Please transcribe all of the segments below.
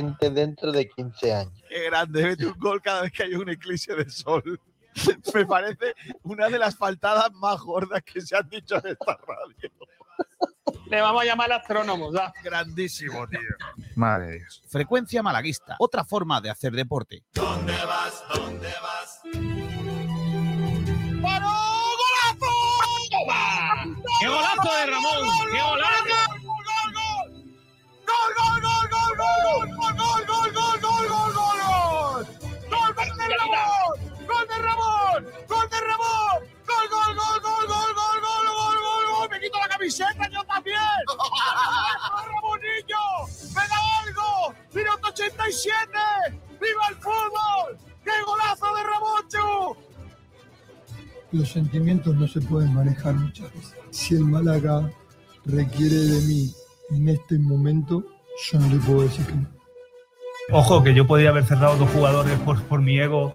gente dentro de 15 años. Qué grande, mete un gol cada vez que hay un eclipse de sol. Me parece una de las faltadas más gordas que se han dicho en esta radio. Le vamos a llamar astrónomos. ¿ya? Grandísimo, tío. Madre Dios. Frecuencia malaguista, otra forma de hacer deporte. ¿Dónde vas? ¿Dónde vas? ¡Paró! ¡Golazo! ¡Toma! ¡Qué golazo de Ramón! ¡Qué golazo! ¡Gol, gol, gol, gol, gol! ¡Gol, gol, gol, camiseta yo también! ¡Ramonillo! ¡Me da algo! ¡Minuto 87! ¡Viva el fútbol! ¡Qué golazo de Ramón, Los sentimientos no se pueden manejar muchas veces. Si el Málaga requiere de mí en este momento, yo no le puedo decir que no. Ojo, que yo podía haber cerrado dos jugadores por, por mi ego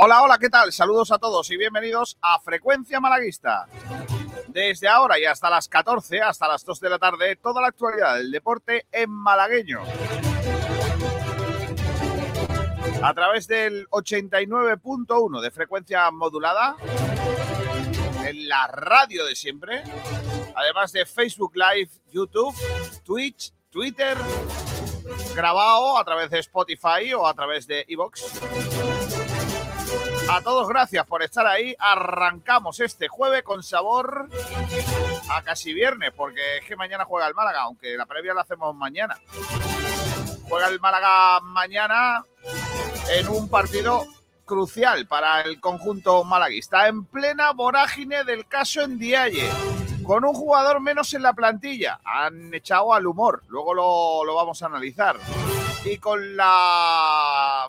Hola, hola, ¿qué tal? Saludos a todos y bienvenidos a Frecuencia Malaguista. Desde ahora y hasta las 14, hasta las 2 de la tarde, toda la actualidad del deporte en malagueño. A través del 89.1 de frecuencia modulada, en la radio de siempre, además de Facebook Live, YouTube, Twitch, Twitter, grabado a través de Spotify o a través de Evox. A todos gracias por estar ahí. Arrancamos este jueves con sabor a casi viernes, porque es que mañana juega el Málaga, aunque la previa la hacemos mañana. Juega el Málaga mañana en un partido crucial para el conjunto malaguista, en plena vorágine del caso en Dialle, con un jugador menos en la plantilla. Han echado al humor, luego lo, lo vamos a analizar. Y con la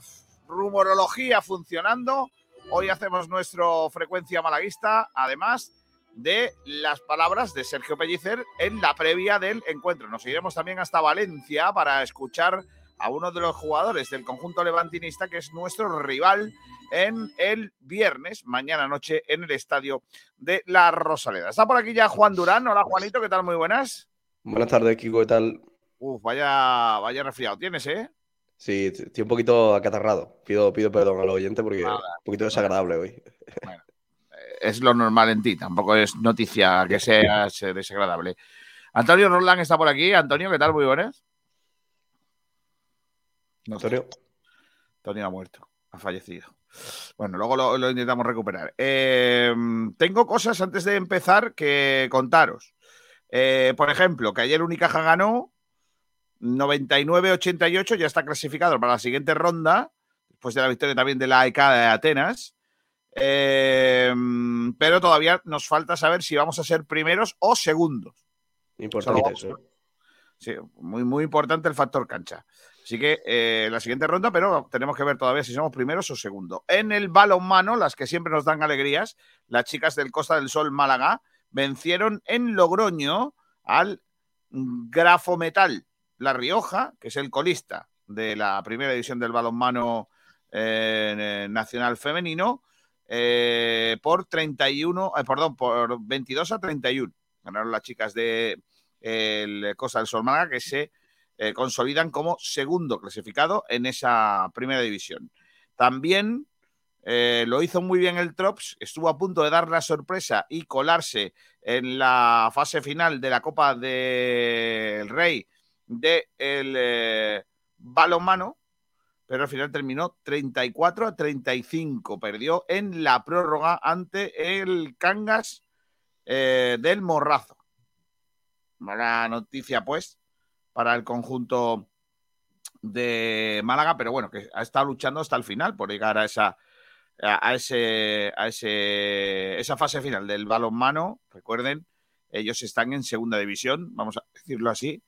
rumorología funcionando, Hoy hacemos nuestro frecuencia malaguista, además de las palabras de Sergio Pellicer en la previa del encuentro. Nos iremos también hasta Valencia para escuchar a uno de los jugadores del conjunto levantinista, que es nuestro rival en el viernes, mañana noche, en el estadio de La Rosaleda. Está por aquí ya Juan Durán. Hola, Juanito, ¿qué tal? Muy buenas. Buenas tardes, Kiko, ¿qué tal? Uf, vaya, vaya resfriado tienes, ¿eh? Sí, estoy un poquito acatarrado. Pido, pido perdón al oyente porque es Nada. un poquito desagradable hoy. es lo normal en ti, tampoco es noticia que seas eh, desagradable. Antonio Roland está por aquí. Antonio, ¿qué tal? Muy buenas. No está. Antonio, Antonio ha muerto, ha fallecido. Bueno, luego lo, lo intentamos recuperar. Eh, tengo cosas antes de empezar que contaros. Eh, por ejemplo, que ayer Unicaja ganó 99-88, ya está clasificado para la siguiente ronda, después de la victoria también de la AEK de Atenas. Eh, pero todavía nos falta saber si vamos a ser primeros o segundos. importante eso. ¿eh? Sí, muy, muy importante el factor cancha. Así que eh, la siguiente ronda, pero tenemos que ver todavía si somos primeros o segundos. En el balonmano, las que siempre nos dan alegrías, las chicas del Costa del Sol Málaga vencieron en Logroño al Grafometal La Rioja, que es el colista de la primera división del balonmano eh, nacional femenino, eh, por 31, eh, perdón, por 22 a 31. Ganaron las chicas de el Costa del Sol Málaga, que se eh, consolidan como segundo clasificado en esa primera división. También lo hizo muy bien el Trops, estuvo a punto de dar la sorpresa y colarse en la fase final de la Copa del Rey del eh, balonmano, pero al final terminó 34 a 35. Perdió en la prórroga ante el Cangas eh, del Morrazo. Mala noticia, pues, para el conjunto de Málaga, pero bueno, que ha estado luchando hasta el final por llegar a esa a ese a ese esa fase final del balonmano. Recuerden, ellos están en segunda división, vamos a decirlo así,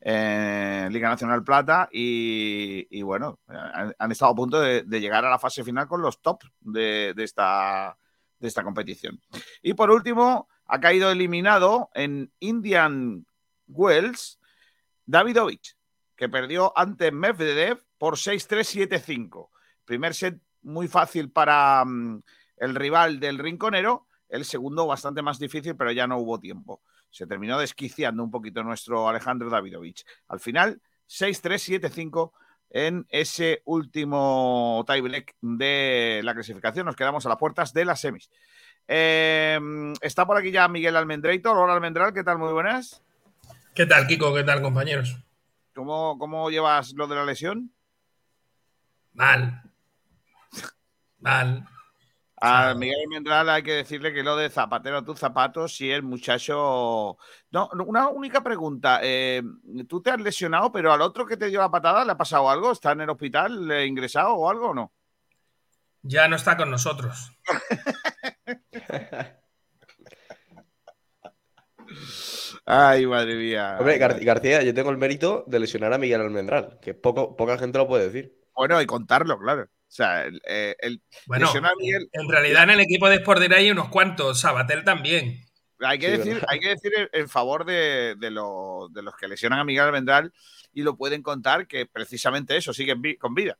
en Liga Nacional Plata y, bueno, han, estado a punto de, llegar a la fase final con los tops de, de esta, de esta competición. Y por último, ha caído eliminado en Indian Wells Davidovich, que perdió ante Medvedev por 6-3-7-5. Primer set muy fácil para mm, el rival del rinconero, el segundo bastante más difícil, pero ya no hubo tiempo. Se terminó desquiciando un poquito nuestro Alejandro Davidovich. Al final, 6-3-7-5 en ese último tiebreak de la clasificación. Nos quedamos a las puertas de las semis. Eh, está por aquí ya Miguel Almendreito. Hola Almendral, ¿qué tal? Muy buenas. ¿Qué tal, Kiko? ¿Qué tal, compañeros? ¿Cómo, cómo llevas lo de la lesión? Mal. Mal. A Miguel Almendral hay que decirle que lo de zapatero a tus zapatos, si el muchacho. No, una única pregunta. Eh, Tú te has lesionado, pero al otro que te dio la patada, ¿le ha pasado algo? ¿Está en el hospital ¿Le ha ingresado o algo o no? Ya no está con nosotros. Ay, madre mía. Hombre, Gar- García, yo tengo el mérito de lesionar a Miguel Almendral, que poco, poca gente lo puede decir. Bueno, y contarlo, claro. O sea, el, eh, el- Bueno, lesionar a Miguel. en realidad en el equipo de Sport hay unos cuantos. Sabatel también. Hay que Sí, decir, ¿verdad? hay que decir en- favor de, de lo- de los que lesionan a Miguel Almendral y lo pueden contar que precisamente eso sigue con vida.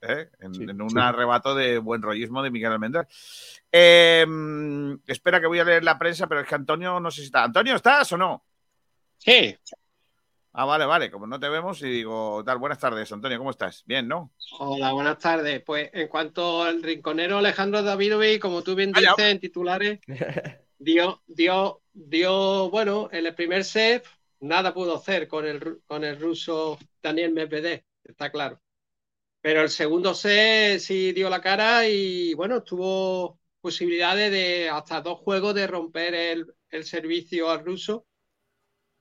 ¿eh? En, Sí, en un sí. arrebato de buen rollismo de Miguel Almendral. Eh, espera que voy a leer la prensa, pero es que Antonio no sé si está. Antonio, ¿estás o no? Sí, Ah, vale, vale. Como no te vemos y digo, tal, buenas tardes, Antonio, ¿cómo estás? Bien, ¿no? hola, buenas tardes. Pues en cuanto al rinconero Alejandro Davidovich, como tú bien dices en titulares, dio, dio, dio, bueno, en el primer set nada pudo hacer con el, con el ruso Daniel Medvedev, está claro. Pero el segundo set sí dio la cara y bueno, tuvo posibilidades de hasta dos juegos de romper el, el servicio al ruso,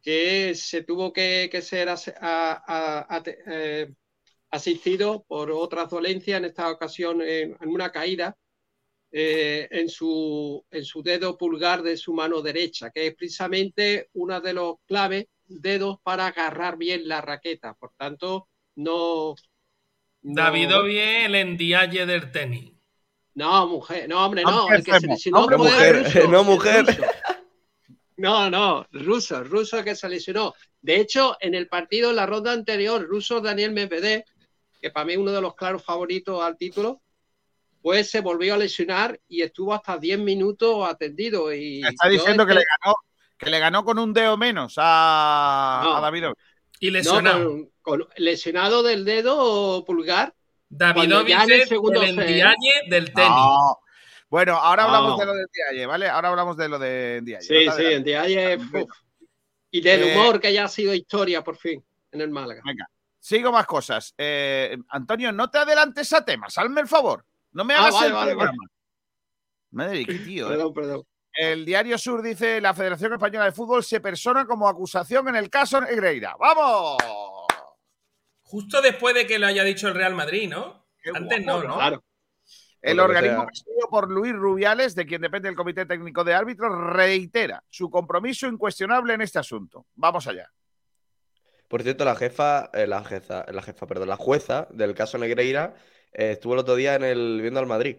que se tuvo que, que ser as- a- a- a- eh, asistido por otras dolencias, en esta ocasión en, en una caída eh, en, su, en su dedo pulgar de su mano derecha, que es precisamente uno de los claves dedos para agarrar bien la raqueta. Por tanto, no. no- Davidovich, el endialle del tenis. No, mujer, no, hombre, No. El que se Hombre, mujer, ruso, no, mujer. No, no, ruso, ruso que se lesionó. De hecho, en el partido, en la ronda anterior, ruso Daniel Medvedev, que para mí es uno de los claros favoritos al título, pues se volvió a lesionar y estuvo hasta 10 minutos atendido. Y está diciendo que le ganó, que le ganó con un dedo menos a, No. a David. Y no, lesionado. con- con- lesionado del dedo pulgar. Davidovich ya en el es segundo el endialle del tenis. No. Bueno, ahora hablamos No. de lo del Dialle, ¿vale? Ahora hablamos de lo de Dialle. Sí, No sí, en día ayer, uf. Y del Eh, humor que ya ha sido historia por fin en el Málaga. Venga, sigo más cosas. Eh, Antonio, no te adelantes a temas, hazme el favor. No me Ah, hagas vale, el vale, programa. Madre, qué tío. eh. Perdón, perdón. El Diario Sur dice: La Federación Española de Fútbol se persona como acusación en el caso Negreira. ¡Vamos! Justo después de que lo haya dicho el Real Madrid, ¿no? Qué Antes guapo, no, ¿no? Claro. El organismo presidido por Luis Rubiales, de quien depende el Comité Técnico de Árbitros, reitera su compromiso incuestionable en este asunto. Vamos allá. Por cierto, la jefa, eh, la jefa, la jefa, perdón, la jueza del caso Negreira eh, estuvo el otro día en el viendo al Madrid.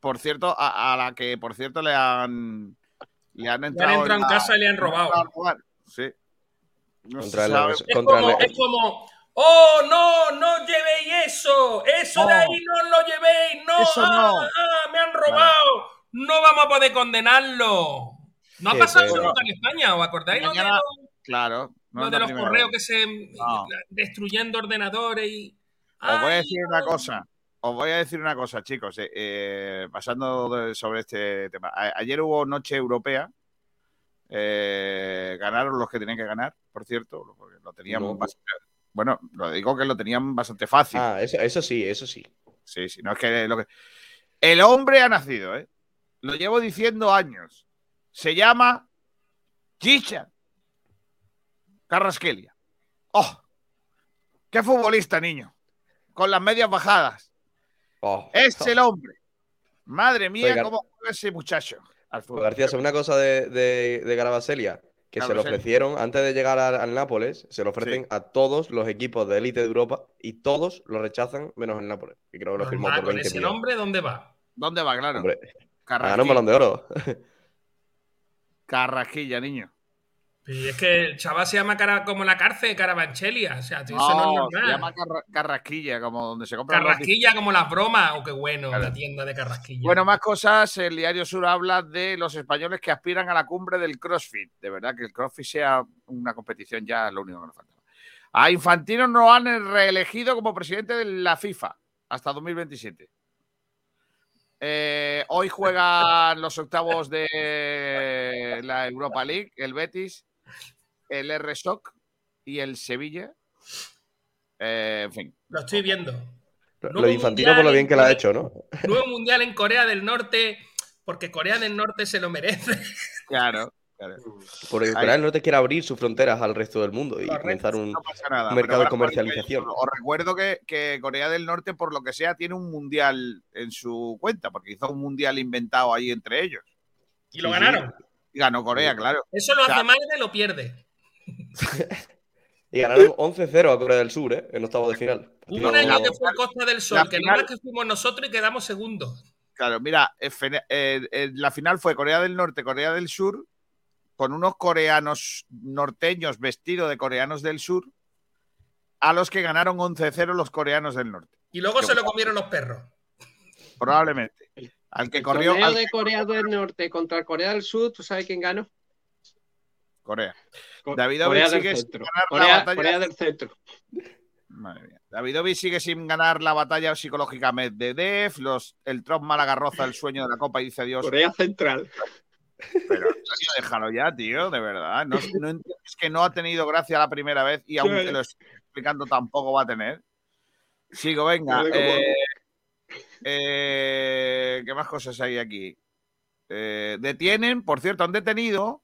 Por cierto, a, a la que, por cierto, le han. Le han Le entrado, han entrado en la- casa y le han le robado. Sí. No se Contra el- sabe. Es contra como, el- es como, oh, no, no llevéis eso, eso de ahí no lo llevéis, no, Eso ah, no. ah, me han robado, no vamos a poder condenarlo. No ha pasado eso nunca en España, ¿os acordáis lo de Claro. no lo de los correos vez. que se No. destruyendo ordenadores y... Os voy a decir una cosa. Os voy a decir una cosa, chicos. eh, eh, pasando de- sobre este tema. A- ayer hubo Noche Europea. Eh, ganaron los que tenían que ganar, por cierto. Porque lo tenían No. bastante- bueno, lo digo que lo tenían bastante fácil. Ah, eso, eso sí, eso sí. Sí, sí, no es que lo que. El hombre ha nacido, ¿eh? Lo llevo diciendo años. Se llama Chicha Carrasquelia. ¡Oh! ¡Qué futbolista, niño! Con las medias bajadas. Oh. Es el hombre. Madre mía, Oiga. cómo juega ese muchacho al Pues. García, ¿sabes una cosa de, de, de Garabaselia? Que Claro, se lo sí. ofrecieron antes de llegar al, al Nápoles, se lo ofrecen a todos los equipos de élite de Europa y todos lo rechazan menos el Nápoles, que creo que lo firmó por con 20 ese millones. nombre, ¿dónde va? ¿Dónde va, claro? Hombre, a Carrasquilla, ganar un balón de oro. Carrasquilla, niño. Y es que el chaval se llama cara, como la cárcel, Carabanchelia. O sea, tío, eso no es No, se normal. llama Carra- Carrasquilla, como donde se compran los Carrasquilla como las bromas. O qué bueno, Claro. la tienda de Carrasquilla. Bueno, más cosas. El Diario Sur habla de los españoles que aspiran a la cumbre del CrossFit. De verdad que el CrossFit sea una competición ya es lo único que nos falta. A Infantino no han reelegido como presidente de la FIFA hasta 2027. Eh, hoy juegan los octavos de la Europa League, el Betis, el R-Shock y el Sevilla. Eh, en fin. Lo estoy viendo. Lo Nuevo Infantino por lo bien que lo ha hecho, ¿no? Nuevo mundial en Corea del Norte, porque Corea del Norte se lo merece. Claro, claro. Porque. Corea del Norte quiere abrir sus fronteras al resto del mundo y Correcto. comenzar un, No pasa nada. un pero mercado de comercialización. Os recuerdo que, que Corea del Norte, por lo que sea, tiene un mundial en su cuenta, porque hizo un mundial inventado ahí entre ellos. Y lo Sí, sí. Y ganó Corea, claro. Eso lo O sea, hace Maide, lo pierde. Y ganaron 11-0 a Corea del Sur, ¿eh? En octavos de final. Hubo un año que fue Costa del Sol, la que final- no que fuimos nosotros y quedamos segundos. Claro, mira, eh, eh, eh, la final fue Corea del Norte, Corea del Sur, con unos coreanos norteños vestidos de coreanos del sur, a los que ganaron 11-0 los coreanos del norte. Y luego Qué se lo comieron los perros. Probablemente. Al que El corrió torneo al de Corea del Norte contra Corea del Sur, ¿tú sabes quién ganó? Corea. Co- Davidovich sigue sin ganar la batalla. Corea del Centro. Madre mía. Davidovich sigue sin ganar la batalla psicológica Medvedev. Los, el Trump Málaga roza el sueño de la Copa y dice adiós. Corea Central. Pero tío, déjalo ya, tío, de verdad. No, no entiendes que no ha tenido gracia la primera vez y aunque lo estoy explicando tampoco va a tener. Sigo, venga. Eh, eh, ¿Qué más cosas hay aquí? Eh, detienen, por cierto, han detenido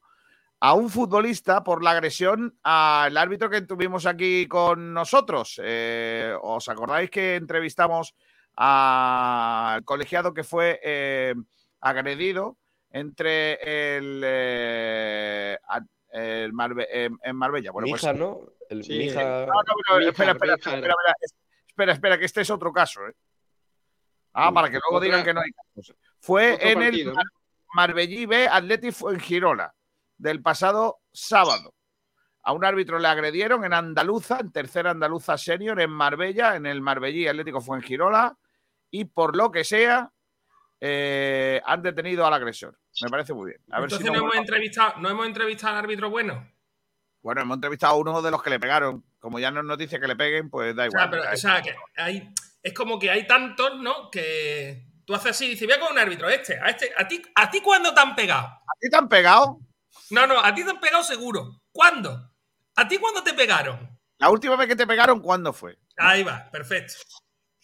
a un futbolista por la agresión al árbitro que tuvimos aquí con nosotros. Eh, ¿Os acordáis que entrevistamos al colegiado que fue eh, agredido entre el, eh, a- el Marbe- en, Marbella? Bueno, pues Mija, ¿no? El Sí, Mija. no, espera, espera, espera, espera, es- espera, espera, que este es otro caso. Ah, para que luego Otra- digan que no hay casos. Fue en partido, el ¿no? Marbellí B Atleti Fuengirola del pasado sábado. A un árbitro le agredieron en Andaluza, en tercera Andaluza senior, en Marbella, en el Marbellí Atlético Fuengirola, y por lo que sea, eh, han detenido al agresor. Me parece muy bien. A ver si Entonces no no, hemos entrevistado, no hemos entrevistado al árbitro bueno. Bueno, hemos entrevistado a uno de los que le pegaron. Como ya no es noticia que le peguen, pues da O igual. sea, pero, o sea, que hay, es como que hay tantos, ¿no? Que tú haces así y dices, voy a con un árbitro, este, a este, a ti, ¿a ti cuándo te han pegado? ¿A ti te han pegado? No, no, a ti te han pegado seguro. ¿Cuándo? ¿A ti cuándo te pegaron? La última vez que te pegaron, ¿cuándo fue? Ahí va, perfecto.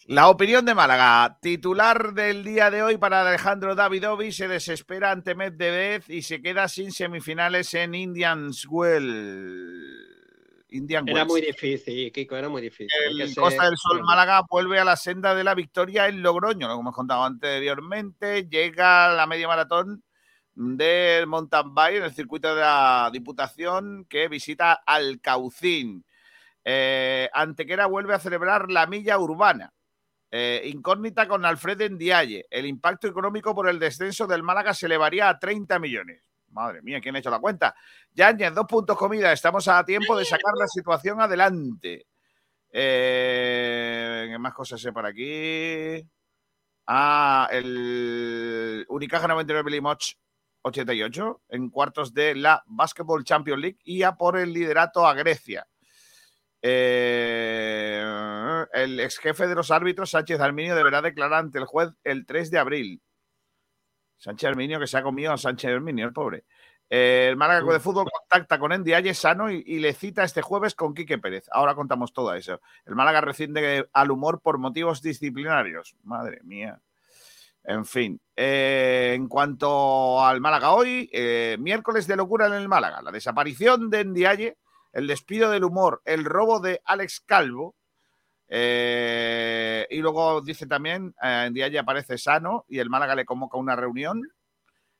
La opinión de Málaga. Titular del día de hoy para Alejandro Davidovic se desespera ante Medvedev y se queda sin semifinales en Indians Well. Indian Era muy difícil, Kiko, era muy difícil. El Costa del Sol Málaga vuelve a la senda de la victoria en Logroño, lo hemos contado anteriormente. Llega la media maratón del mountain bike en el circuito de la Diputación que visita Alcaucín. Eh, Antequera vuelve a celebrar la milla urbana. Eh, incógnita con Alfred Ndiaye. El impacto económico por el descenso del Málaga se elevaría a 30 millones. Madre mía, ¿quién ha hecho la cuenta? Yáñez, dos puntos comida. Estamos a tiempo de sacar la situación adelante. Eh, ¿Qué más cosas sé por aquí? Ah, el Unicaja 99 Bilimoch 88 en cuartos de la Basketball Champions League y a por el liderato a Grecia. Eh, el ex jefe de los árbitros, Sánchez Arminio, deberá declarar ante el juez el 3 de abril. Sánchez Arminio, que se ha comido a Sánchez Arminio, el pobre. El Málaga de Fútbol contacta con Ndiaye Sano y, y le cita este jueves con Quique Pérez. Ahora contamos todo eso. El Málaga recibe al humor por motivos disciplinarios. Madre mía. En fin, eh, en cuanto al Málaga hoy, eh, miércoles de locura en el Málaga. La desaparición de Ndiaye, el despido del humor, el robo de Alex Calvo. Eh, y luego dice también, eh, Ndiaye aparece sano y el Málaga le convoca una reunión.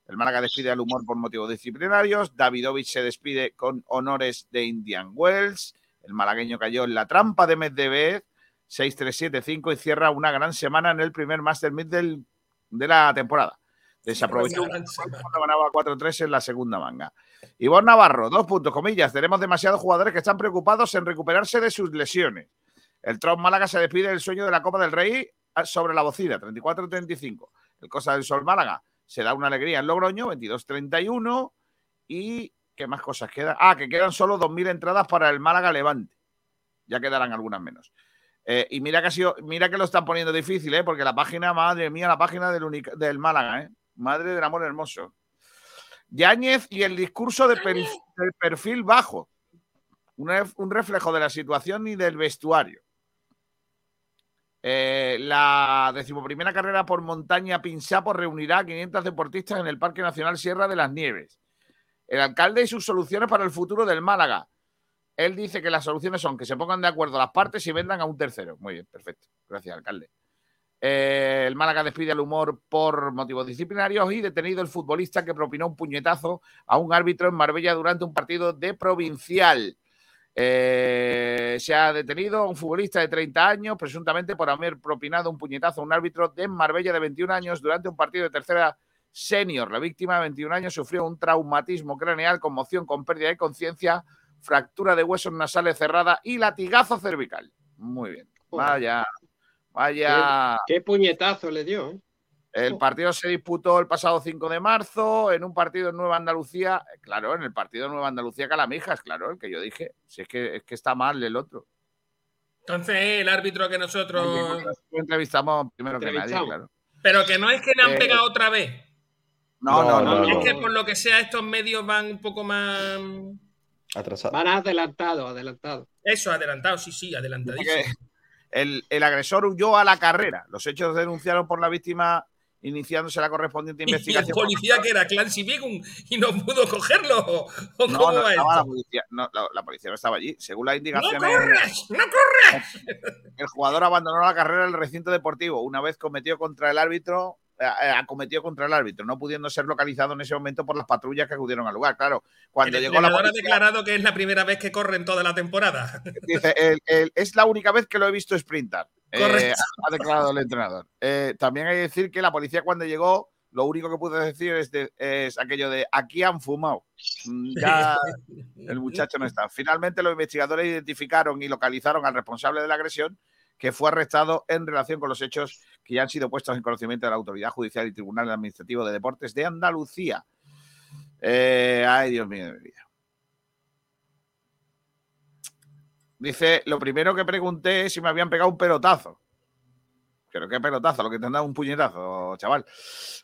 El Málaga despide al humor por motivos disciplinarios. Davidovich se despide con honores de Indian Wells. El malagueño cayó en la trampa de Medvedev 6-3-7-5 y cierra una gran semana en el primer Master Meet del- de la temporada. Desaprovechó Una cuando ganaba 4-3 en la segunda manga. Ivonne Navarro, dos puntos, comillas. Tenemos demasiados jugadores que están preocupados en recuperarse de sus lesiones. El Tron Málaga se despide del sueño de la Copa del Rey ah, sobre la bocina, 34-35. El Cosa del Sol Málaga se da una alegría en Logroño, 22-31. ¿Y qué más cosas quedan? Ah, que quedan solo 2.000 entradas para el Málaga Levante. Ya quedarán algunas menos. Eh, y mira que, ha sido, mira que lo están poniendo difícil, ¿eh? porque la página, madre mía, la página del, Unica- del Málaga, ¿eh? madre del amor hermoso. Yáñez y el discurso de perfil bajo. Un reflejo de la situación y del vestuario. Eh, la decimoprimera carrera por montaña Pinsapo reunirá a 500 deportistas en el Parque Nacional Sierra de las Nieves. El alcalde y sus soluciones para el futuro del Málaga. Él dice que las soluciones son que se pongan de acuerdo las partes y vendan a un tercero. Muy bien, perfecto. Gracias, alcalde. Eh, el Málaga despide al humor por motivos disciplinarios y detenido el futbolista que propinó un puñetazo a un árbitro en Marbella durante un partido de provincial. Eh, se ha detenido a un futbolista de 30 años, presuntamente por haber propinado un puñetazo a un árbitro de Marbella de 21 años durante un partido de tercera senior. La víctima de 21 años sufrió un traumatismo craneal, conmoción con pérdida de conciencia, fractura de huesos nasales cerrada y latigazo cervical. Muy bien. Vaya, vaya. Qué puñetazo le dio. ¿eh? El partido se disputó el pasado 5 de marzo en un partido en Nueva Andalucía. Claro, en el partido de Nueva Andalucía Calamijas, claro, el que yo dije. Si es que, es que está mal el otro. Entonces, el árbitro que nosotros. Lo entrevistamos primero que nadie, claro. Pero que no es que le han Eh, pegado otra vez. No, no, no. no, Es no. que por lo que sea, estos medios van un poco más. Atrasado. Van adelantados, adelantados. Eso, adelantado, sí, sí, adelantadísimo. El, el agresor huyó a la carrera. Los hechos denunciaron por la víctima iniciándose la correspondiente Y el investigación. policía que era Clancy Beacon y no pudo cogerlo. ¿O cómo No, no va estaba la policía, no, la, la policía no estaba allí. Según las ¡No indicaciones, corras! ¡No corras! el jugador abandonó la carrera en el recinto deportivo una vez cometió contra el árbitro, eh, acometió contra el árbitro, no pudiendo ser localizado en ese momento por las patrullas que acudieron al lugar. Claro, cuando el llegó la entrenador ha policía, declarado que es la primera vez que corre en toda la temporada. dice, el- el- es la única vez que lo he visto sprintar. Eh, ha declarado el entrenador. Eh, también hay que decir que la policía cuando llegó, lo único que pudo decir es, de- es aquello de aquí han fumado. Mm, Ya el muchacho no está. Finalmente los investigadores identificaron y localizaron al responsable de la agresión que fue arrestado en relación con los hechos que ya han sido puestos en conocimiento de la Autoridad Judicial y Tribunal Administrativo de Deportes de Andalucía. Eh, ay, Dios mío mi vida. Dice, lo primero que pregunté es si me habían pegado un pelotazo. Pero qué pelotazo, lo que te han dado un puñetazo, chaval.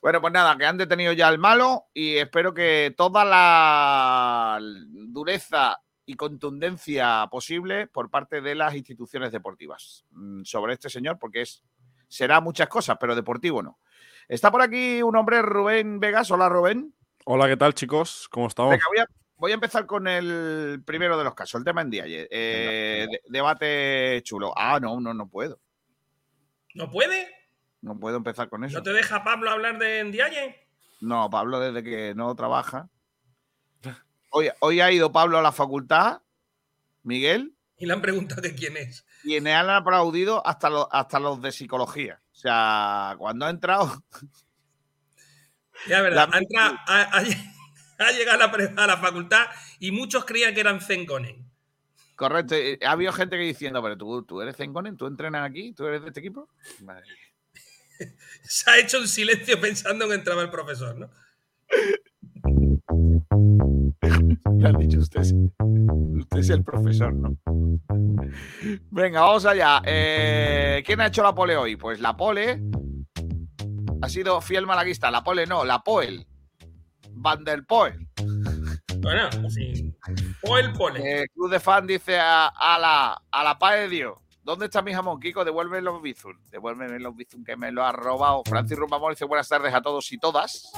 Bueno, pues nada, que han detenido ya al malo y espero que toda la dureza y contundencia posible por parte de las instituciones deportivas mm, sobre este señor, porque es será muchas cosas, pero deportivo no. Está por aquí un hombre, Rubén Vegas. Hola, Rubén. Hola, ¿qué tal, chicos? ¿Cómo estamos? Venga, voy, a, voy a empezar con el primero de los casos, el tema en día. Eh, de- debate chulo. Ah, no, no, no puedo. ¿No puede? No puedo empezar con eso. ¿No te deja Pablo hablar de Ndiaye? No, Pablo desde que no trabaja. Hoy, hoy ha ido Pablo a la facultad, Miguel, Y le han preguntado que quién es. y me han aplaudido hasta los, hasta los de psicología. O sea, cuando ha entrado, Ya, verdad. La- Ha, entrado- ha- ha- ha llegado a la, pre- a la facultad y muchos creían que eran Zengonen. correcto, eh, ha habido gente que diciendo, pero tú, tú eres Zengonen, tú entrenas aquí, tú eres de este equipo. Madre. Se ha hecho un silencio pensando en que entraba el profesor, ¿no? Le han dicho usted. Usted es el profesor, ¿no? Venga, vamos allá. Eh, ¿Quién ha hecho la pole hoy? Pues la pole ha sido fiel malaguista. La pole no, la poel. Van der Poel. Bueno, así. O el pole. Eh, Club de Fan dice a, a la, a la paz de Dios. ¿Dónde está mi jamón, Kiko? Devuelve los bizun. Devuélveme los bizun que me lo ha robado. Francis Rumbamor dice buenas tardes a todos y todas.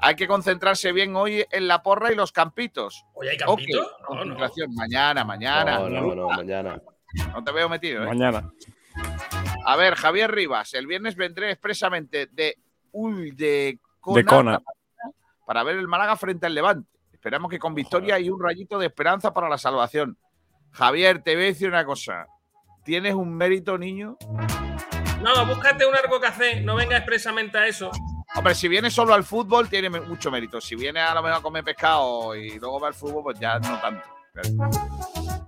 Hay que concentrarse bien hoy en la porra y los campitos. Hoy hay Ok, campito. No, no. concentración. Mañana, mañana. No, no, no, mañana. No te veo metido, ¿eh? Mañana. A ver, Javier Rivas, el viernes vendré expresamente de, Ul- de Conan. para ver el Málaga frente al Levante. Esperamos que con victoria y un rayito de esperanza para la salvación. Javier, te voy a decir una cosa. Tienes un mérito, niño. No, búscate un algo que hacer, no venga expresamente a eso. Hombre, si viene solo al fútbol, tiene mucho mérito. Si viene a lo mejor a comer pescado y luego va al fútbol, pues ya no tanto.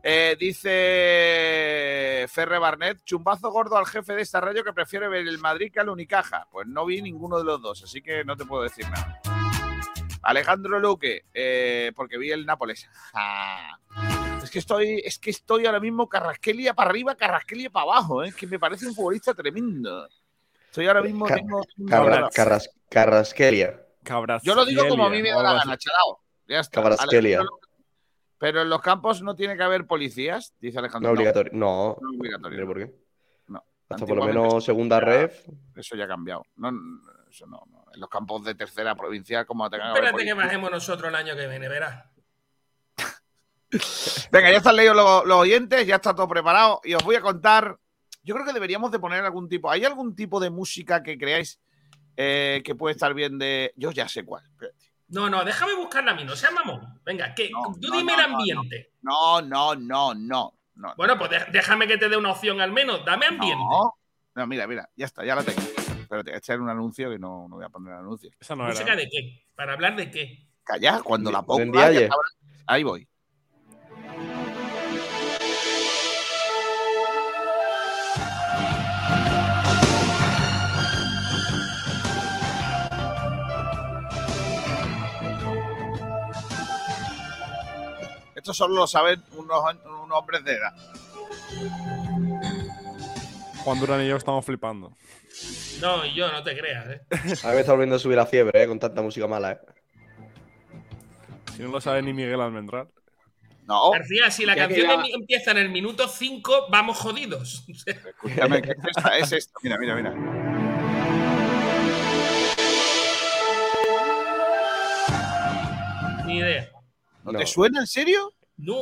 Eh, dice Ferre Barnet, chumbazo gordo al jefe de esta radio que prefiere ver el Madrid que al Unicaja. Pues no vi ninguno de los dos, así que no te puedo decir nada. Alejandro Luque, eh, porque vi el Nápoles. Es que estoy, es que estoy ahora mismo Carrasquelia para arriba, Carrasquelia para abajo. ¿eh? Es que me parece un futbolista tremendo. Estoy ahora mismo. Ca- tengo- Carra- Carras- Carrasquelia. yo lo digo como a mí me da la gana, chalao. Ya está. Luque. Pero en los campos no tiene que haber policías, dice No Alejandro. es obligatorio. No. No es obligatorio. Por qué. No. Hasta por lo menos segunda ref. Eso ya ha cambiado. No, no, eso no, no. En los campos de tercera provincial, como tengan que haber Espérate que bajemos nosotros el año que viene, verás. Venga, ya están leídos los, los oyentes, ya está todo preparado y os voy a contar. Yo creo que deberíamos de poner algún tipo. ¿Hay algún tipo de música que creáis eh, que puede estar bien de. Yo ya sé cuál. espérate. No, no, déjame buscarla a mí, no seas mamón. Venga, que tú no, dime no, el no, ambiente. No, no, no, no. no. Bueno, pues déjame que te dé una opción al menos. Dame ambiente. No. No, mira, mira, ya está, ya la tengo. Espérate, este era un anuncio que no, no voy a poner el anuncio. Esa ¿Música de qué? ¿Para hablar de qué? Calla, cuando la ponga. Ahí voy. Esto solo lo saben unos, unos hombres de edad. Juan Durán y yo estamos flipando. No, y yo no te creas, ¿eh? A mí me está volviendo a subir la fiebre, eh, con tanta música mala, eh. Si no lo sabe ni Miguel Almendral. No. García, si la canción ya- em- empieza en el minuto 5, vamos jodidos. Escúchame, ¿qué es esta? Es esto. Mira, mira, mira. ¿No, te suena en serio? No.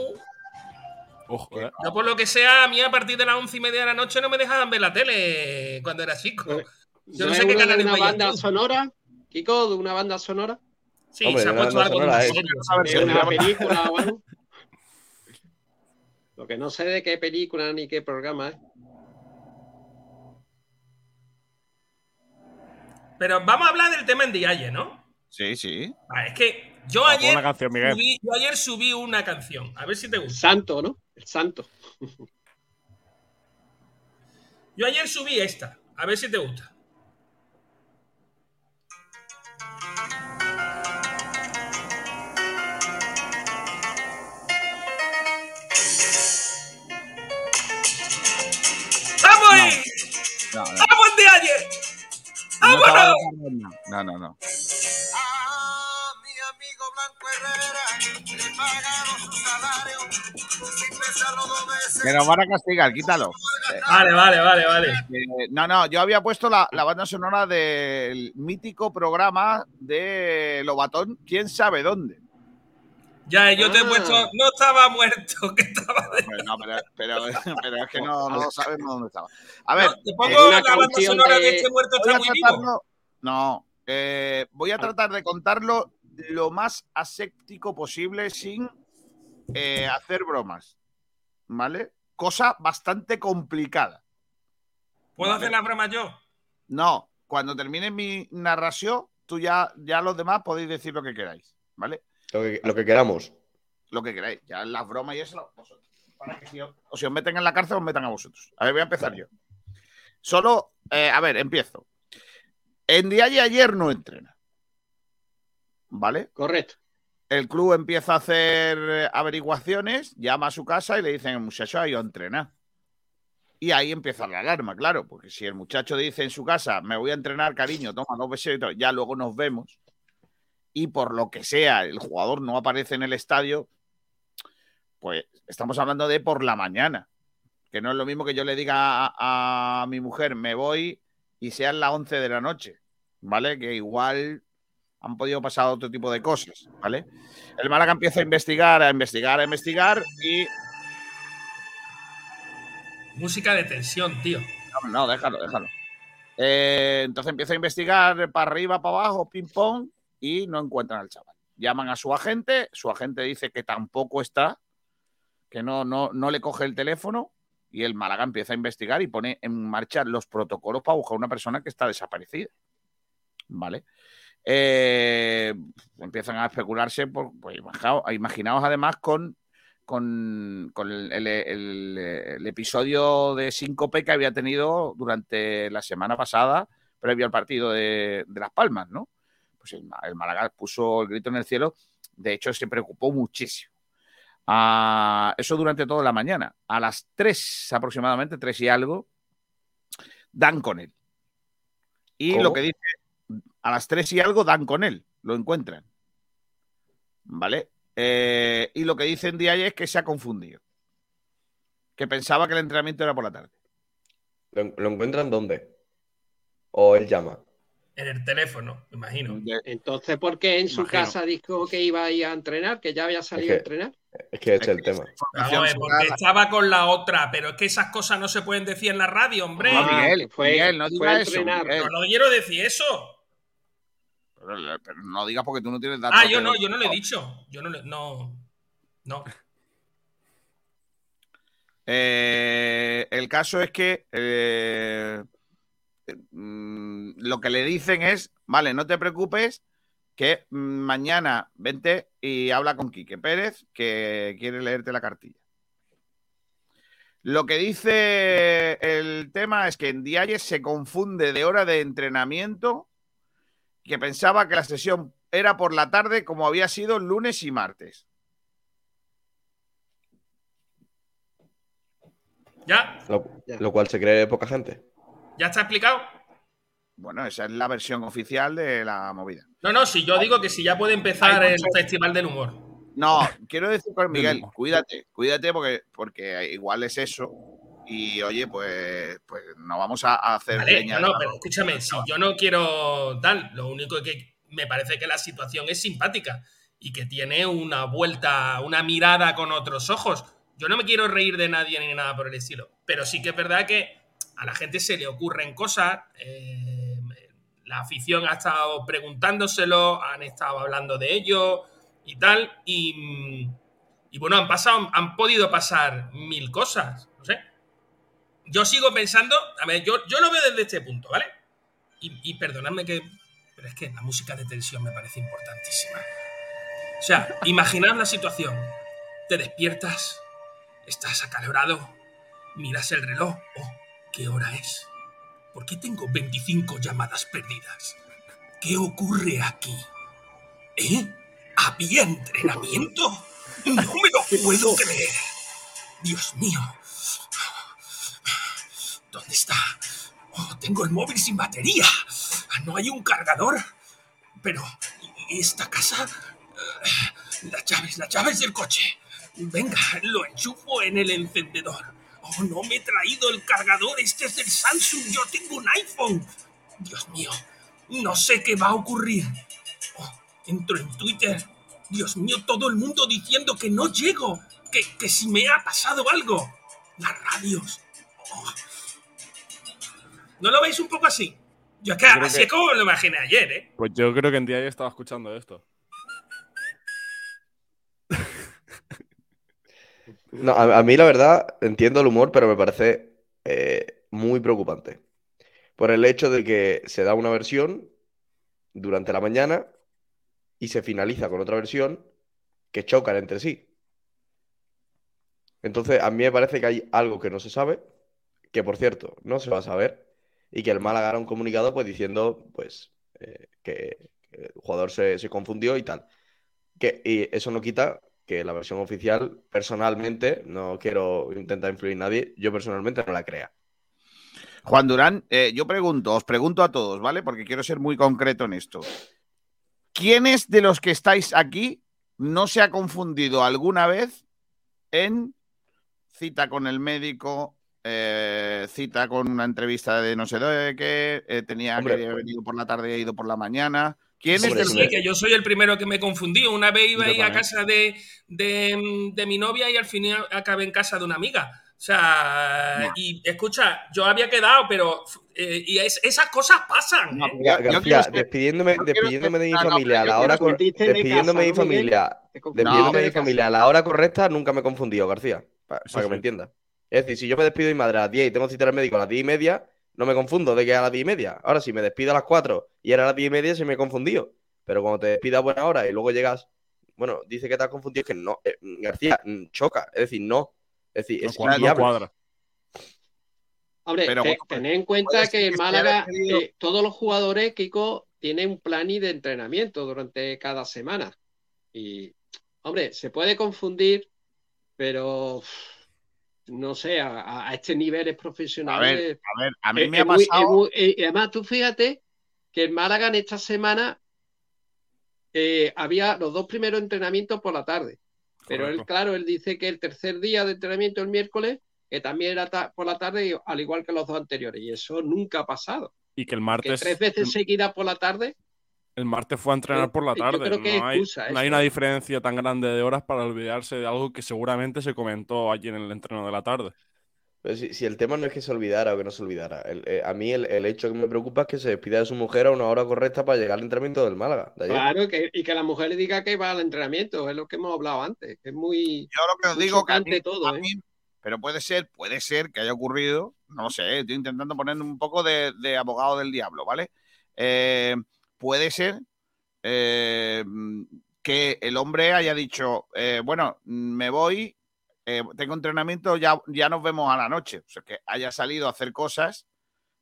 Ojo, eh. Yo por lo que sea, a mí a partir de las once y media de la noche no me dejaban ver la tele cuando era chico. Yo no ¿No sé es qué una, de canales una banda tú. sonora? Kiko, de una banda sonora. Sí, Hombre, se ha una puesto banda algo sonora, ¿eh? una llama- película o algo. Lo que no sé de qué película ni qué programa es. Pero vamos a hablar del tema en Dialle, ¿no? Sí, sí. Vale, es que yo ayer, una canción, Miguel. subí, yo ayer subí una canción. A ver si te El gusta. santo, ¿no? El santo. Yo ayer subí esta. A ver si te gusta. ¡Vamos! No, no. ¡Vamos de ayer! No, ¡Vámonos! estaba- no, no, no. Me lo van a castigar, quítalo. Vale, vale, vale, vale. Eh, no, no, yo había puesto la, la banda sonora del mítico programa de Lobatón, quién sabe dónde. Ya, yo te he Ah. puesto. No estaba muerto, que estaba. de- pero, pero- pero es que no, no sabemos dónde estaba. A ver, No, te pongo la banda sonora de de- este muerto está muy vivo. No, eh, voy a tratar de contarlo lo más aséptico posible sin eh, hacer bromas. ¿Vale? Cosa bastante complicada. ¿Puedo Vale. hacer la broma yo? No, cuando termine mi narración, tú ya, ya los demás podéis decir lo que queráis. ¿Vale? Lo que, lo que queramos. Lo que queráis. Ya las bromas y eso vosotros. Para que si os, o si os meten en la cárcel, os metan a vosotros. A ver, voy a empezar yo. Solo, eh, a ver, empiezo. En día y ayer no entrena. ¿Vale? Correcto. El club empieza a hacer eh, averiguaciones, llama a su casa y le dicen, el muchacho ha ido a entrenar. Y ahí empieza la alarma, claro, porque si el muchacho dice en su casa, me voy a entrenar, cariño, toma dos besitos, ya luego nos vemos, y por lo que sea, el jugador no aparece en el estadio, pues estamos hablando de por la mañana, que no es lo mismo que yo le diga a, a mi mujer, me voy y sean las 11 de la noche, ¿vale? Que igual han podido pasar otro tipo de cosas, ¿vale? El Málaga empieza a investigar, a investigar, a investigar y... Música de tensión, tío. No, no, déjalo, déjalo. Eh, entonces empieza a investigar para arriba, para abajo, ping pong, y no encuentran al chaval. Llaman a su agente, su agente dice que tampoco está, que no, no, no le coge el teléfono, y el Málaga empieza a investigar y pone en marcha los protocolos para buscar a una persona que está desaparecida. ¿Vale? Eh, empiezan a especularse, por, pues, imaginaos, imaginaos además con, con, con el, el- el- el episodio de síncope que había tenido durante la semana pasada, previo al partido de, de Las Palmas, ¿no? Pues el, Málaga puso el grito en el cielo, de hecho se preocupó muchísimo. Ah, eso durante toda la mañana. A las 3 aproximadamente, 3 y algo, dan con él. Y ¿Cómo? lo que dice, a las 3 y algo dan con él, lo encuentran. ¿Vale? Eh, y lo que dice en día es que se ha confundido. Que pensaba que el entrenamiento era por la tarde. ¿Lo, lo encuentran dónde? ¿O él llama? En el teléfono, me imagino. Entonces, ¿por qué en su Imagino. casa dijo que iba a ir a entrenar, que ya había salido a Es que- entrenar? Es que ese es el tema. Vamos a ver, porque estaba con la otra, pero es que esas cosas no se pueden decir en la radio, hombre. No, Miguel, fue- Miguel, no fue eso. Miguel. No quiero decir eso. Pero, pero no digas porque tú no tienes datos. Ah, yo no, yo no lo he dicho. Yo no le- no. No. Eh, el caso es que eh, mm, lo que le dicen es, vale, no te preocupes, que mañana vente y habla con Quique Pérez, que quiere leerte la cartilla. Lo que dice el tema es que en Dialles se confunde de hora de entrenamiento, que pensaba que la sesión era por la tarde como había sido lunes y martes. ¿Ya? Lo, Ya. lo cual se cree poca gente. ¿Ya está explicado? Bueno, esa es la versión oficial de la movida. No, no, si yo digo que si ya puede empezar el Festival del Humor. No, quiero decir con Miguel, cuídate, cuídate porque, porque igual es eso. Y oye, pues, pues no vamos a hacer Vale, leña no, no, pero escúchame, si yo no quiero tal, lo único que me parece que la situación es simpática y que tiene una vuelta, una mirada con otros ojos. Yo no me quiero reír de nadie ni nada por el estilo, pero sí que es verdad que a la gente se le ocurren cosas. eh, la afición ha estado preguntándoselo, han estado hablando de ello y tal, y, y bueno, han pasado, han podido pasar mil cosas, yo sigo pensando, a ver, yo, yo lo veo desde este punto, ¿vale? Y, perdonadme que, pero es que la música de tensión me parece importantísima. O sea, imaginad la situación. Te despiertas, estás acalorado, miras el reloj. Oh, ¿qué hora es? ¿Por qué tengo 25 llamadas perdidas? ¿Qué ocurre aquí? ¿Eh? ¿Había entrenamiento? No me lo puedo creer. Dios mío. ¿Dónde está? Oh, tengo el móvil sin batería. Ah, No hay un cargador. Pero, ¿y esta casa? Eh, Las llaves, las llaves del coche. Venga, lo enchufo en el encendedor. Oh, no me he traído el cargador. Este es del Samsung. Yo tengo un iPhone. Dios mío, no sé qué va a ocurrir. Oh, entro en Twitter. Dios mío, todo el mundo diciendo que no llego. Que, que si me ha pasado algo. Las radios. Oh. ¿No lo veis un poco así? Yo es que Yo así que- es como lo imaginé ayer, ¿eh? Pues yo creo que en día ya estaba escuchando esto. No, a, a mí la verdad entiendo el humor, pero me parece eh, muy preocupante. Por el hecho de que se da una versión durante la mañana y se finaliza con otra versión que chocan entre sí. Entonces, a mí me parece que hay algo que no se sabe, que por cierto, no se va a saber, y que el Málaga hará un comunicado pues diciendo pues eh, que, el jugador se, se confundió y tal. Que, y eso no quita que la versión oficial, personalmente, no quiero intentar influir nadie, yo personalmente no la crea. Juan Durán, eh, yo pregunto, os pregunto a todos, ¿vale? Porque quiero ser muy concreto en esto. ¿Quiénes de los que estáis aquí no se ha confundido alguna vez en cita con el médico, eh, cita con una entrevista de no sé de qué, eh, tenía Hombre, que haber venido por la tarde y ha ido por la mañana? ¿Quiénes Hombre, de Sí, que yo soy el primero que me confundí. Una vez iba a casa de, de, de mi novia y al final acabé en casa de una amiga. sea, y escucha, yo había quedado, pero eh, y es- esas cosas pasan. ¿eh? García, ser- despidiéndome, despidiéndome de mi no, familia a la hora quiero- cor- confundiste de despidiéndome de mi familia, despidiéndome de de mi familia a la hora correcta, nunca me he confundido, García. pa- Para, Eso que me entiendas. Es decir, si yo me despido de mi madre a las 10 y tengo cita al médico a las 10 y media, no me confundo de que es a las 10 y media. Ahora, si me despido a las 4 y era a las 10 y media, se me he confundido. Pero cuando te despidas a buena hora y luego llegas, bueno, dice que te has confundido, es que no, eh, García, mm, choca. Es decir, no. Es decir, No es cuadra, no cuadra. Hombre, Pero te- bueno, tened en cuenta que en Málaga eh, todos los jugadores, Kiko, tienen un plan y de entrenamiento durante cada semana. Y, hombre, se puede confundir, pero no sé, a, a- este nivel es A profesional. ver, a ver, a mí me ha es pasado. es eh, y además, tú fíjate que en Málaga en esta semana eh, había los dos primeros entrenamientos por la tarde. Pero él, claro, él dice que el tercer día de entrenamiento el miércoles, que también era por la tarde, al igual que los dos anteriores. Y eso nunca ha pasado. Y que el Que martes, tres veces seguidas por la tarde, el martes fue a entrenar por la yo tarde. creo que no hay, excusa no hay eso. una diferencia tan grande de horas para olvidarse de algo que seguramente se comentó allí en el entreno de la tarde. Pero si, si el tema no es que se olvidara o que no se olvidara, el- eh, a mí el, el hecho que me preocupa es que se despida de su mujer a una hora correcta para llegar al entrenamiento del Málaga. de claro, que, y que la mujer le diga que va al entrenamiento, es lo que hemos hablado antes. que Es muy, Yo lo que os digo que a chocante mí- todo, a ¿eh? mí- pero puede ser, puede ser que haya ocurrido, no lo sé, estoy intentando poner un poco de, de abogado del diablo, ¿vale? Eh, puede ser eh, que el hombre haya dicho, eh, bueno, me voy, eh, tengo entrenamiento, ya, ya nos vemos a la noche. O sea, que haya salido a hacer cosas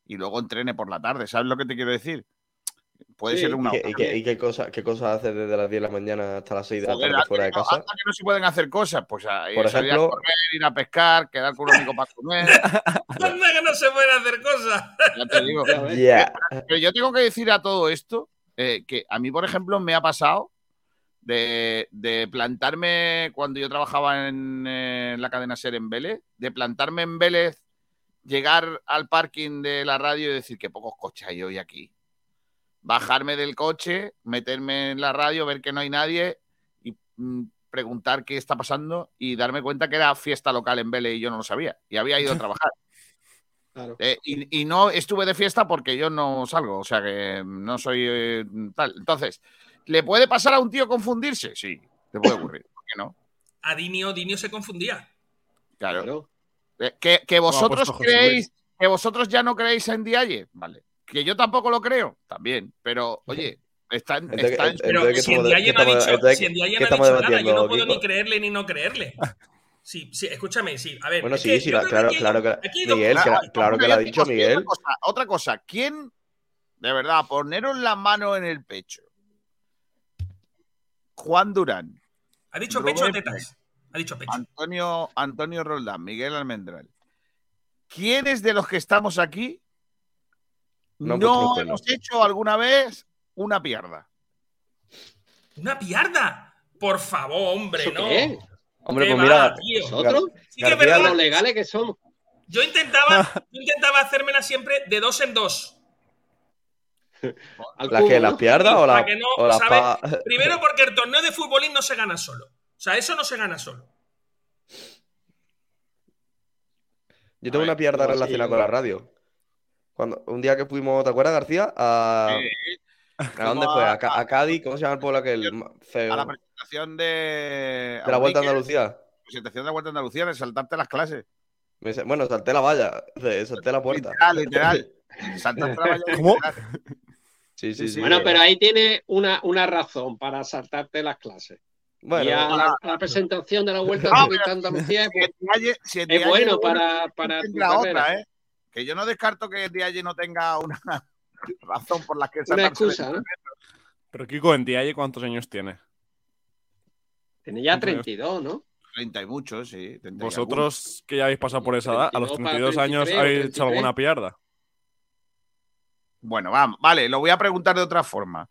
y luego entrene por la tarde, ¿sabes lo que te quiero decir? Puede Sí, ser ¿Y, una... qué, y qué- y qué cosa, qué cosas hace desde las 10 de la mañana hasta las 6 de la Joder, tarde fuera de casa? anda que no se pueden hacer cosas, pues a, Por salir ejemplo- a correr, ir a pescar, quedar con un amigo para comer, que no se pueden hacer cosas. ya te digo. Pero yo tengo que decir a todo esto eh, que a mí, por ejemplo, me ha pasado de, de plantarme cuando yo trabajaba en, eh, la cadena Ser en Vélez, de plantarme en Vélez, llegar al parking de la radio y decir que pocos coches hay hoy aquí. Bajarme del coche, meterme en la radio, ver que no hay nadie y mm, preguntar qué está pasando y darme cuenta que era fiesta local en Vélez y yo no lo sabía. Y había ido a trabajar. Claro. Eh, y, y no estuve de fiesta porque yo no salgo, o sea que no soy eh, tal. Entonces, ¿le puede pasar a un tío confundirse? Sí, le puede ocurrir. ¿Por qué no? A Dinio, Dinio se confundía. Claro. Claro. Eh, Que, que vosotros creéis, que vosotros ya no creéis en Dialle, vale. Que yo tampoco lo creo, también. Pero, oye, está, en- Entonces, Pero entonces, ¿qué si en no ha dicho, entonces, si en Dialle ¿qué no ha dicho nada, yo no puedo Kiko? ni creerle ni no creerle. Sí, sí, escúchame, sí. A ver, Bueno, sí, que sí, la- claro, claro que dos Miguel, claro que lo ha dicho Otra Miguel. cosa, otra cosa, ¿quién, de verdad, poneros la mano en el pecho? Juan Durán, ¿Ha dicho Rubén pecho o tetas? Ha dicho pecho. Antonio, Antonio Roldán, Miguel Almendral. ¿Quiénes de los que estamos aquí No no, hemos hecho alguna vez una pierda? ¡Una piarda! Por favor, hombre, ¿Eso no. qué? Hombre, ¿Qué pues va, mira? ¿Nosotros? Sí que es verdad. Los legales que somos. Yo intentaba, yo intentaba hacérmela siempre de dos en dos. Al ¿las cubo, que las pierdas o, las que no, Primero porque el torneo de futbolín no se gana solo. O sea, eso no se gana solo. Yo tengo ver, una pierda relacionada con la radio. Cuando, un día que fuimos, ¿te acuerdas, García? A, Eh, ¿a dónde fue? a- A, Ca- a Cádiz, ¿cómo se llama el pueblo aquel? Feo- a la presentación de, de la Vuelta a Andalucía. presentación de la Vuelta a Andalucía, de saltarte las clases. Me dice, bueno, salté la valla, salté la puerta. Literal, literal. Saltaste la valla ¿Cómo? literal. Sí, sí, sí. Bueno, pero ahí tiene una, una razón para saltarte las clases. Bueno, y a la, a la presentación de la Vuelta No, a Andalucía es, Si el Dialle- si el es bueno no- para, para tu carrera. otra, ¿eh? Que yo no descarto que el Dialle no tenga una razón por la que de- excusa, ¿no? Pero Kiko, en Dialle, ¿cuántos años tiene? Tiene ya Entonces- 32, ¿no? 30 y muchos, sí. 30 y Vosotros que ya habéis pasado por esa edad, a los 32 para 32 años 33 o habéis hecho 33. alguna pierda. algunos. Bueno, vamos, vale, lo voy a preguntar de otra forma.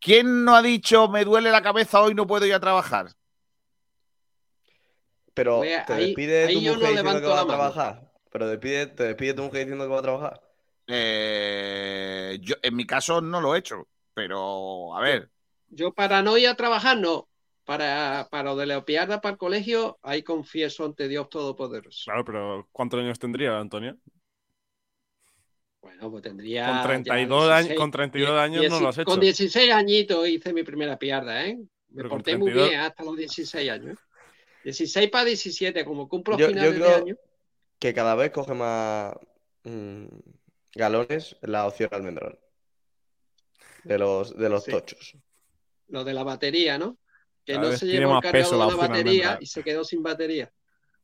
¿Quién no ha dicho me duele la cabeza hoy no puedo ir a trabajar? pero te ahí- despide ahí tu yo no mujer diciendo que a trabajar. Pero despide, te despide tu mujer diciendo que va a trabajar. Eh, yo, en mi caso no lo he hecho, pero a ver, Yo para no ir a trabajar, no. para, para lo de la pierda para el colegio, ahí confieso ante Dios Todopoderoso. Claro, pero ¿cuántos años tendría, Antonio? Bueno, pues tendría. Con ya 32 años, 16, con 32 años no lo has hecho. Con 16 añitos hice mi primera pierda, ¿eh? Me Pero porté muy 32 bien hasta los 16 años. 16 para 17, como cumplo Yo, yo finales de año. Que cada vez coge más mm, galones la opción almendrón. De los, de los Sí. tochos. Lo de la batería, ¿no? Que Cada no se tiene llevó el más peso la de batería y se quedó sin batería.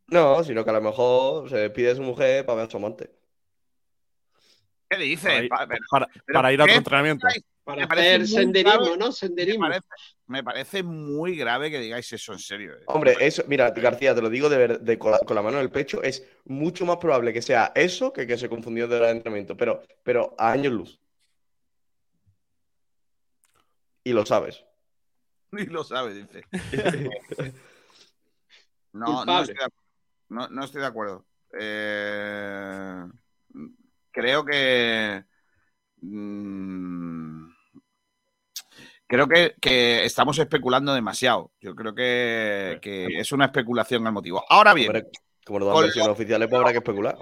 No, sino que a lo mejor se pide a su mujer para ver a su amante. ¿Qué dice? Para para- ir a ¿qué otro entrenamiento. Para Me parece hacer muy senderismo, grave. ¿no? Me Senderismo. parece, me parece muy grave que digáis eso en serio. eh. Hombre, eso, mira, García, te lo digo de, ver- de- con, la, con la mano en el pecho, es mucho más probable que sea eso que que se confundió de hora de entrenamiento, pero, pero a años luz. Y lo sabes. Ni lo sabe, dice. No, no Culpable. estoy de, acu- no, no estoy de acuerdo. Eh, creo que. mm, creo que, que estamos especulando demasiado. Yo creo que, que es una especulación al motivo. Ahora bien, Hombre, como nos dan versiones oficiales, pues habrá que especular.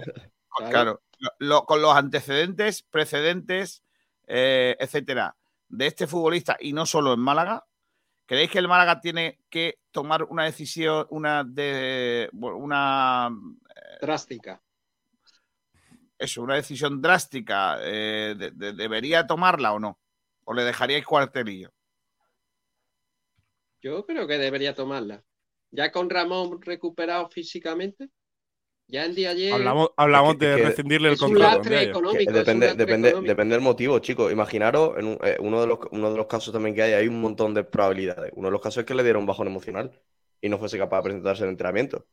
claro, lo- lo- con los antecedentes, precedentes, eh, etcétera, de este futbolista y no solo en Málaga, ¿creéis que el Málaga tiene que tomar una decisión, una de una Drástica. eso, una decisión drástica? eh, de- de- ¿Debería tomarla o no? ¿O le dejaríais cuartelillo? Yo creo que debería tomarla. Ya con Ramón recuperado físicamente, ya en día ayer. Hablamos, hablamos de que rescindirle el contrato. depende, lastre depende, económico. depende del motivo, chicos. Imaginaros, en un- eh, uno, de los, uno de los casos también que hay, hay un montón de probabilidades. Uno de los casos es que le dieron bajón emocional y no fuese capaz de presentarse en entrenamiento.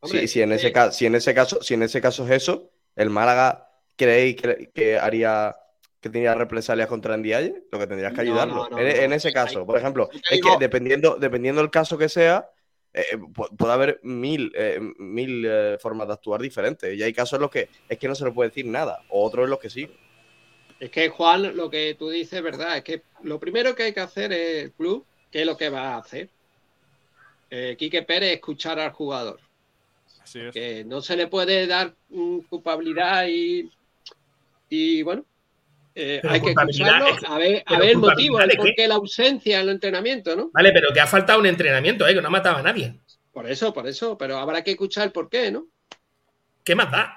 Hombre, Si, si en ese eh, si en ese caso, si en ese caso es eso, el Málaga creéis que, que haría que tenía represalias contra Ndiaye, lo que tendrías que ayudarlo. no, no, en, no. en ese caso, por ejemplo, es que dependiendo, dependiendo del caso que sea, eh, pu- puede haber mil, eh, mil eh, formas de actuar diferentes. Y hay casos en los que es que no se le puede decir nada, o otros en los que sí. Es que Juan, lo que tú dices es verdad, es que lo primero que hay que hacer es el club, ¿qué es lo que va a hacer? Eh, Quique Pérez, escuchar al jugador. Así es. Que no se le puede dar mm, culpabilidad y, y bueno, eh, hay que escucharlo, es- a ver, a ver el motivo, el de por qué? la ausencia en el entrenamiento, ¿no? Vale, pero que ha faltado un entrenamiento, ¿eh? Que no mataba a nadie. Por eso, por eso, pero habrá que escuchar el por qué, ¿no? ¿Qué más da?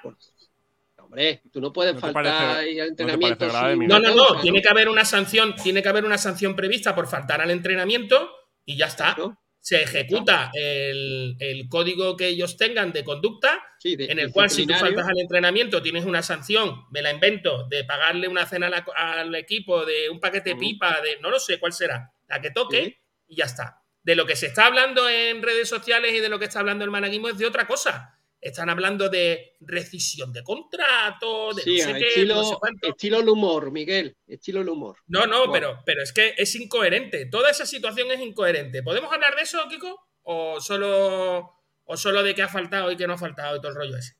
Hombre, tú no puedes ¿No faltar parece- ahí al no entrenamiento. grave, sin? No, no, causa, no. Tiene que haber una sanción, tiene que haber una sanción prevista por faltar al entrenamiento y ya está. ¿no? Se ejecuta el, el código que ellos tengan de conducta, Sí, de- en el cual si tú faltas al entrenamiento tienes una sanción, me la invento, de pagarle una cena la- al equipo, de un paquete de pipa, de no lo sé cuál será, la que toque Sí. y ya está. De lo que se está hablando en redes sociales y de lo que está hablando el managuismo es de otra cosa. Están hablando de rescisión de contrato, de Sí, no sé qué, estilo, no sé cuánto. estilo el humor, Miguel, estilo el humor. No, no, pero, pero es que es incoherente. Toda esa situación es incoherente. ¿Podemos hablar de eso, Kiko? ¿O solo, o solo de qué ha faltado y qué no ha faltado y todo el rollo ese?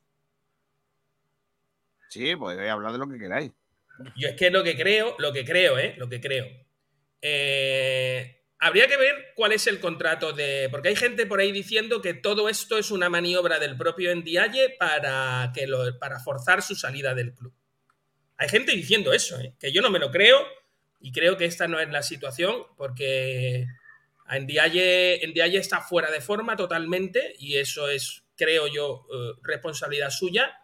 Sí, podéis hablar de lo que queráis. Yo es que lo que creo, lo que creo, ¿eh? Lo que creo. Eh, habría que ver cuál es el contrato de. Porque hay gente por ahí diciendo que todo esto es una maniobra del propio Ndiaye para, que lo, para forzar su salida del club. Hay gente diciendo eso, ¿eh? que yo no me lo creo y creo que esta no es la situación porque a Ndiaye, Ndiaye está fuera de forma totalmente y eso es, creo yo, eh, responsabilidad suya,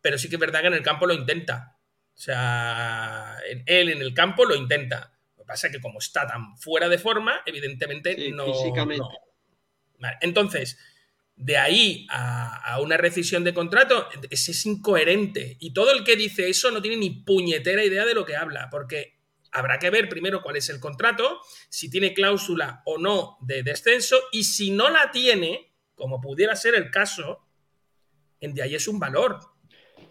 pero sí que es verdad que en el campo lo intenta. O sea, él en el campo lo intenta. Pasa es que como está tan fuera de forma, evidentemente Sí, no... físicamente. no. Vale, Entonces, de ahí a, a una rescisión de contrato, es, es incoherente. Y todo el que dice eso no tiene ni puñetera idea de lo que habla, porque habrá que ver primero cuál es el contrato, si tiene cláusula o no de descenso, y si no la tiene, como pudiera ser el caso, en de ahí es un valor,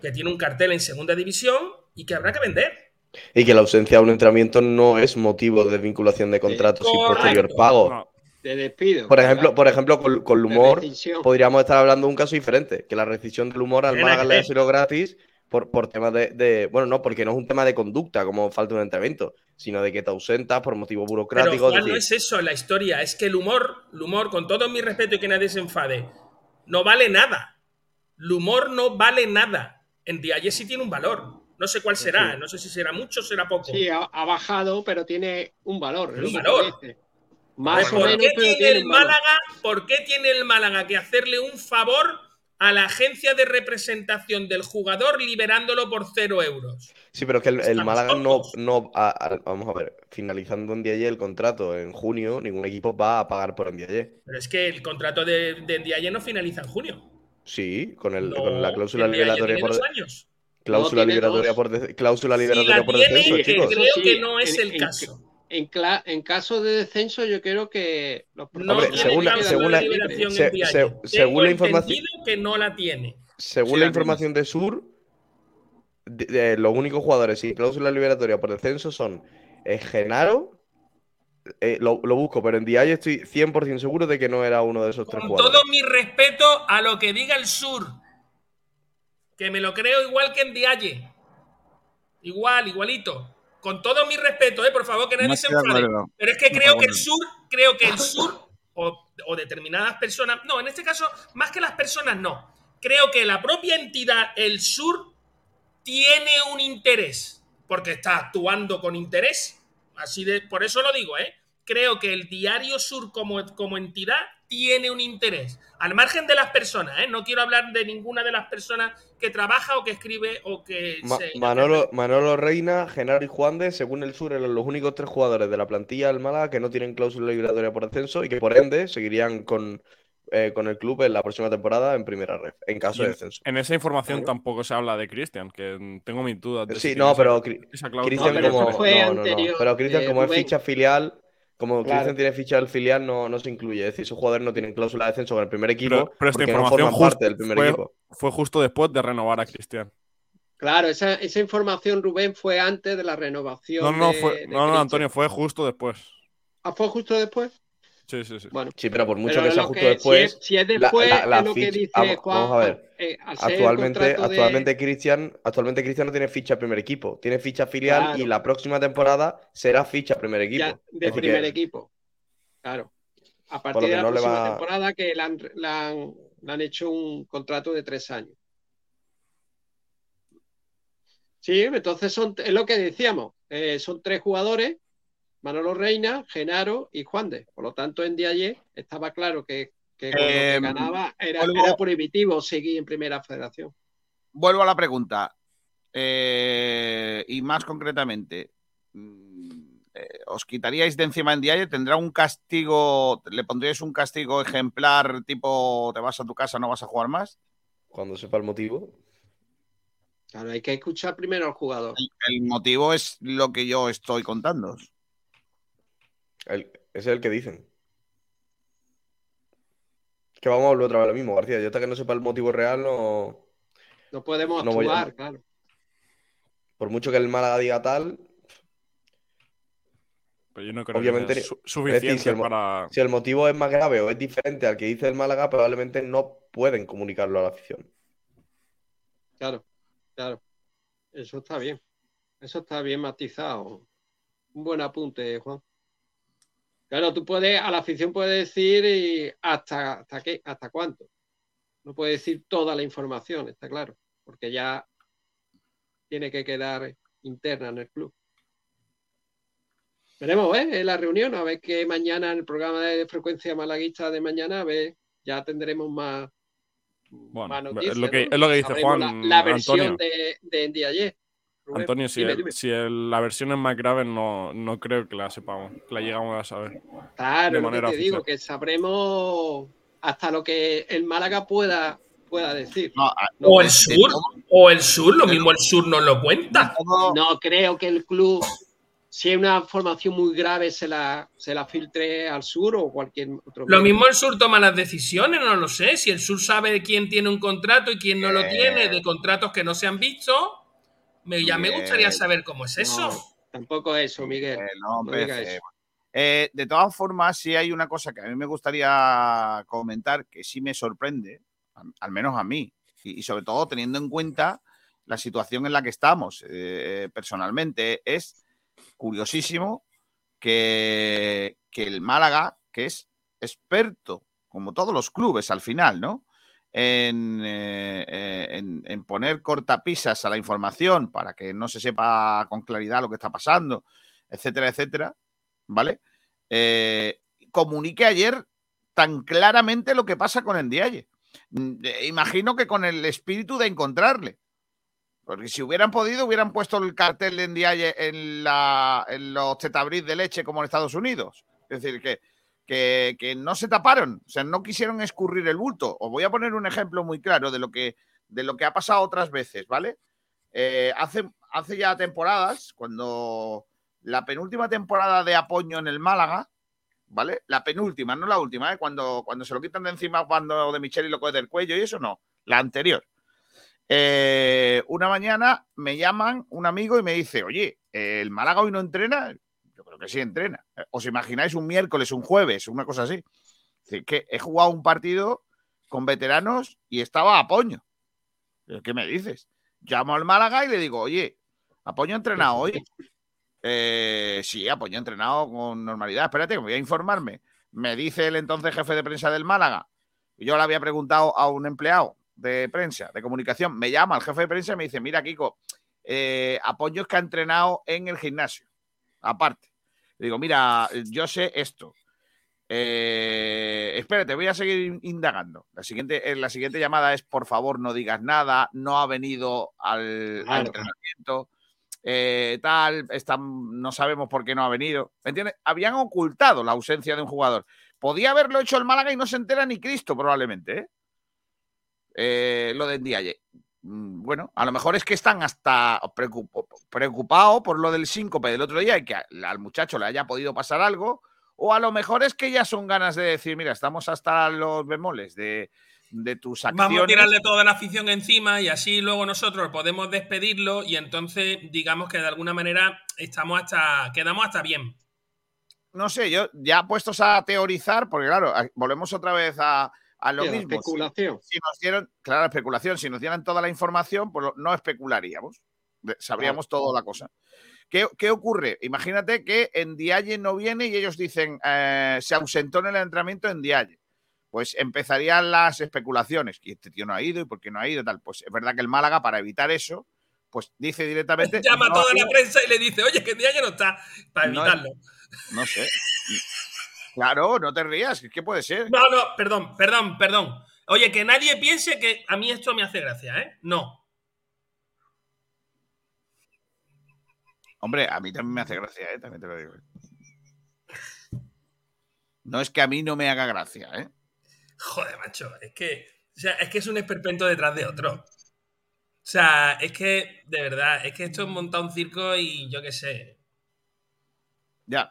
que tiene un cartel en segunda división y que habrá que vender. Y que la ausencia de un entrenamiento no es motivo de vinculación de contratos sin Correcto. posterior pago. No, De despido. Por ejemplo, por ejemplo, con, con el humor podríamos estar hablando de un caso diferente, que la rescisión del humor al Málaga le haya ver. sido gratis, por, por temas de, de- Bueno, no, porque no es un tema de conducta, como falta un entrenamiento, sino de que te ausentas por motivos Pero burocráticos. Juan, es no es eso la historia, es que el humor, el humor, con todo mi respeto y que nadie se enfade, no vale nada. El humor no vale nada. En Dialle sí tiene un valor. No sé cuál será, Sí. no sé si será mucho o será poco. Sí, ha, ha bajado, pero tiene un valor. Un valor. dice. Más o ¿Por menos, pero tiene tiene el valor. Málaga, ¿Por qué tiene el Málaga que hacerle un favor a la agencia de representación del jugador liberándolo por cero euros? Sí, pero es que el, Málaga no, no a- a- vamos a ver, finalizando en Ndiaye el contrato en junio, ningún equipo va a pagar por Ndiaye. Pero es que el contrato de, de Ndiaye no finaliza en junio. Sí, con, el, No, con la cláusula liberatoria por dos años. Cláusula No, liberatoria dos. por cláusula liberatoria por tiene, descenso, chicos. creo sí, que no es en- el en- caso. En, cla- en caso de descenso, yo creo que los No Hombre, según la- según se- según la información- que no la tiene. Según Sí, la la información de Sur, de- de- los únicos jugadores sin cláusula liberatoria por descenso son eh, Genaro, eh, lo, lo busco, pero en Ndiaye estoy 100% seguro de que no era uno de esos tres Con jugadores. todo mi respeto a lo que diga el sur. Que me lo creo igual que en Dialle. Igual, igualito. Con todo mi respeto, ¿eh? por favor, que nadie No se enfade. Pero es que No creo que el sur, creo que el sur, o, o determinadas personas, no, en este caso, más que las personas, no. Creo que la propia entidad, el sur, tiene un interés, porque está actuando con interés. Así de, por eso lo digo, ¿eh? Creo que el diario sur como, como entidad tiene un interés. Al margen de las personas, ¿eh? No quiero hablar de ninguna de las personas que trabaja o que escribe o que Ma- se- Manolo, Manolo Reina, Genaro y Juan de, según el Sur, eran los únicos tres jugadores de la plantilla del Málaga que no tienen cláusula liberatoria por descenso y que por ende seguirían con, eh, con el club en la próxima temporada en primera red, en caso de en, descenso. en esa información tampoco se habla de Cristian, que tengo mis dudas. De si Sí, tiene no, pero. Cristian como no, no, no. anterior, Pero Cristian eh, como es ficha filial, como Claro. Cristian tiene ficha del filial, no, no se incluye. Es decir, esos jugadores no tienen cláusula de descenso con el primer equipo Pero, pero esta no información forman just- parte del primer fue, equipo. fue justo después de renovar a Cristian. Claro, esa, esa información, Rubén, fue antes de la renovación. No, no, de- fue, de no, no. Antonio, fue justo después. Ah, ¿Fue justo después? Sí, sí, sí. Bueno. Sí, pero por mucho Pero que sea justo que- después. Si es, si es la- después, la- la es lo que ficha- dice vamos- Juan. vamos a ver. eh, Actualmente, contrato de- actualmente Cristian, actualmente Cristian no tiene ficha primer equipo, tiene ficha filial Claro. y la próxima temporada será ficha primer equipo. ya, de primer que- equipo. Claro. A partir de la no próxima va- temporada que le han, le han- le han hecho un contrato de tres años. Sí, entonces son, es lo que decíamos, eh, son tres jugadores, Manolo Reina, Genaro y Juan de. Por lo tanto, en Diaye estaba claro que, Em, ganaba era, vuelvo- era prohibitivo seguir en primera federación. Vuelvo a la pregunta. Eh, y más concretamente, mm, eh, ¿os quitaríais de encima en Dialle? ¿Tendrá un castigo? ¿Le pondríais un castigo ejemplar tipo te vas a tu casa, no vas a jugar más? Cuando sepa el motivo. Claro, hay que escuchar primero al jugador. El motivo es lo que yo estoy contando. El- ese es el que dicen. Que vamos a hablar otra vez lo mismo, García. Yo hasta que no sepa el motivo real, no. No podemos No voy a- actuar, claro. Por mucho que el Málaga diga tal, Pero yo no creo Obviamente, que sea su- es suficiente decir, si el, para. si el motivo es más grave o es diferente al que dice el Málaga, probablemente no pueden comunicarlo a la afición. Claro, claro. Eso está bien. Eso está bien matizado. Un buen apunte, Juan. Claro, tú puedes, a la afición puedes decir y hasta, hasta qué, hasta cuánto. No puedes decir toda la información, está claro, porque ya tiene que quedar interna en el club. Veremos, ¿eh? En la reunión, a ver que mañana en el programa de frecuencia malaguista de mañana, a ver, ya tendremos más, Bueno, más es noticias, lo que- ¿no? es lo que dice Sabremos Juan, La, la versión Antonio. de, de Andy ayer. Rubén, Antonio, si, dime, el- dime. si el- la versión es más grave, no, no creo que la sepamos, que la llegamos a saber. Claro, de lo que manera te digo, que sabremos hasta lo que el Málaga pueda, pueda decir. No, O el de sur, o el sur, lo mismo el sur nos lo cuenta. No creo que el club, si hay una formación muy grave, se la, se la filtre al sur o cualquier otro. Lo mismo el sur toma las decisiones, no lo sé. Si el sur sabe quién tiene un contrato y quién no lo Eh. tiene, de contratos que no se han visto, me, ya me gustaría saber cómo es eso. No, tampoco eso, Miguel. Eh, no, No diga empecé. eso. Eh, de todas formas, sí hay una cosa que a mí me gustaría comentar que sí me sorprende, al, al menos a mí, y, y sobre todo teniendo en cuenta la situación en la que estamos eh, personalmente. Es curiosísimo que, que el Málaga, que es experto, como todos los clubes al final, ¿no? En, eh, eh, en, poner cortapisas a la información para que no se sepa con claridad lo que está pasando, etcétera, etcétera, ¿vale? Eh, comunique ayer tan claramente lo que pasa con Endiaye. Mm, eh, Imagino que con el espíritu de encontrarle. Porque si hubieran podido, hubieran puesto el cartel de Ndiaye en, en los tetabris de leche como en Estados Unidos. Es decir, que, que, no se taparon, o sea, no quisieron escurrir el bulto. Os voy a poner un ejemplo muy claro de lo que, de lo que ha pasado otras veces, ¿vale? Eh, hace, hace ya temporadas, cuando la penúltima temporada de Apoño en el Málaga, ¿vale? La penúltima, no la última, ¿eh? Cuando, cuando se lo quitan de encima cuando de Micheli lo coge del cuello y eso no, la anterior. Eh, una mañana me llaman un amigo y me dice, oye, ¿el Málaga hoy no entrena? Creo que sí entrena. ¿Os imagináis un miércoles, un jueves, una cosa así? Es decir, que he jugado un partido con veteranos y estaba a Poño. ¿Qué me dices? Llamo al Málaga y le digo, oye, ¿Apoño entrenado hoy? Eh, sí, Apoño entrenado con normalidad. Espérate, que voy a informarme. Me dice el entonces jefe de prensa del Málaga. Yo le había preguntado a un empleado de prensa, de comunicación. Me llama el jefe de prensa y me dice, mira, Kiko, eh, Apoño es que ha entrenado en el gimnasio, aparte. Le digo, mira, yo sé esto. Eh, espérate, voy a seguir indagando. La siguiente, eh, la siguiente llamada es, por favor, no digas nada, no ha venido al, entrenamiento, eh, tal, está- no sabemos por qué no ha venido. ¿Me entiendes? Habían ocultado la ausencia de un jugador. Podía haberlo hecho el Málaga y no se entera ni Cristo, probablemente. lo de Ndiaye. Mm, Bueno, a lo mejor es que están hasta preocup- preocupados por lo del síncope del otro día y que al muchacho le haya podido pasar algo. O a lo mejor es que ya son ganas de decir, mira, estamos hasta los bemoles de, de tus acciones. Vamos a tirarle toda la afición encima y así luego nosotros podemos despedirlo y entonces digamos que de alguna manera estamos hasta quedamos hasta bien. no sé, yo ya puestos a teorizar, porque claro, volvemos otra vez a, a lo Sí, a la mismo. Si- especulación. Si, nos dieron, claro, la especulación, si nos dieran toda la información, pues no especularíamos. Sabríamos toda la cosa. ¿Qué, qué ocurre? Imagínate que en Dialle no viene y ellos dicen eh, se ausentó en el entrenamiento en Dialle. Pues empezarían las especulaciones. ¿Y este tío no ha ido? ¿Y por qué no ha ido? Tal. Pues es verdad que el Málaga, para evitar eso, pues dice directamente. Llama a "No, toda la prensa y le dice, oye, que día ya no está, para No, evitarlo. No sé. Claro, no te rías, ¿qué puede ser? No, no, perdón, perdón, perdón. Oye, que nadie piense que a mí esto me hace gracia, ¿eh? No. Hombre, a mí también me hace gracia, ¿eh? También te lo digo. No es que a mí no me haga gracia, ¿eh? Joder, macho, es que, o sea, es que es un esperpento detrás de otro. O sea, es que, de verdad, es que esto es montar un circo y yo qué sé. Ya.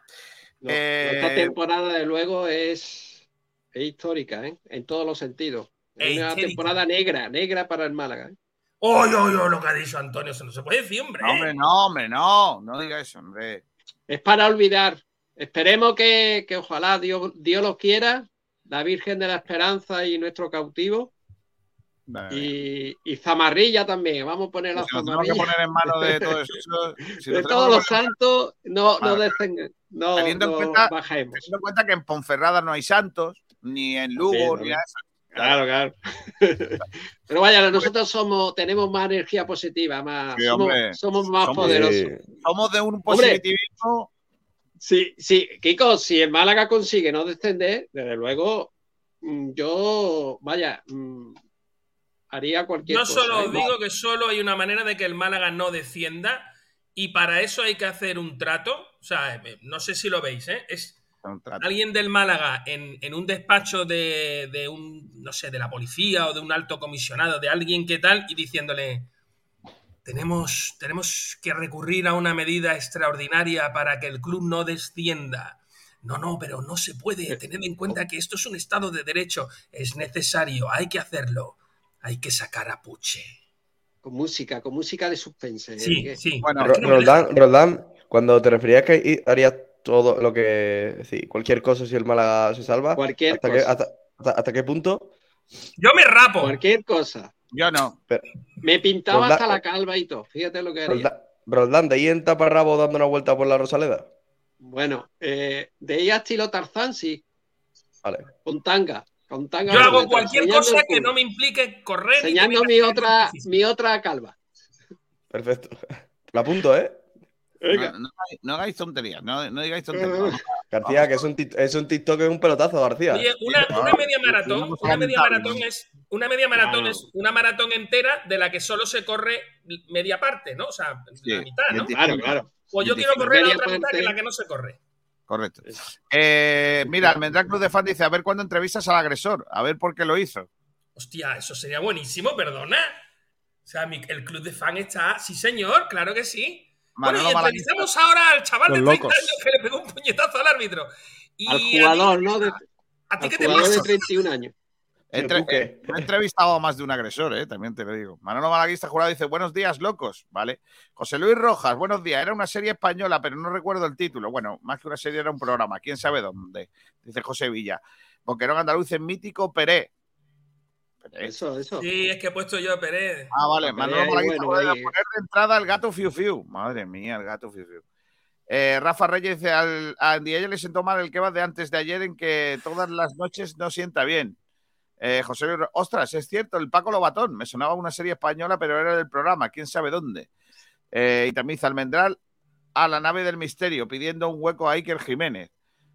Eh, Esta temporada, de luego, es, es histórica, ¿eh? En todos los sentidos. Es Es una histérica. temporada negra, negra para el Málaga. ¿eh? ¡Oye, oye, oye! Lo que ha dicho Antonio, eso no se puede decir, hombre. No, hombre, no, hombre, no. No diga eso, hombre. Es para olvidar. Esperemos que, que ojalá Dios, Dios lo quiera, la Virgen de la Esperanza y nuestro cautivo. Vale. Y, y Zamarrilla también. Vamos a poner la Si nos tenemos que Zamarrilla. poner en manos de todo eso, si de nos todos los santos, no, no, descen- no, Teniendo en cuenta- bajemos. Teniendo en cuenta que en Ponferrada no hay santos, ni en Lugo, Sí, ni no. nada eso. Claro, claro. Pero vaya, nosotros somos, tenemos más energía positiva, más, Sí, somos, más Somos- poderosos. Somos de un positivismo. Sí, sí, Kiko, si el Málaga consigue no descender, desde luego, mm, yo, vaya, mm, haría cualquier Yo cosa. solo ¿eh? os digo que solo hay una manera de que el Málaga no descienda y para eso hay que hacer un trato. O sea, eh, no sé si lo veis, ¿eh? Es alguien del Málaga en, en un despacho de, de un, no sé, de la policía o de un alto comisionado, de alguien que tal, y diciéndole, tenemos, tenemos que recurrir a una medida extraordinaria para que el club no descienda. No, no, pero no se puede. Tened en cuenta que esto es un Estado de Derecho. Es necesario, hay que hacerlo. Hay que sacar a Puche. Con música, con música de suspense. Sí, ¿eh? sí. Bueno, Ro- Roldán, Roldán, cuando te referías que harías todo lo que. Decir, cualquier cosa si el Málaga se salva. Cualquier ¿hasta qué, cosa. hasta, hasta- hasta qué punto? Yo me rapo. Cualquier cosa. Yo no. Me pintaba hasta la calva y todo. Fíjate lo que haría. Roldán, ¿de ahí en taparrabo dando una vuelta por la Rosaleda? Bueno, eh, de ella estilo Tarzán, sí. Vale. Con tanga. Con tanga Yo hago cualquier cosa que no me implique correr. y Enseñando mi otra, mi otra calva. Perfecto. La apunto, ¿eh? No, no hagáis- no hagáis tonterías, no, no digáis tonterías. García, que es un, es un TikTok, es un pelotazo, García. Oye, una, una media maratón, una media maratón es una media maratón Claro. es una maratón entera de la que solo se corre media parte, ¿no? O sea, la mitad, ¿no? Claro, claro. Pues yo quiero 25. correr la otra mitad que la que no se corre. Correcto. Eh, mira, Almendral Cruz de Fan dice: A ver cuándo entrevistas al agresor, a ver por qué lo hizo. Hostia, eso sería buenísimo, perdona. O sea, mi- el club de fan está. Sí, señor, claro que sí. Manolo bueno, y entrevistamos ahora al chaval de Los 30 locos. años que le pegó un puñetazo al árbitro. Y Al a ti- jugador, ¿no? De- ¿A ti qué te jugador de pasa? 31 años. He, entre- eh, he entrevistado a más de un agresor, eh, también te lo digo. Manolo Malaguista Jurado dice: Buenos días, locos. Vale. José Luis Rojas, buenos días. Era una serie española, pero no recuerdo el título. Bueno, más que una serie, era un programa. ¿Quién sabe dónde? Dice José Villa. Boquerón andaluz en mítico Peré. Peré. Eso, eso. Sí, es que he puesto yo a Pérez. Ah, vale. Peré, Manolo Malaguista bueno, poner de entrada el gato Fiu Fiu. Madre mía, el gato Fiu Fiu. Eh, Rafa Reyes dice: al, A Ndiaye le sentó mal el kebab de antes de ayer en que todas las noches no sienta bien. Eh, José Luis, ostras, es cierto, el Paco Lobatón. Me sonaba una serie española, pero era del programa, quién sabe dónde. Eh, y también Almendral a la nave del misterio, pidiendo un hueco a Iker Jiménez.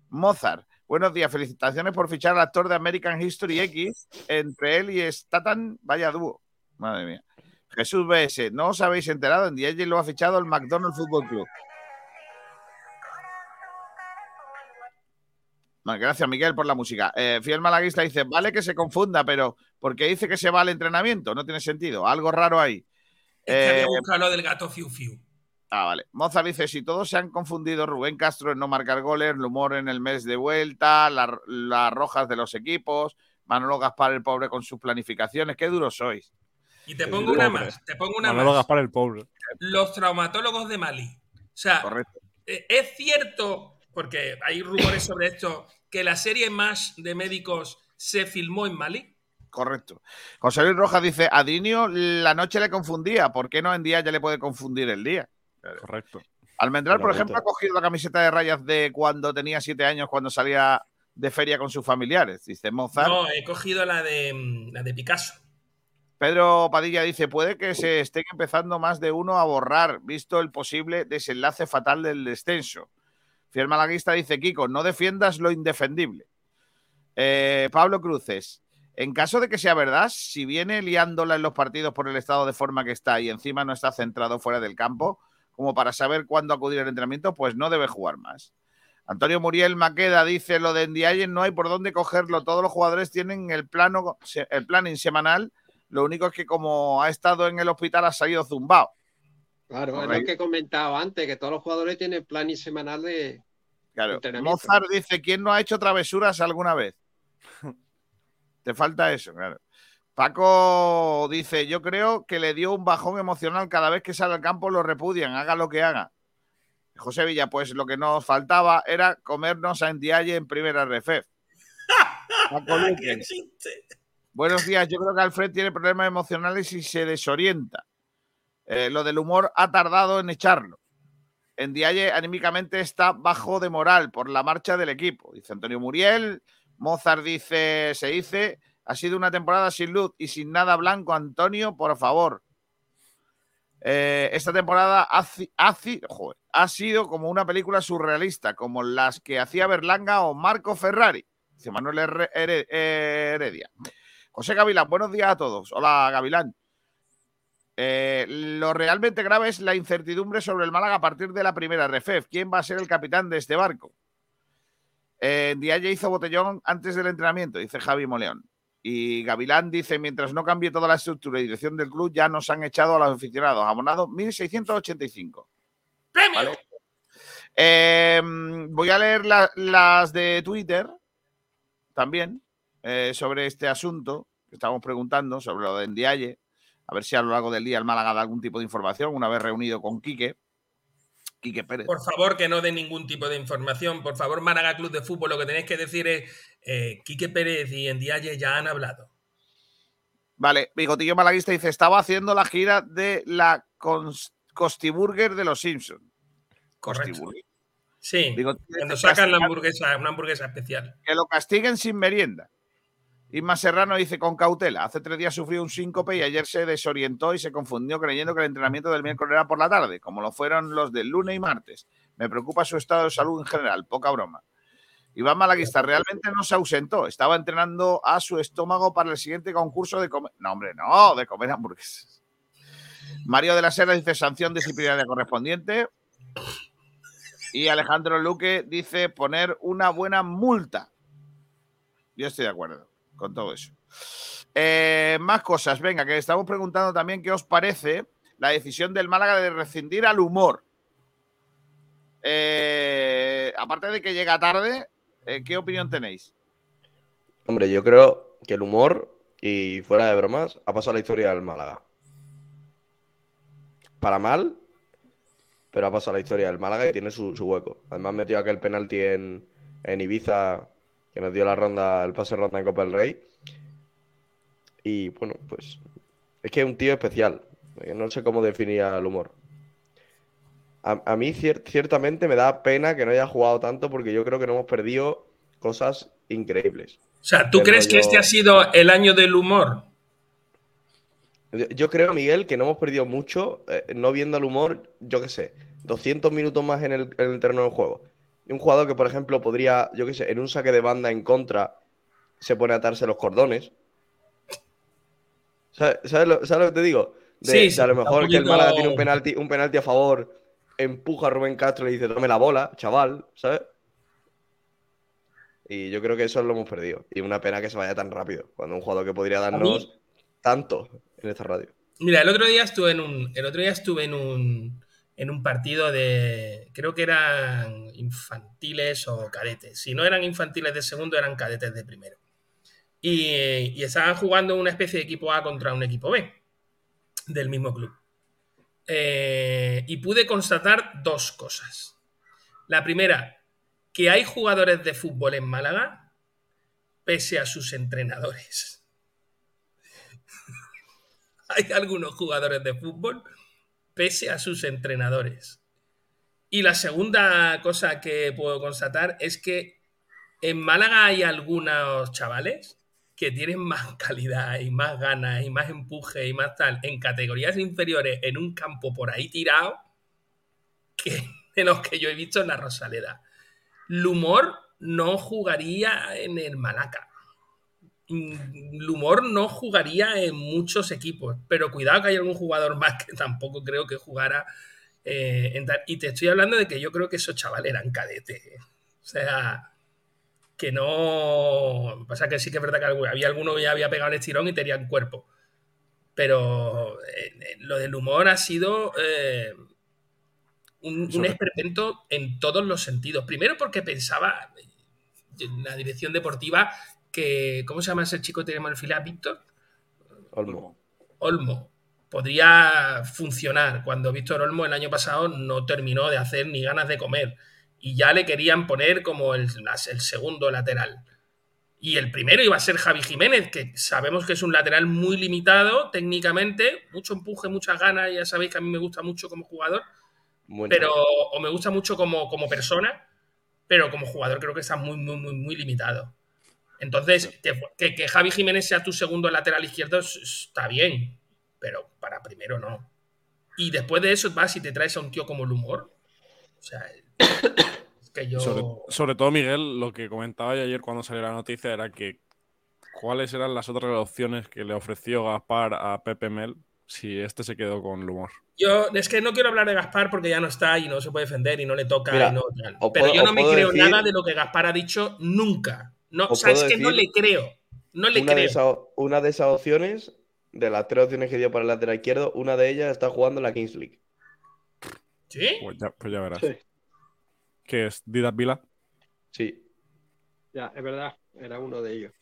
Mozart, buenos días, felicitaciones por fichar al actor de American History X. Entre él y Statan, vaya dúo. Madre mía. Jesús BS, no os habéis enterado, en Diego lo ha fichado el McDonald's Football Club. Gracias, Miguel, por la música. Eh, Fiel Malaguista dice, vale que se confunda, pero porque dice que se va al entrenamiento, no tiene sentido. Algo raro ahí. Es que había Eh, buscado lo del gato Fiu Fiu. Ah, vale. Mozart dice, si todos se han confundido, Rubén Castro en no marcar goles, el humor en el mes de vuelta, la- las rojas de los equipos, Manolo Gaspar el pobre con sus planificaciones, qué duros sois. Y te pongo una más. Te pongo una Manolo más. Gaspar el pobre. Los traumatólogos de Mali. O sea, Correcto. eh, es cierto, porque hay rumores sobre esto, que la serie más de médicos se filmó en Mali. Correcto. José Luis Rojas dice, a Dinio la noche le confundía, ¿por qué no en día ya le puede confundir el día? Correcto. Almendral, por ejemplo, ha cogido la camiseta de rayas de cuando tenía siete años, cuando salía de feria con sus familiares. Dice Mozart. No, he cogido la de, mm, la de Picasso. Pedro Padilla dice, puede que se estén empezando más de uno a borrar, visto el posible desenlace fatal del descenso. Fiel Malaguista dice, Kiko, no defiendas lo indefendible. Eh, Pablo Cruces, en caso de que sea verdad, si viene liándola en los partidos por el estado de forma que está y encima no está centrado fuera del campo, como para saber cuándo acudir al entrenamiento, pues no debe jugar más. Antonio Muriel Maqueda dice, lo de Ndiaye no hay por dónde cogerlo, todos los jugadores tienen el, plano, el planning semanal lo único es que como ha estado en el hospital ha salido zumbado. Claro, es lo que he comentado antes, que todos los jugadores tienen plan y semanal de Claro. entrenamiento. Mozart dice, ¿quién no ha hecho travesuras alguna vez? Te falta eso, claro. Paco dice, yo creo que le dio un bajón emocional cada vez que sale al campo, lo repudian, haga lo que haga. José Villa, pues lo que nos faltaba era comernos a Ndiaye en primera RFF. Paco. Buenos días. Yo creo que Alfred tiene problemas emocionales y se desorienta. Eh, lo del humor ha tardado en echarlo. En Dialle anímicamente está bajo de moral por la marcha del equipo. Dice Antonio Muriel. Mozart dice, se dice, ha sido una temporada sin luz y sin nada blanco. Antonio, por favor. Eh, esta temporada ha, ha sido como una película surrealista, como las que hacía Berlanga o Marco Ferrari. Dice Manuel Heredia. José Gavilán, buenos días a todos. Hola, Gavilán. Eh, lo realmente grave es la incertidumbre sobre el Málaga a partir de la primera RFEF. ¿Quién va a ser el capitán de este barco? Eh, Dialle hizo botellón antes del entrenamiento, dice Javi Moleón. Y Gavilán dice, mientras no cambie toda la estructura y dirección del club, ya nos han echado a los aficionados. Abonados 1.685. ¡Premio! Vale. Eh, voy a leer la- las de Twitter también eh, sobre este asunto que estamos preguntando, sobre lo de Ndiaye. A ver si a lo largo del día el Málaga da algún tipo de información, una vez reunido con Quique. Quique Pérez. Por favor, que no dé ningún tipo de información. Por favor, Málaga Club de Fútbol, lo que tenéis que decir es: eh, Quique Pérez y Endiaye ya han hablado. Vale, Bigotillo Malaguista dice, estaba haciendo la gira de la Costiburger de los Simpsons. Correcto. Costiburger. Sí, Bigotillo cuando sacan la "Castigar- hamburguesa, una hamburguesa especial. Que lo castiguen sin merienda. Isma Serrano dice con cautela. Hace tres días sufrió un síncope y ayer se desorientó y se confundió creyendo que el entrenamiento del miércoles era por la tarde, como lo fueron los del lunes y martes. Me preocupa su estado de salud en general, poca broma. Iván Malaguista realmente no se ausentó, estaba entrenando a su estómago para el siguiente concurso de comer. No, hombre, no, de comer hamburguesas. Mario de la Sera dice sanción disciplinaria correspondiente. Y Alejandro Luque dice poner una buena multa. Yo estoy de acuerdo con todo eso. Eh, más cosas, venga, que estamos preguntando también qué os parece la decisión del Málaga de rescindir al humor. Eh, aparte de que llega tarde, eh, ¿qué opinión tenéis? Hombre, yo creo que el humor, y fuera de bromas, ha pasado la historia del Málaga. Para mal, pero ha pasado la historia del Málaga y tiene su, su hueco. Además, metió aquel penalti en, en Ibiza que nos dio la ronda, el pase de ronda en Copa del Rey. Y bueno, pues es que es un tío especial. Eh, No sé cómo definir el humor. A, a mí cier- ciertamente me da pena que no haya jugado tanto porque yo creo que no hemos perdido cosas increíbles. O sea, ¿tú crees que este ha sido el año del humor? Yo- Yo creo, Miguel, que no hemos perdido mucho eh, no viendo el humor, yo qué sé, 200 minutos más en el, en el terreno del juego. Un jugador que, por ejemplo, podría, yo qué sé, en un saque de banda en contra, se pone a atarse los cordones. ¿Sabes, sabes lo, sabes lo que te digo? De, Sí, a lo mejor que el Málaga tiene un penalti, un penalti a favor, empuja a Rubén Castro y le dice, dame la bola, chaval, ¿sabes? Y yo creo que eso lo hemos perdido. Y una pena que se vaya tan rápido, cuando un jugador que podría darnos tanto en esta radio. Mira, el otro día estuve en un, el otro día estuve en un, en un partido de, creo que eran infantiles o cadetes. Si no eran infantiles de segundo, eran cadetes de primero. Y, estaban jugando una especie de equipo A contra un equipo B del mismo club. Eh, y pude constatar dos cosas. La primera, que hay jugadores de fútbol en Málaga, pese a sus entrenadores. hay algunos jugadores de fútbol, pese a sus entrenadores. Y la segunda cosa que puedo constatar es que en Málaga hay algunos chavales que tienen más calidad y más ganas y más empuje y más tal en categorías inferiores en un campo por ahí tirado que los que yo he visto en la Rosaleda. Lumor no jugaría en el Malaca. Mm, Lumor no jugaría en muchos equipos, pero cuidado que hay algún jugador más que tampoco creo que jugara eh, en Y te estoy hablando de que yo creo que esos chavales eran cadetes. eh. O sea, que no. Pasa que sí que es verdad que había alguno que ya había pegado el estirón y tenían cuerpo. Pero eh, lo del humor ha sido un, un experimento en todos los sentidos. Primero porque pensaba en la dirección deportiva que. ¿Cómo se llama ese chico que tenemos en fila? Víctor. Olmo. Olmo podría funcionar cuando Víctor Olmo el año pasado no terminó de hacer ni ganas de comer y ya le querían poner como el, el segundo lateral. Y el primero iba a ser Javi Jiménez, que sabemos que es un lateral muy limitado técnicamente, mucho empuje, muchas ganas, ya sabéis que a mí me gusta mucho como jugador, pero o me gusta mucho como, como persona, pero como jugador creo que está muy, muy, muy, muy limitado. Entonces, que, que- que Javi Jiménez sea tu segundo lateral izquierdo es- está bien, pero para primero no. Y después de eso vas y te traes a un tío como el humor. O sea, es que yo. Sobre, sobre todo, Miguel, lo que comentaba yo ayer cuando salió la noticia era que cuáles eran las otras opciones que le ofreció Gaspar a Pepe Mel si este se quedó con el humor. Yo es que no quiero hablar de Gaspar porque ya no está y no se puede defender y no le toca. Mira, y no Pero puedo- yo no me creo decir- nada de lo que Gaspar ha dicho nunca. No, o sea, es que no le creo. No le una, de creo. esas, una de esas opciones, de las tres opciones que dio para el lateral izquierdo, una de ellas está jugando en la Kings League. ¿Sí? Pues ya, pues ya verás. Sí, ¿Qué es? ¿Didas Vila? Sí. ya, es verdad, era uno de ellos.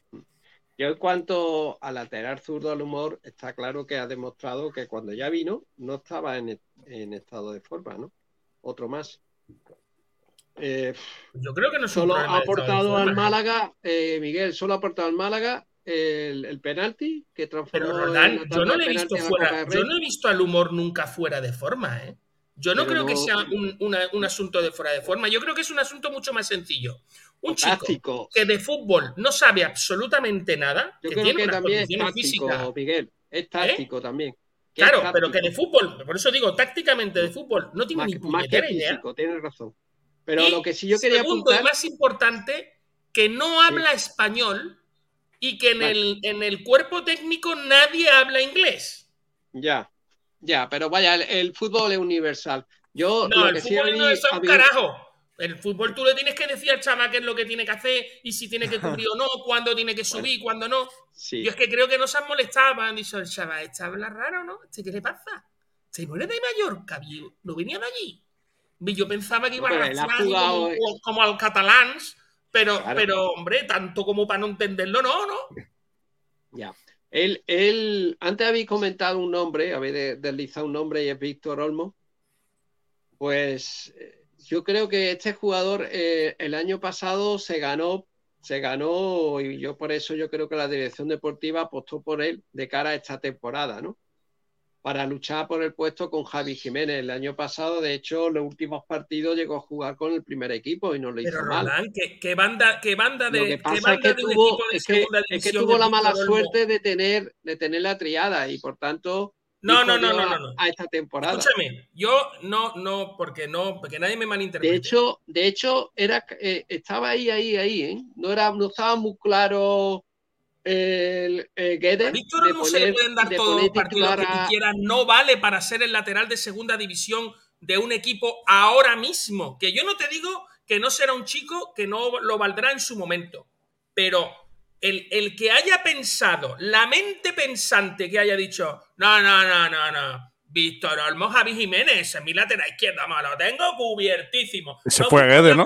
Yo en cuanto a lateral zurdo al humor, está claro que ha demostrado que cuando ya vino no estaba en, en estado de forma, ¿no? Otro más. Eh, Yo creo que no solo ha aportado al. Málaga, eh, Miguel, solo ha aportado al Málaga el, el penalti que transformó. Pero Roldán, yo no le he visto fuera, yo no he visto al humor nunca fuera de forma, ¿eh? Yo no Pero creo que sea un, una- un asunto de fuera de forma. Yo creo que es un asunto mucho más sencillo. Un chico que de fútbol no sabe absolutamente nada, Yo que creo tiene que también es físicas. Miguel. Es táctico también. Claro, pero que de fútbol, por eso digo, tácticamente de fútbol, no tiene más, ni más que puñetera idea. tienes razón. Pero Y lo que sí yo quería segundo apuntar. y más importante, que no habla español y que en Vale. el, en el cuerpo técnico nadie habla inglés. Ya, ya, pero vaya, el, el fútbol es universal. Yo No, lo el que fútbol no es un carajo. El fútbol tú le tienes que decir al chaval qué es lo que tiene que hacer y si tiene que cubrir o no, cuándo tiene que subir, cuándo no. Sí. Yo es que creo que no se han molestado, me han dicho, el chaval, ¿este habla raro no? ¿Este qué le pasa? ¿Este no eres de Mallorca, viejo? ¿No venía de allí? Yo pensaba que iba a jugado- como, como al catalán, pero, Claro. pero, hombre, tanto como para no entenderlo, no, ¿no? Ya. Él, él, antes habéis comentado un nombre, habéis de- deslizado un nombre y es Víctor Olmo. Pues eh, yo creo que este jugador eh, el año pasado se ganó, se ganó, y yo por eso yo creo que la dirección deportiva apostó por él de cara a esta temporada, ¿no? Para luchar por el puesto con Javi Jiménez. El año pasado, de hecho, los últimos partidos llegó a jugar con el primer equipo y no lo hizo Pero mal. Roland, ¿qué, qué banda, qué banda de, Lo que pasa es que de un tuvo, equipo de es que, es tuvo la mala suerte de tener, de tener la triada y por tanto No, no, no, no, no. a esta temporada. Escúchame, yo no, no, porque no, porque nadie me malinterprete. De hecho, de hecho era, eh, estaba ahí, ahí, ahí, ¿eh? No, era, no estaba muy claro el eh, Guedes A Víctor Olmo se le pueden dar todos los partidos que tú quieras, no vale para ser el lateral de segunda división de un equipo ahora mismo. Que yo no te digo que no será un chico que no lo valdrá en su momento, pero el, el que haya pensado, la mente pensante que haya dicho, no, no, no, no, no. Víctor Olmo, Javi Jiménez, es mi lateral izquierda, me lo tengo cubiertísimo. Se No fue Guedes, ¿no?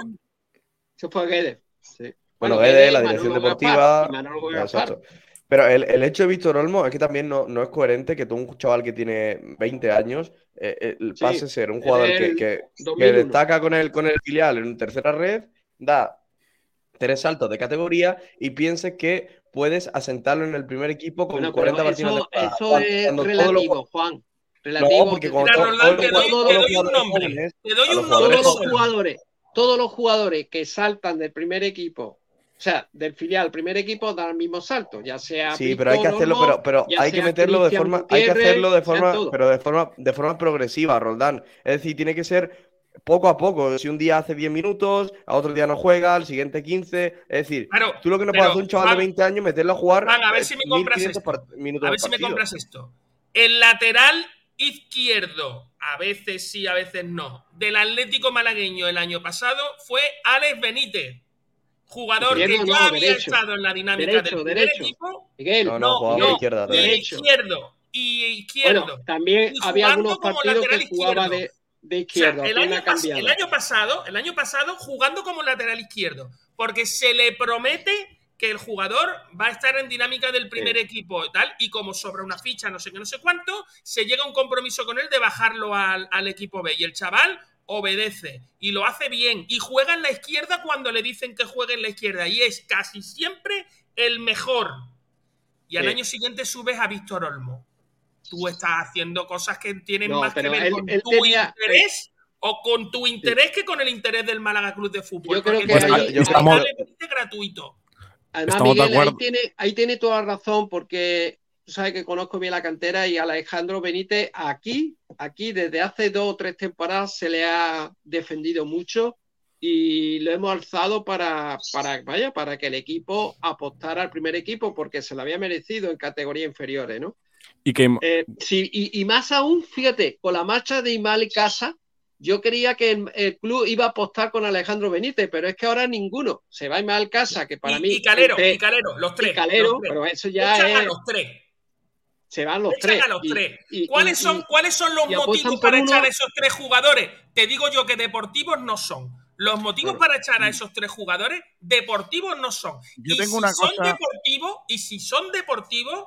Eso fue Guedes. Sí. Bueno, Guedes, Guedes, la dirección deportiva. Gaspar. Exacto. Pero el, el hecho de Víctor Olmo es que también no, no es coherente que tú, un chaval que tiene 20 años, eh, eh, Sí, pase a ser un jugador es que, que- que 2001. destaca con el, con el filial en tercera red, da tres saltos de categoría y pienses que puedes asentarlo en el primer equipo con Bueno, pero 40 partidos de eso, es todos los relativo, Juan. Relativo. No, porque que- cuando Mira, Roland, todos te doy, te todos un nombre. jóvenes- Te doy un todos nombre jugadores los jugadores, todos los jugadores que saltan del primer equipo, o sea, del filial al primer equipo dan el mismo salto, ya sea Sí, pero hay que hacerlo, pero, hay que meterlo de forma, hay que hacerlo de forma, pero de forma, de forma progresiva, Roldán. Es decir, tiene que ser poco a poco. Si un día hace 10 minutos, a otro día no juega, al siguiente 15. Es decir, Claro, tú lo que no pero, puedes hacer un chaval Juan, de 20 años, meterlo a jugar Juan, a ver si me compras 1500 esto. A ver si me compras esto. El lateral izquierdo, a veces sí, a veces no, del Atlético Malagueño el año pasado fue Alex Benítez, jugador que no, ya había derecho. estado en la dinámica Derecho, del primer derecho. equipo. Miguel, No, no, No, jugaba no, por izquierda. y también. derecho. izquierdo, y izquierdo. bueno, también Y había jugando algunos como partidos lateral que jugaba de, izquierdo. de O sea, izquierdo, el, apenas año pas- cambiado. el año pasado, el año pasado jugando como lateral izquierdo, porque se le promete que el jugador va a estar en dinámica del primer equipo y tal, y como sobra una ficha, no sé qué, no sé cuánto, se llega a un compromiso con él de bajarlo al, al equipo B. Y el chaval obedece y lo hace bien y juega en la izquierda cuando le dicen que juegue en la izquierda y es casi siempre el mejor. Y al Sí. año siguiente subes a Víctor Olmo. Tú estás haciendo cosas que tienen No, más que ver él- con él tu tenía- interés o con tu interés que con el interés del Málaga Club de Fútbol. Yo creo Porque que el ahí- yo estamos- gratuito. Además, Miguel, ahí tiene, ahí tiene toda la razón porque tú sabes que conozco bien la cantera y a Alejandro Benítez aquí, aquí desde hace dos o tres temporadas se le ha defendido mucho y lo hemos alzado para, para, vaya, para que el equipo apostara al primer equipo porque se lo había merecido en categorías inferiores, ¿no? Y que Eh, sí, y, y más aún, fíjate, con la marcha de Imal Casa, yo creía que el, el club iba a apostar con Alejandro Benítez, pero es que ahora ninguno. Se va Imal Casa, que para y, mí. y Calero, este- y Calero, los tres. y Calero, los tres. pero eso ya Echan a es. los tres. Se van los Echan tres. a los y- tres. y- ¿Cuáles, y- son, y- ¿Cuáles son los motivos para uno- echar a esos tres jugadores? Te digo yo que deportivos no son. Los motivos para echar a esos tres jugadores deportivos no son. Yo y tengo si una son cosa- deportivos, y si son deportivos,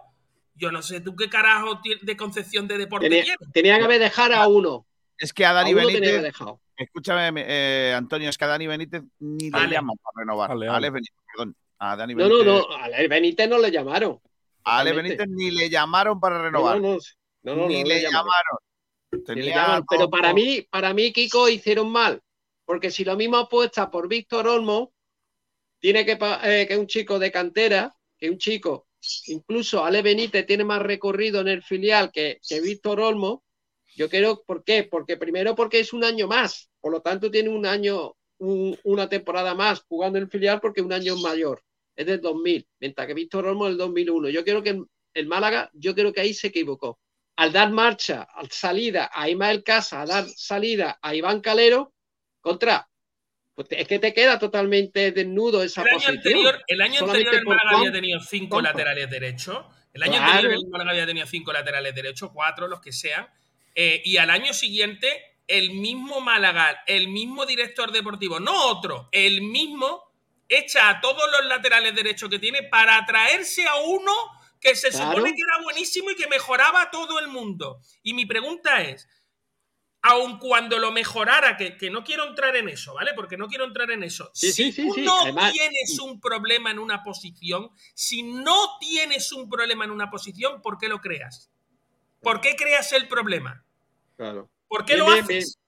yo no sé tú qué carajo de concepción de deporte tenía, tienes. tenía que haber dejado a uno. Es que a A Dani uno tenía que haber Benítez, dejado. escúchame, eh, Antonio, es que a Dani Benítez ni le Vale. llaman para renovar. Vale, A vale. Alex Benítez, perdón. A A Dani No, no, Benítez. no. A Ale Benítez no le llamaron. A Ale. Benítez ni le llamaron para No, renovar. no, no. Ni le llamaron. llamaron. Ni le Tenía llamaron. Pero para mí, para mí, Kiko, hicieron mal. Porque si lo mismo apuesta por Víctor Olmo, tiene que, eh, que un chico de cantera, que un chico, incluso Ale Benítez tiene más recorrido en el filial que, que Víctor Olmo. Yo creo, ¿por qué? Porque primero porque es un año más, por lo tanto tiene un año, un- una temporada más jugando en el filial porque un año mayor, es del 2000, mientras que Víctor Olmo es del 2001. Yo creo que el, el Málaga, yo creo que ahí se equivocó. Al dar marcha, al salida a Ismael Casa, a dar salida a Iván Calero, contra, pues es que te queda totalmente desnudo esa El año posición. anterior, el año Solamente anterior el Málaga había tenido cinco laterales derechos. El año Claro. anterior el Málaga había tenido cinco laterales derechos, cuatro, los que sean. Eh, y al año siguiente, el mismo Málaga, el mismo director deportivo, no otro, el mismo, echa a todos los laterales derechos que tiene para atraerse a uno que se Claro. supone que era buenísimo y que mejoraba a todo el mundo. Y mi pregunta es, aun cuando lo mejorara, que, que no quiero entrar en eso, ¿vale? Porque no quiero entrar en eso. Sí, si sí, sí, tú sí. no Además- tienes un problema en una posición, si no tienes un problema en una posición, ¿por qué lo creas? ¿Por qué creas el problema? Claro. ¿Por qué Bien, lo bien, haces?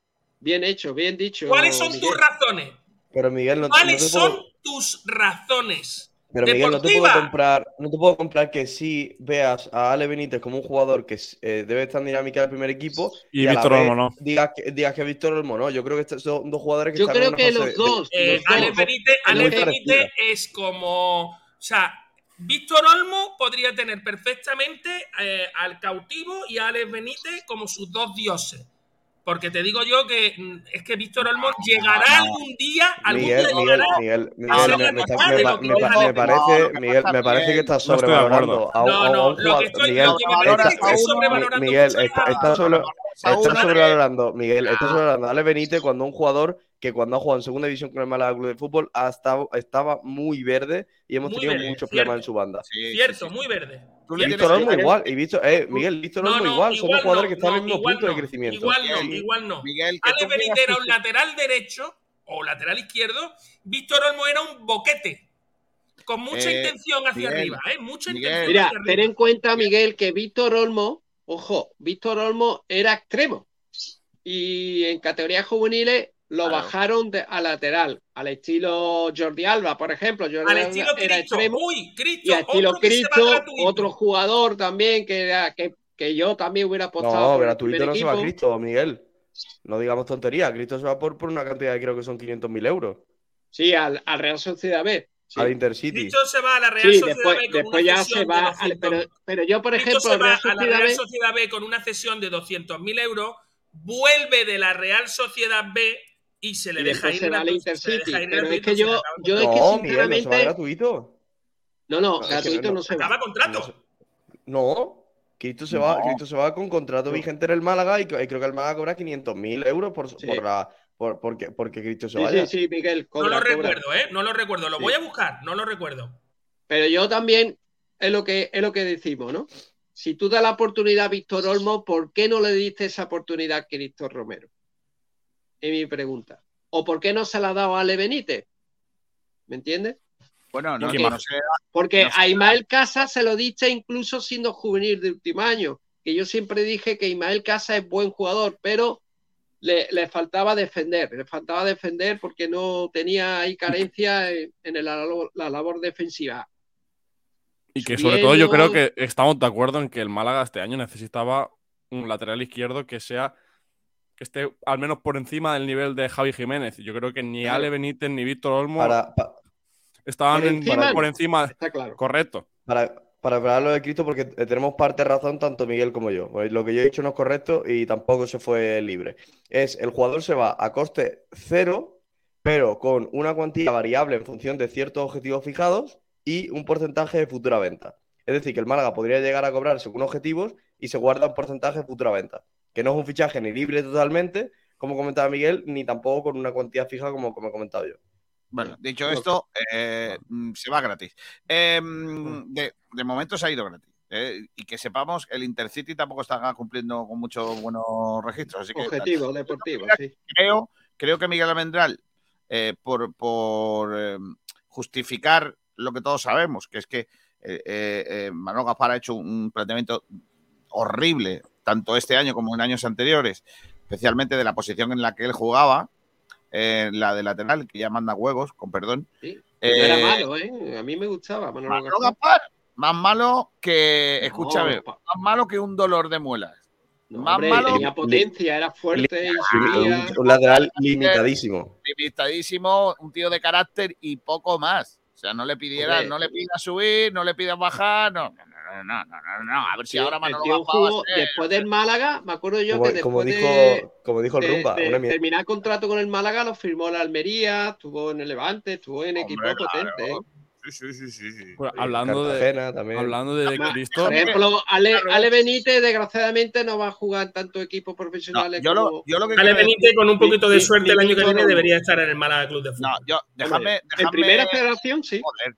Bien hecho, bien dicho. ¿Cuáles son Miguel. tus razones? Pero Miguel, no, no ¿Cuáles te son puedo, tus razones? pero Miguel, no te puedo comprar, no te puedo comprar que si veas a Ale Benítez como un jugador que eh, debe estar en dinámica del primer equipo Y Víctor Olmo no. Digas que, digas que Víctor Olmo no. Yo creo que estos son dos jugadores que Yo están en creo que los de- dos. Eh, los Ale dos. Benítez, Ale Benítez es como. O sea, Víctor Olmo podría tener perfectamente eh, al cautivo y a Alex Benítez como sus dos dioses. Porque te digo yo que mm, es que Víctor Olmo llegará algún día, algún Miguel, día Miguel, llegará. Miguel, a ser Miguel, me, está- parece, Miguel, me parece que de sobrevalorando acuerdo. a un, No, no, lo que estoy, Miguel, lo que me parece está- es que estás sobrevalorando Miguel, está, está está sobrevalorando, Miguel, está Ah. sobrevalorando Ale Benítez cuando un jugador que cuando ha jugado en segunda división con el Málaga Club de Fútbol ha estado- estaba muy verde y hemos Muy tenido verde, muchos cierto. problemas en su banda. Sí, sí, Cierto, sí. muy verde. Tú le Cierto. Víctor Olmo igual, y Víctor, eh, Miguel, Víctor No, Olmo no, igual, son dos jugadores no, que están en el mismo punto de crecimiento. Igual no, Sí. igual no. Miguel, Ale Benítez era un lateral derecho o lateral izquierdo, Víctor Olmo era un boquete. Con mucha Eh, intención hacia Miguel, arriba, ¿eh? Mucha Miguel. intención Mira, hacia ten arriba. en cuenta, Miguel, que Víctor Olmo, ojo, Víctor Olmo era extremo. Y en categorías juveniles lo Claro. bajaron de- a lateral, al estilo Jordi Alba, por ejemplo. Jordi Al Alba estilo era Cristo. extremo. Uy, Cristo. Y al estilo otro Cristo, otro jugador también que, era- que, que yo también hubiera apostado No, gratuito no se va a. Cristo, Miguel. No digamos tontería, Cristo se va por, por una cantidad de creo que son 500.000 euros Sí, al, al Real Sociedad B. Sí, al Intercity. Cristo se va a la Real Sí, Sociedad después, B con después una ya cesión se de va. 200. al- pero, pero yo, por Cristo ejemplo, se al va Real a la Real B. Sociedad B con una cesión de 200.000 euros, vuelve de la Real Sociedad B y se le Y deja ir se va al gratuito, se le Intercity. deja ir Pero es gratuito, que yo, acaba yo es que No, Miguel, no se va sinceramente. gratuito. No, no, No, es que gratuito no- no se Acaba va. contrato. No, se- no, Cristo se va, No. Cristo se va con contrato No. vigente en el Málaga y, creo que el Málaga cobra 500.000 euros por, Sí. por la, por, porque, porque Cristo se Sí, vaya. sí, sí, Miguel. No lo cobra. recuerdo, ¿eh? No lo recuerdo. Lo Sí. voy a buscar, no lo recuerdo. Pero yo también es lo que es lo que decimos, ¿no? Si tú das la oportunidad a Víctor Olmo, ¿por qué no le diste esa oportunidad a Cristo Romero? Es mi pregunta. ¿O por qué no se la ha dado a Ale Benítez? ¿Me entiendes? Bueno, no, Porque- no sé. Porque No sé. a Ismael Casa se lo diste incluso siendo juvenil de último año. Que yo siempre dije que Ismael Casa es buen jugador, pero le, le faltaba defender. Le faltaba defender porque no tenía ahí carencia en, en el- la, labor- la labor defensiva. Y que sobre todo yo creo que estamos de acuerdo en que el Málaga este año necesitaba un lateral izquierdo que sea que esté al menos por encima del nivel de Javi Jiménez. Yo creo que ni Claro. Ale Benítez ni Víctor Olmo Para, estaban Por en- encima. Está claro. Correcto. para, para hablarlo de Cristo, porque eh, tenemos parte de razón tanto Miguel como yo. Pues Lo que yo he dicho no es correcto y tampoco se fue libre. Es el jugador se va a coste cero, pero con una cuantía variable en función de ciertos objetivos fijados y un porcentaje de futura venta. Es decir, que el Málaga podría llegar a cobrar según objetivos y se guarda un porcentaje de futura venta. Que no es un fichaje ni libre totalmente, como comentaba Miguel, ni tampoco con una cuantía fija como, como he comentado yo. Bueno, dicho esto, eh, mm, se va gratis. Eh, mm, de, de momento se ha ido gratis. eh, y que sepamos, el Intercity tampoco está cumpliendo con muchos buenos registros. Así que Objetivo deportivo, sí. creo, creo que Miguel Almendral, eh, por, por eh, justificar lo que todos sabemos, que es que eh, eh, eh, Manolo Gaspar ha hecho un planteamiento horrible, tanto este año como en años anteriores, especialmente de la posición en la que él jugaba, eh, la de lateral, que ya manda huevos, con perdón. Sí. No era Eh, malo, ¿eh? A mí me gustaba. Manolo Gaspar. Más malo que, escúchame, más malo que un dolor de muelas. No, más hombre, malo, tenía potencia, era fuerte. Un, un lateral limitadísimo. limitadísimo, un tío de carácter y poco más. O sea, no le pidiera, Hombre. no le pidas subir, no le pidas bajar, no, no, no, no, no, no, no. A ver si Sí, ahora el Manolo jugó ser- después del Málaga, me acuerdo yo Como, que como después dijo, de, como dijo el de- Rumba, de una mierda. terminar contrato con el Málaga, lo firmó la Almería, estuvo en el Levante, estuvo en equipos Hombre, claro. potentes. ¿eh? Sí, sí, sí. Bueno, hablando de, también. hablando de Cristo, Por ejemplo, Ale, Ale Benítez, desgraciadamente, no va a jugar en tantos equipos No, profesionales yo, lo, yo lo que Ale Benítez, con un poquito de mi- suerte mi el año que viene, no. debería estar en el Málaga Club de Fútbol. no, yo, déjame, déjame, En primera federación, sí. joder, de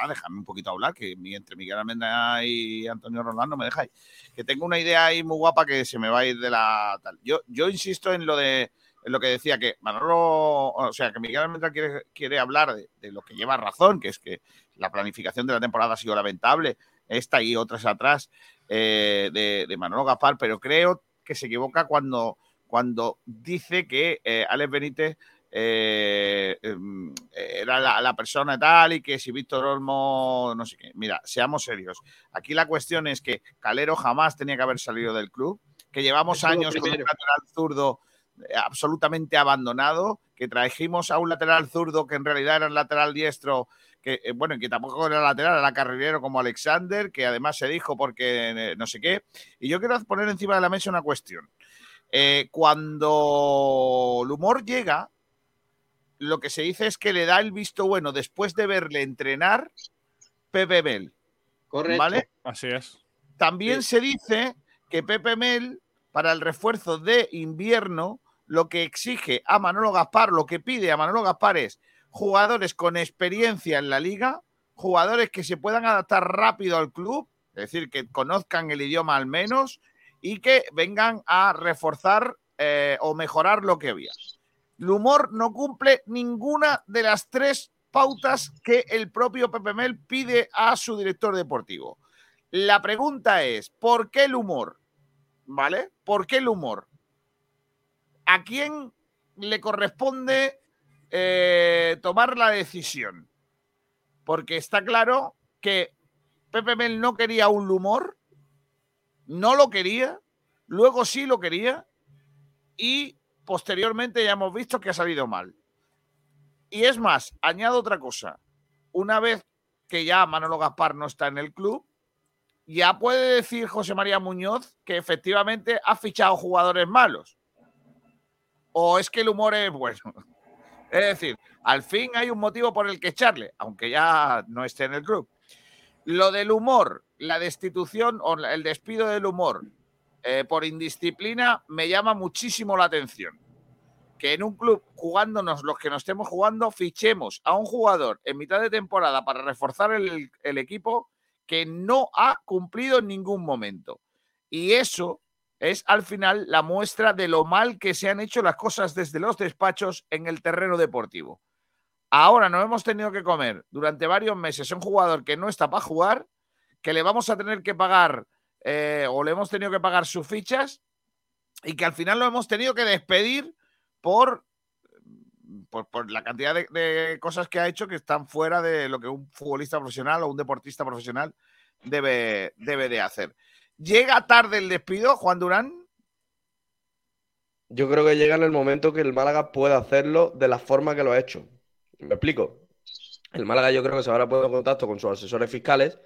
verdad, déjame un poquito hablar, que entre Miguel Almendra y Antonio Rolando me dejáis. Que tengo una idea ahí muy guapa que se me va a ir de la tal. Yo, yo insisto en lo de en lo que decía que Manolo, o sea, que Miguel Almendra quiere, quiere hablar de, de lo que lleva razón, que es que la planificación de la temporada ha sido lamentable, esta y otras atrás eh, de, de Manolo Gaspar, pero creo que se equivoca cuando, cuando dice que eh, Alex Benítez eh, em, era la, la persona tal, y que si Víctor Olmo, no sé qué. Mira, seamos serios. Aquí la cuestión es que Calero jamás tenía que haber salido del club, que llevamos años con un lateral zurdo eh, absolutamente abandonado, que trajimos a un lateral zurdo que en realidad era el lateral diestro, que eh, bueno, que tampoco era lateral, era carrilero como Alexander, que además se dijo porque eh, no sé qué. Y yo quiero poner encima de la mesa una cuestión. Eh, cuando el humor llega, lo que se dice es que le da el visto bueno después de verle entrenar Pepe Mel. Correcto. ¿Vale? así es. También se dice que Pepe Mel, para el refuerzo de invierno, lo que exige a Manolo Gaspar, lo que pide a Manolo Gaspar es jugadores con experiencia en la liga, jugadores que se puedan adaptar rápido al club, es decir, que conozcan el idioma al menos y que vengan a reforzar eh, o mejorar lo que había. El humor no cumple ninguna de las tres pautas que el propio Pepe Mel pide a su director deportivo. La pregunta es, ¿por qué el humor? ¿Vale? ¿Por qué el humor? ¿A quién le corresponde eh, tomar la decisión? Porque está claro que Pepe Mel no quería un humor, no lo quería, luego sí lo quería y posteriormente ya hemos visto que ha salido mal. Y es más, añado otra cosa. Una vez que ya Manolo Gaspar no está en el club, ya puede decir José María Muñoz que efectivamente ha fichado jugadores malos. O es que el humor es bueno. Es decir, al fin hay un motivo por el que echarle, aunque ya no esté en el club. Lo del humor, la destitución o el despido del humor eh, por indisciplina me llama muchísimo la atención. Que en un club jugándonos los que nos estemos jugando, fichemos a un jugador en mitad de temporada para reforzar el, el equipo que no ha cumplido en ningún momento. Y eso es al final la muestra de lo mal que se han hecho las cosas desde los despachos en el terreno deportivo. Ahora nos hemos tenido que comer durante varios meses un jugador que no está para jugar, que le vamos a tener que pagar eh, o le hemos tenido que pagar sus fichas y que al final lo hemos tenido que despedir por, por, la cantidad de, de, cosas que ha hecho que están fuera de lo que un futbolista profesional o un deportista profesional debe, debe de hacer. ¿Llega tarde el despido, Juan Durán? Yo creo que llega en el momento que el Málaga pueda hacerlo de la forma que lo ha hecho. ¿Me explico? El Málaga yo creo que se habrá puesto en contacto con sus asesores fiscales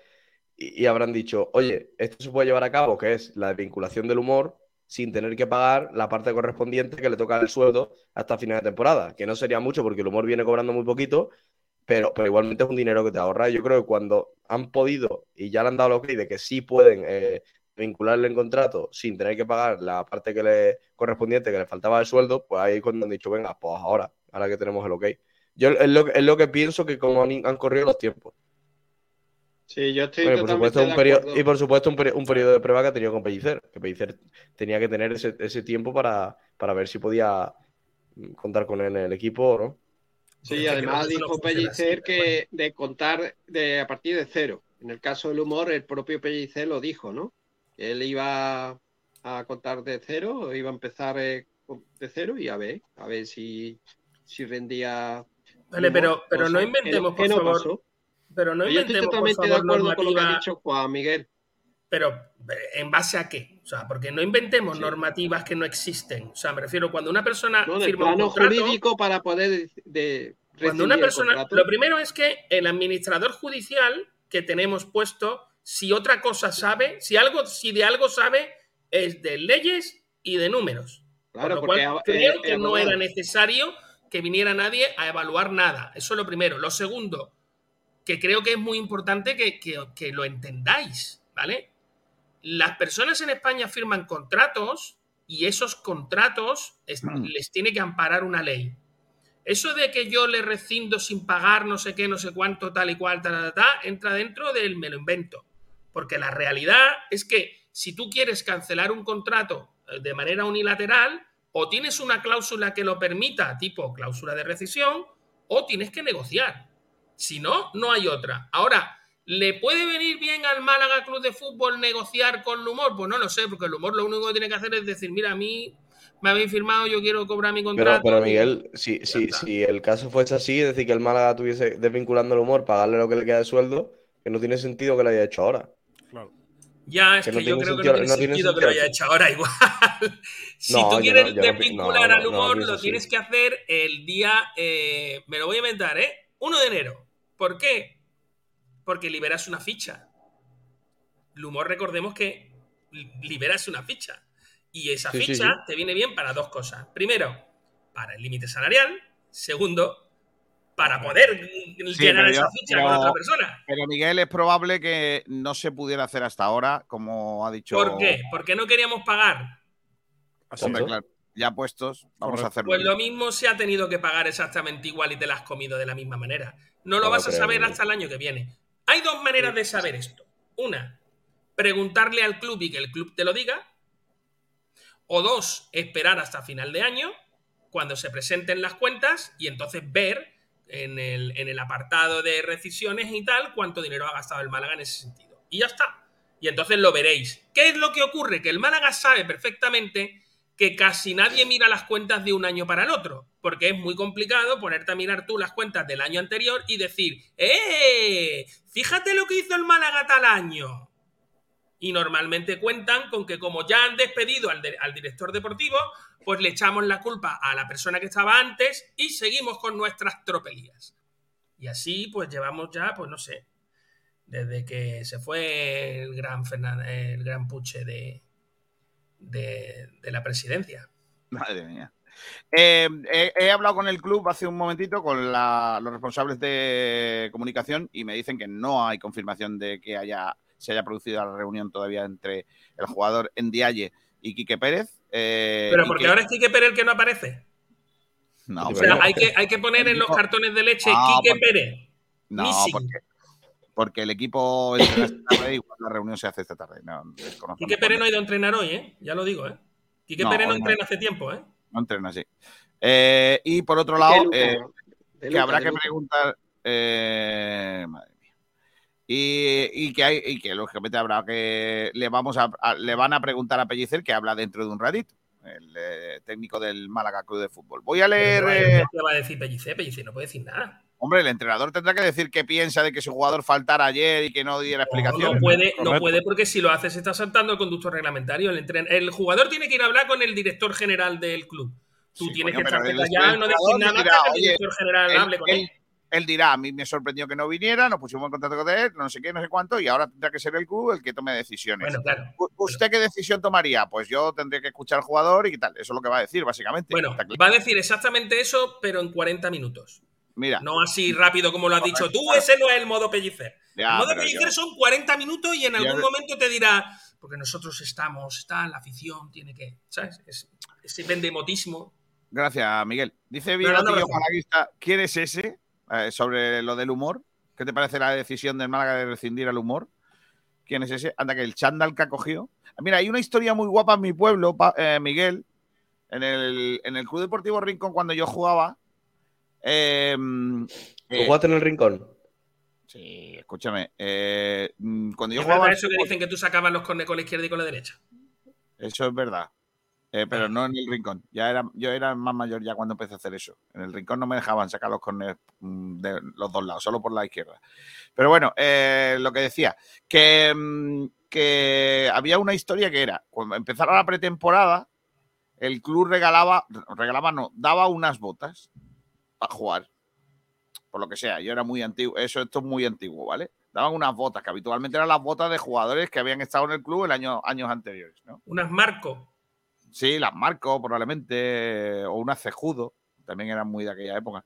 y, habrán dicho, oye, esto se puede llevar a cabo, que es la vinculación del humor, sin tener que pagar la parte correspondiente que le toca el sueldo hasta final de temporada, que no sería mucho porque el humor viene cobrando muy poquito, pero, pero igualmente es un dinero que te ahorra. Yo creo que cuando han podido y ya le han dado lo ok de que sí pueden eh, vincularle en contrato sin tener que pagar la parte que le correspondiente que le faltaba el sueldo, pues ahí cuando han dicho, venga, pues ahora, ahora que tenemos el ok. Yo es lo, es lo que pienso que como han, han corrido los tiempos. Sí, yo estoy bueno, por supuesto, un de periodo, y por supuesto un, periodo, un, periodo de prueba que ha tenido con Pellicer, que Pellicer tenía que tener ese, ese tiempo para, para, ver si podía contar con él en el equipo o no. Sí, además dijo Pellicer que de contar de, a partir de cero. En el caso del humor, el propio Pellicer lo dijo, ¿no? Que él iba a contar de cero, iba a empezar eh, de cero y a ver, a ver si, si rendía. Vale, pero, pero no inventemos, que por no favor. pasó. Pero no Yo estoy totalmente de favor, acuerdo con lo que ha normativa- dicho Juan Miguel. Pero, eh, ¿en base a qué? O sea, porque no inventemos normativas que no existen. O sea, me refiero, cuando una persona No, firma un contrato, jurídico para poder de, de cuando una persona. Lo primero es que el administrador judicial que tenemos puesto, si otra cosa sabe, si algo, si de algo sabe, es de leyes y de números. Claro, Por lo porque cual, eh, creo eh, que no era necesario que viniera nadie a evaluar nada. Eso es lo primero. Lo segundo, que creo que es muy importante que, que- que lo entendáis, ¿vale? Las personas en España firman contratos y esos contratos es- les tiene que amparar una ley. Eso de que yo le rescindo sin pagar no sé qué, no sé cuánto, tal y cual, tal, tal, tal, entra dentro del me lo invento. Porque la realidad es que si tú quieres cancelar un contrato eh, de manera unilateral, o tienes una cláusula que lo permita, tipo cláusula de rescisión, o tienes que negociar. Si no, no hay otra. Ahora, ¿le puede venir bien al Málaga Club de Fútbol negociar con el humor? Pues no lo sé, porque el humor lo único que tiene que hacer es decir, mira, a mí me habéis firmado, yo quiero cobrar mi contrato. pero Miguel, si, si, si el caso fuese así, es decir, que el Málaga tuviese desvinculando el humor, pagarle lo que le queda de sueldo, que no tiene sentido que lo haya hecho ahora. Claro. Ya, es Que que, no yo creo que no tiene no tiene sentido que lo haya hecho ahora igual. si No, tú quieres desvincular no, al no, no humor, lo tienes que hacer el día, eh, me lo voy a inventar, ¿eh? 1 de enero. ¿Por qué? Porque liberas una ficha. El humor, recordemos que li- liberas una ficha. Y esa Sí, ficha sí. te viene bien para dos cosas. Primero, para el límite salarial. Segundo, para poder llenar esa yo- ficha pero- con otra persona. Pero Miguel, es probable que no se pudiera hacer hasta ahora, como ha dicho. ¿Por qué? Porque no queríamos pagar. Así Hombre, claro, ya puestos, vamos a hacerlo. Pues lo mismo se ha tenido que pagar exactamente igual y te la has comido de la misma manera. No lo No vas a saber hasta el año que viene. Hay dos maneras de saber esto. Una, preguntarle al club y que el club te lo diga. O dos, esperar hasta final de año, cuando se presenten las cuentas y entonces ver en el, en el apartado de rescisiones y tal cuánto dinero ha gastado el Málaga en ese sentido. Y ya está. Y entonces lo veréis. ¿Qué es lo que ocurre? Que el Málaga sabe perfectamente que casi nadie mira las cuentas de un año para el otro, porque es muy complicado ponerte a mirar tú las cuentas del año anterior y decir, ¡eh! Fíjate lo que hizo el Málaga tal año. Y normalmente cuentan con que como ya han despedido al, director deportivo, pues le echamos la culpa a la persona que estaba antes y seguimos con nuestras tropelías. Y así pues llevamos ya, pues no sé, desde que se fue el gran, Fernan- el gran puche de, de, de la presidencia. Madre mía. Eh, he, he hablado con el club hace un momentito, con la- los responsables de comunicación, y me dicen que no hay confirmación de que haya, se haya producido la reunión todavía entre el jugador Ndiaye y Quique Pérez. eh, Pero porque que- ahora es Quique Pérez el que no aparece. No, O sea, hay que, hay que poner en los cartones de leche Ah, Quique porque- Pérez. no, porque, porque el equipo entrena esta tarde, igual la reunión se hace esta tarde. No, Quique. Pérez no ha ido a entrenar hoy, ¿eh? Ya lo digo, ¿eh? Quique No, Pérez no entrena hace tiempo, ¿eh? No entrena así. Eh, y por otro lado, Luca, eh, de que habrá que preguntar. eh, madre mía. Y, y que hay, y que lógicamente habrá que. Le, vamos a, a- le van a preguntar a Pellicer, que habla dentro de un ratito, el eh, técnico del Málaga Club de Fútbol. Voy a leer. Eh, ¿Qué va a decir Pellicer? Pellicer no puede decir nada. Hombre, el entrenador tendrá que decir qué piensa de que su jugador faltara ayer y que no diera No, explicaciones. no puede, no puede porque si lo hace se está saltando el conducto reglamentario. El, entren- el jugador tiene que ir a hablar con el director general del club. Tú Sí, tienes coño, que el- callado no decir nada hasta que el "Oye, director general él, hable con él. él- él dirá, a mí me sorprendió que no viniera, nos pusimos en contacto con él, no sé qué, no sé cuánto, y ahora tendrá que ser el club el que tome decisiones. Bueno, claro. ¿Usted qué decisión tomaría? Pues yo tendría que escuchar al jugador y qué tal. Eso es lo que va a decir, básicamente. Bueno, va a decir exactamente eso, pero en 40 minutos. Mira, No así rápido como lo has dicho tú, ese no es el modo pellicer. ya, el modo pellicer yo- son 40 minutos y en yo- algún momento te dirá, porque nosotros estamos, está la afición, tiene que, ¿sabes? Es- ese vendemotismo. Gracias, Miguel. Dice no. Malaguista, ¿quieres ese? Eh, sobre lo del humor. ¿Qué te parece la decisión del Málaga de rescindir al humor? ¿Quién es ese? Anda, que el chándal que ha cogido. Mira, hay una historia muy guapa en mi pueblo, eh, Miguel, en el, en el Club Deportivo Rincón cuando yo jugaba. Eh, ¿Tú eh, jugaste en el rincón? sí, escúchame. eh, mm, cuando yo ¿Es jugaba eso que dicen que tú sacabas los cornes con la izquierda y con la derecha? Eso es verdad. Eh, pero no en el rincón. Ya era, yo era más mayor ya cuando empecé a hacer eso. En el rincón no me dejaban sacar los corners mm, de los dos lados, solo por la izquierda. Pero bueno, eh, lo que decía, que, mm, que había una historia que era, cuando empezara la pretemporada, el club regalaba, regalaba no, daba unas botas para jugar. Por lo que sea, yo era muy antiguo, eso esto es muy antiguo, ¿vale? Daban unas botas, que habitualmente eran las botas de jugadores que habían estado en el club el año, años anteriores, ¿no? Unas Marco. Sí, las Marco, probablemente, o unas Cejudo, también eran muy de aquella época.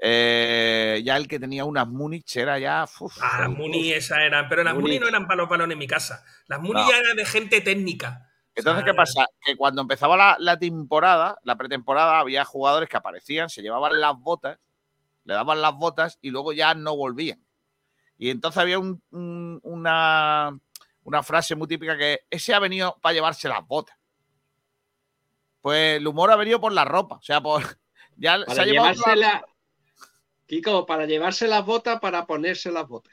Eh, ya el que tenía unas Múnich era ya. uf, Ah, las uf. Muni esas eran. Pero las Muni Múnich. no eran para los balones en mi casa. Las Muni No. ya eran de gente técnica. Entonces. ¿qué pasa? Que cuando empezaba la, la temporada, la pretemporada, había jugadores que aparecían, se llevaban las botas, le daban las botas y luego ya no volvían. Y entonces había un- un- una, una frase muy típica que ese ha venido para llevarse las botas. Pues el humor ha venido por la ropa. O sea, por, ya se Para ha llevado llevarse la... Kiko, para llevarse las botas, para ponerse las botas.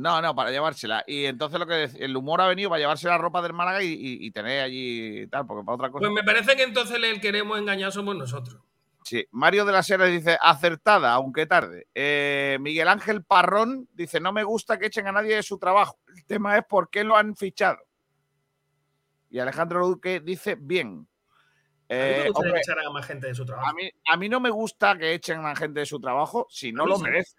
No, no, para llevársela. Y entonces lo que el humor ha venido para llevarse la ropa del Málaga y, y- y tener allí tal, porque para otra cosa. Pues me parece que entonces el que queremos engañar somos nosotros. Sí, Mario de la Sierra dice, acertada, aunque tarde. Eh, Miguel Ángel Parrón dice, no me gusta que echen a nadie de su trabajo. El tema es por qué lo han fichado. Y Alejandro Duque dice, bien. A mí me Eh, hombre, que echaran a más gente de su trabajo. a, mí, a mí no me gusta que echen a gente de su trabajo si no lo sí. merece.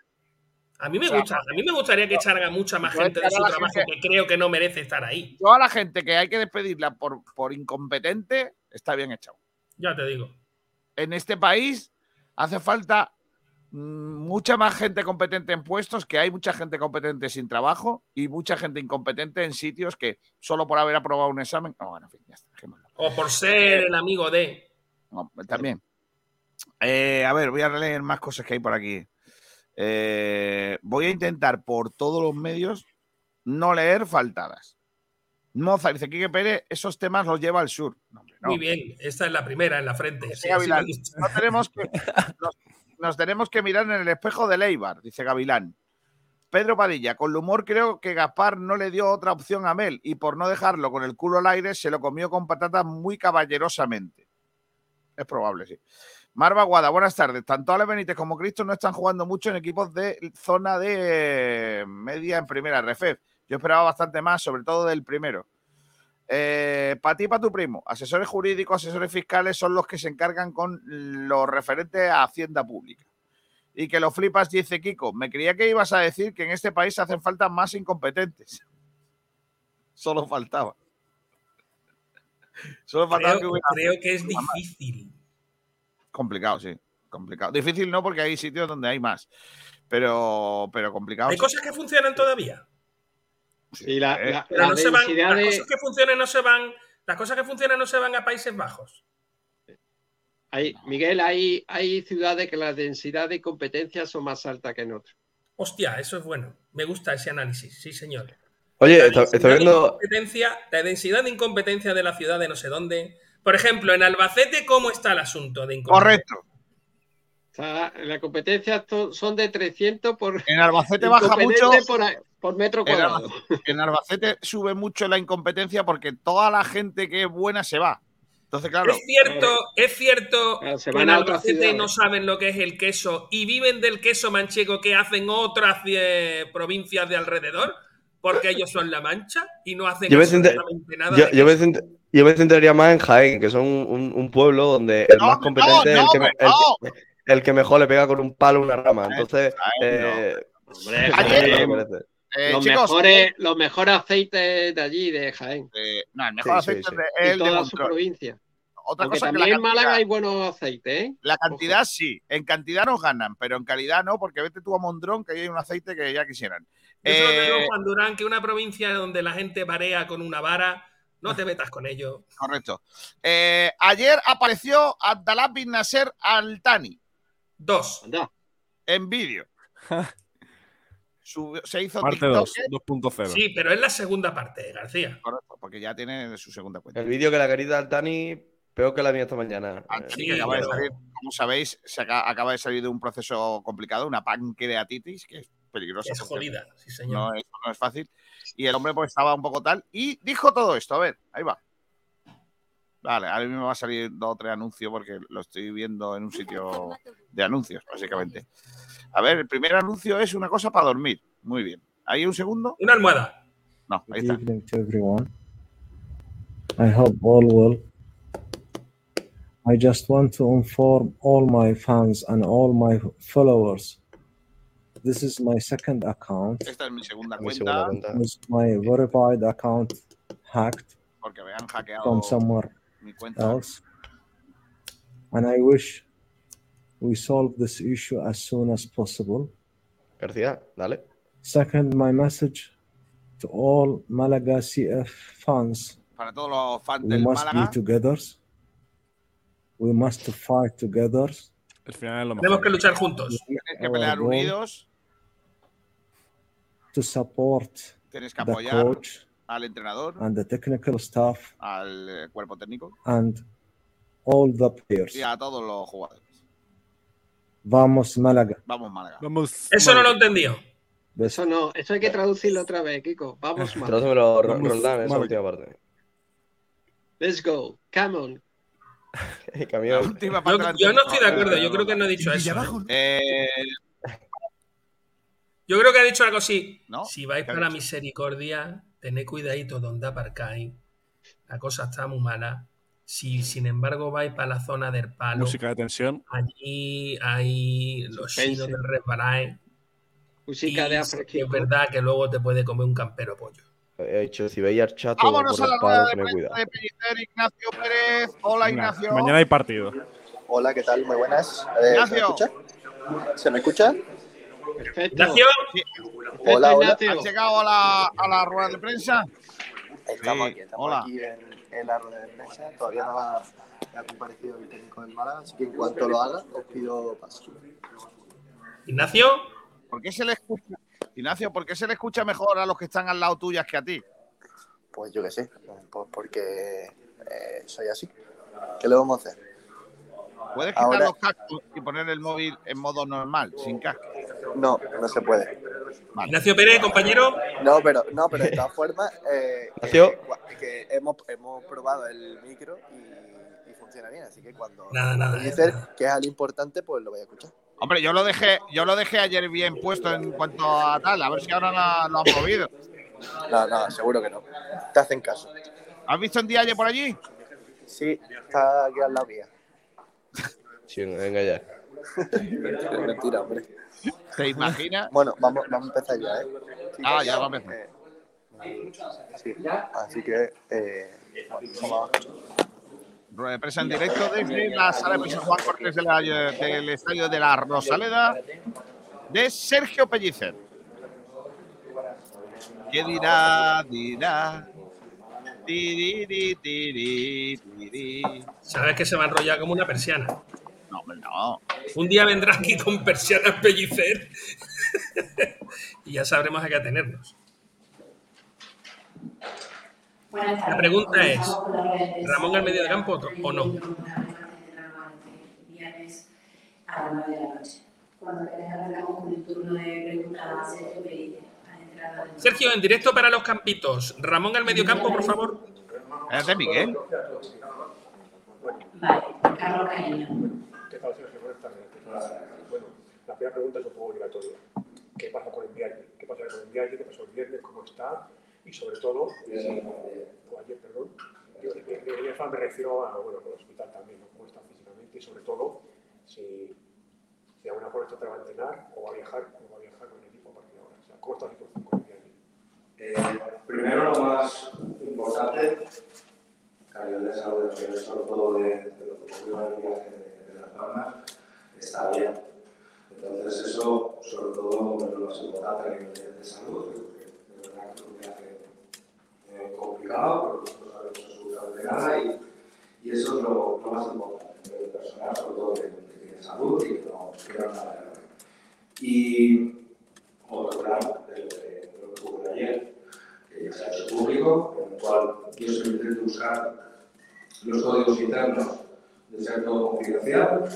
A mí me o sea, gusta, a mí me gustaría que echaran a mucha más gente de su trabajo gente- que creo que no merece estar ahí. Toda la gente que hay que despedirla por, por incompetente está bien echado. Ya te digo. en este país hace falta mm, mucha más gente competente en puestos, que hay mucha gente competente sin trabajo y mucha gente incompetente en sitios que solo por haber aprobado un examen. No, bueno, en fin, ya está, dejémoslo. O por ser el amigo de. No, también. Eh, a ver, voy a leer más cosas que hay por aquí. Eh, voy a intentar por todos los medios no leer faltadas. Mozart dice Quique Pérez, esos temas los lleva al sur. No, hombre, no. Muy bien, esta es la primera en la frente. Dice Sí, así me Gavilán, gusta. no tenemos que, nos, nos tenemos que mirar en el espejo de Leibar, dice Gavilán. Pedro Padilla, con el humor creo que Gaspar no le dio otra opción a Mel y por no dejarlo con el culo al aire se lo comió con patatas muy caballerosamente. Es probable, sí. Marva Guada, buenas tardes. Tanto Ale Benítez como Cristo no están jugando mucho en equipos de zona de media en primera refef. Yo esperaba bastante más, sobre todo del primero. Eh, para ti y para tu primo, asesores jurídicos, asesores fiscales son los que se encargan con lo referente a Hacienda Pública. Y que lo flipas, dice Kiko. Me creía que ibas a decir que en este país hacen falta más incompetentes. Solo faltaba. Solo faltaba que Creo, hubiera creo que es difícil. Complicado, sí. Complicado. Difícil no, porque hay sitios donde hay más. Pero, pero complicado. Hay sí. cosas que funcionan todavía. Sí, la, Eh, la- Pero la no se van. Las cosas que funcionan no se van. Las cosas que funcionan no se van a Países Bajos. hay- Miguel, hay, hay ciudades que la densidad de competencias son más altas que en otras. Hostia, eso es bueno. Me gusta ese análisis, sí, señor. Oye, La está- de viendo. la densidad de incompetencia de la ciudad de no sé dónde. Por ejemplo, en Albacete, ¿cómo está el asunto de incompetencia? Correcto. O sea, las competencias to- son de 300 por, En Albacete baja mucho. por, metro En cuadrado. En Albacete sube mucho la incompetencia porque toda la gente que es buena se va. Entonces, claro, Es cierto, es cierto Claro, se que en Albacete no saben lo que es el queso y viven del queso manchego que hacen otras eh, provincias de alrededor, porque ellos son la mancha y no hacen Yo absolutamente nada. Yo, de yo yo me centraría más en Jaén, que son un, un pueblo donde el No, más no, competente es el no, que, me- el, no. que- el que mejor le pega con un palo a una rama. Entonces, eh, Hombre, Jaén, eh, los, chicos, mejores, los mejores aceites de allí, de Jaén. eh, no, el mejor Sí, aceite sí. de- Y es el de toda su provincia. Otra cosa que también en cantidad, Málaga hay buenos aceites, ¿eh? la cantidad sí, en cantidad nos ganan, pero en calidad no, porque vete tú a Mondrón que ahí hay un aceite que ya quisieran. Yo solo te digo, Eh, Juan Durán, que una provincia donde la gente parea con una vara, no te metas con ello. correcto. Eh, ayer apareció Abdallah bin Nasser Al-Tani Dos. Anda. en vídeo. Se hizo Parte TikTok. 2, 2.0. Sí, pero es la segunda parte, García. Correcto, porque ya tiene su segunda cuenta. el vídeo que la querida Altani Peor que la mía esta mañana. Anthony, Eh, que acaba de pero- salir, como sabéis, se aca- acaba de salir de un proceso complicado, una pancreatitis, que es peligrosa. Es jodida, sí, señor. No es, no es fácil. Y el hombre pues estaba un poco tal y dijo todo esto. A ver, ahí va. Vale, ahora mismo va a salir dos o tres anuncios porque lo estoy viendo en un sitio de anuncios, básicamente. A ver, el primer anuncio es una cosa para dormir. Muy bien. ¿Hay un segundo? Una almohada. No, ahí está. evening to everyone. I hope all well. I just want to inform all my fans and all my followers. This is my second account. Esta es mi segunda Mi cuenta segunda cuenta. Was my verified account hacked porque me han hackeado from somewhere mi cuenta. else? And I wish we solve this issue as soon as possible. García, dale. Second, my message to all Malaga CF fans Para todos los fans we del must be together. We must fight together. El final es lo Tenemos mejor. que luchar juntos. tenéis que Our pelear goal unidos, to support tenéis que the apoyar coach al entrenador, and the technical staff al eh, cuerpo técnico and all the players. y a todos los jugadores. Vamos Málaga. Vamos, Málaga. Vamos. Eso no lo he entendido. Eso no, eso hay que traducirlo otra vez, Kiko. Vamos, Ro- Vamos, Roldán, esa Málaga. última parte. Let's go. Come on. La Camión. última Yo, yo no estoy de acuerdo. Yo creo que no he dicho eso. Eh, Yo creo que ha dicho algo así. ¿No? Si vais ¿Qué ha para dicho? misericordia, tened cuidadito donde aparcáis. La cosa está muy mala. Si sin embargo vais para la zona del palo, Música de tensión. allí hay los chinos del resbalay. Música de es verdad que luego te puede comer un campero pollo. He dicho, si veis al chato por vámonos a la rueda de prensa cuidado. de Pellicer, Ignacio Pérez. Hola, Venga, Ignacio. Mañana hay partido. Hola, ¿qué tal? Muy buenas. Eh, ¿Se me Ignacio. escucha? ¿Se me escucha? Perfecto. Hola, hola. Ignacio. ¿Has llegado a la, a la rueda de prensa? Estamos Sí, aquí, estamos hola. aquí en, en la rueda de prensa. Todavía no ha, ha comparecido el técnico del Málaga, así que en cuanto lo haga, os pido paso. Ignacio, ¿Por qué se le escucha? Ignacio, ¿por qué se le escucha mejor a los que están al lado tuyas que a ti? Pues yo qué sé, pues porque eh, soy así. ¿Qué le vamos a hacer? ¿Puedes quitar Ahora- los cascos y poner el móvil en modo normal, sin casco? No, no se puede. Ignacio Pérez, compañero. No, pero, no, pero de todas formas, eh, Ignacio. que, que hemos, hemos probado el micro y, y funciona bien, así que cuando Nada, nada, dices nada. que es algo importante, pues lo voy a escuchar. Hombre, yo lo dejé, yo lo dejé ayer bien puesto en cuanto a tal, a ver si ahora la- lo han movido. No, no, seguro que no. Te hacen caso. ¿Has visto en Dialle por allí? Sí, está aquí al lado mía. Venga ya. Mentira, hombre. ¿Te imaginas? Bueno, vamos, vamos a empezar ya, ¿eh? Ah, ya vamos a empezar. Eh, sí, así que, eh, bueno, en directo desde la sala de Juan Cortés de la- del estadio de la Rosaleda de Sergio Pellicer. ¿Qué dirá? Dirá. Tiri, tiri, tiri. Sabes que se va a enrollar como una persiana. No, no. Un día vendrá aquí con persianas pellicer y ya sabremos a qué atenernos. La pregunta es, ¿Ramón al medio de campo o no? Viernes a las 9 de la noche. Cuando querés arrancamos con el turno de preguntas a Sergio en directo para los campitos. Ramón al medio campo, por favor. Es de Miguel. Vale, Carlos Cañino. Bueno, la primera pregunta es un poco obligatoria. ¿Qué pasa con el viaje? ¿Qué pasa con el viaje? ¿Qué pasó el viernes? ¿Cómo está? Y sobre todo, si, o ayer, perdón, yo de, de, me refiero a, bueno, al hospital también, ¿no? ¿Cómo está físicamente? Y sobre todo, si, si de alguna forma está va a entrenar o va a viajar, o va a viajar con el equipo a partir de ahora. O sea, ¿cómo está la situación con el viaje? Eh, primero, lo más importante, calidad de salud, sobre todo de, de lo que ocurrió en el viaje Palmas, está bien. Entonces, eso, sobre todo, es lo más importante a nivel de, de salud. De verdad que es un viaje eh, complicado, porque nosotros sabemos de gana y, y eso es lo, lo más importante. nivel personal, sobre todo que, que tiene salud y que no, que no nada grave. Y otro plan de lo que, de lo que ocurrió ayer, que ya se ha hecho público, en el cual yo siempre intento buscar los códigos internos de ser todo confidencial,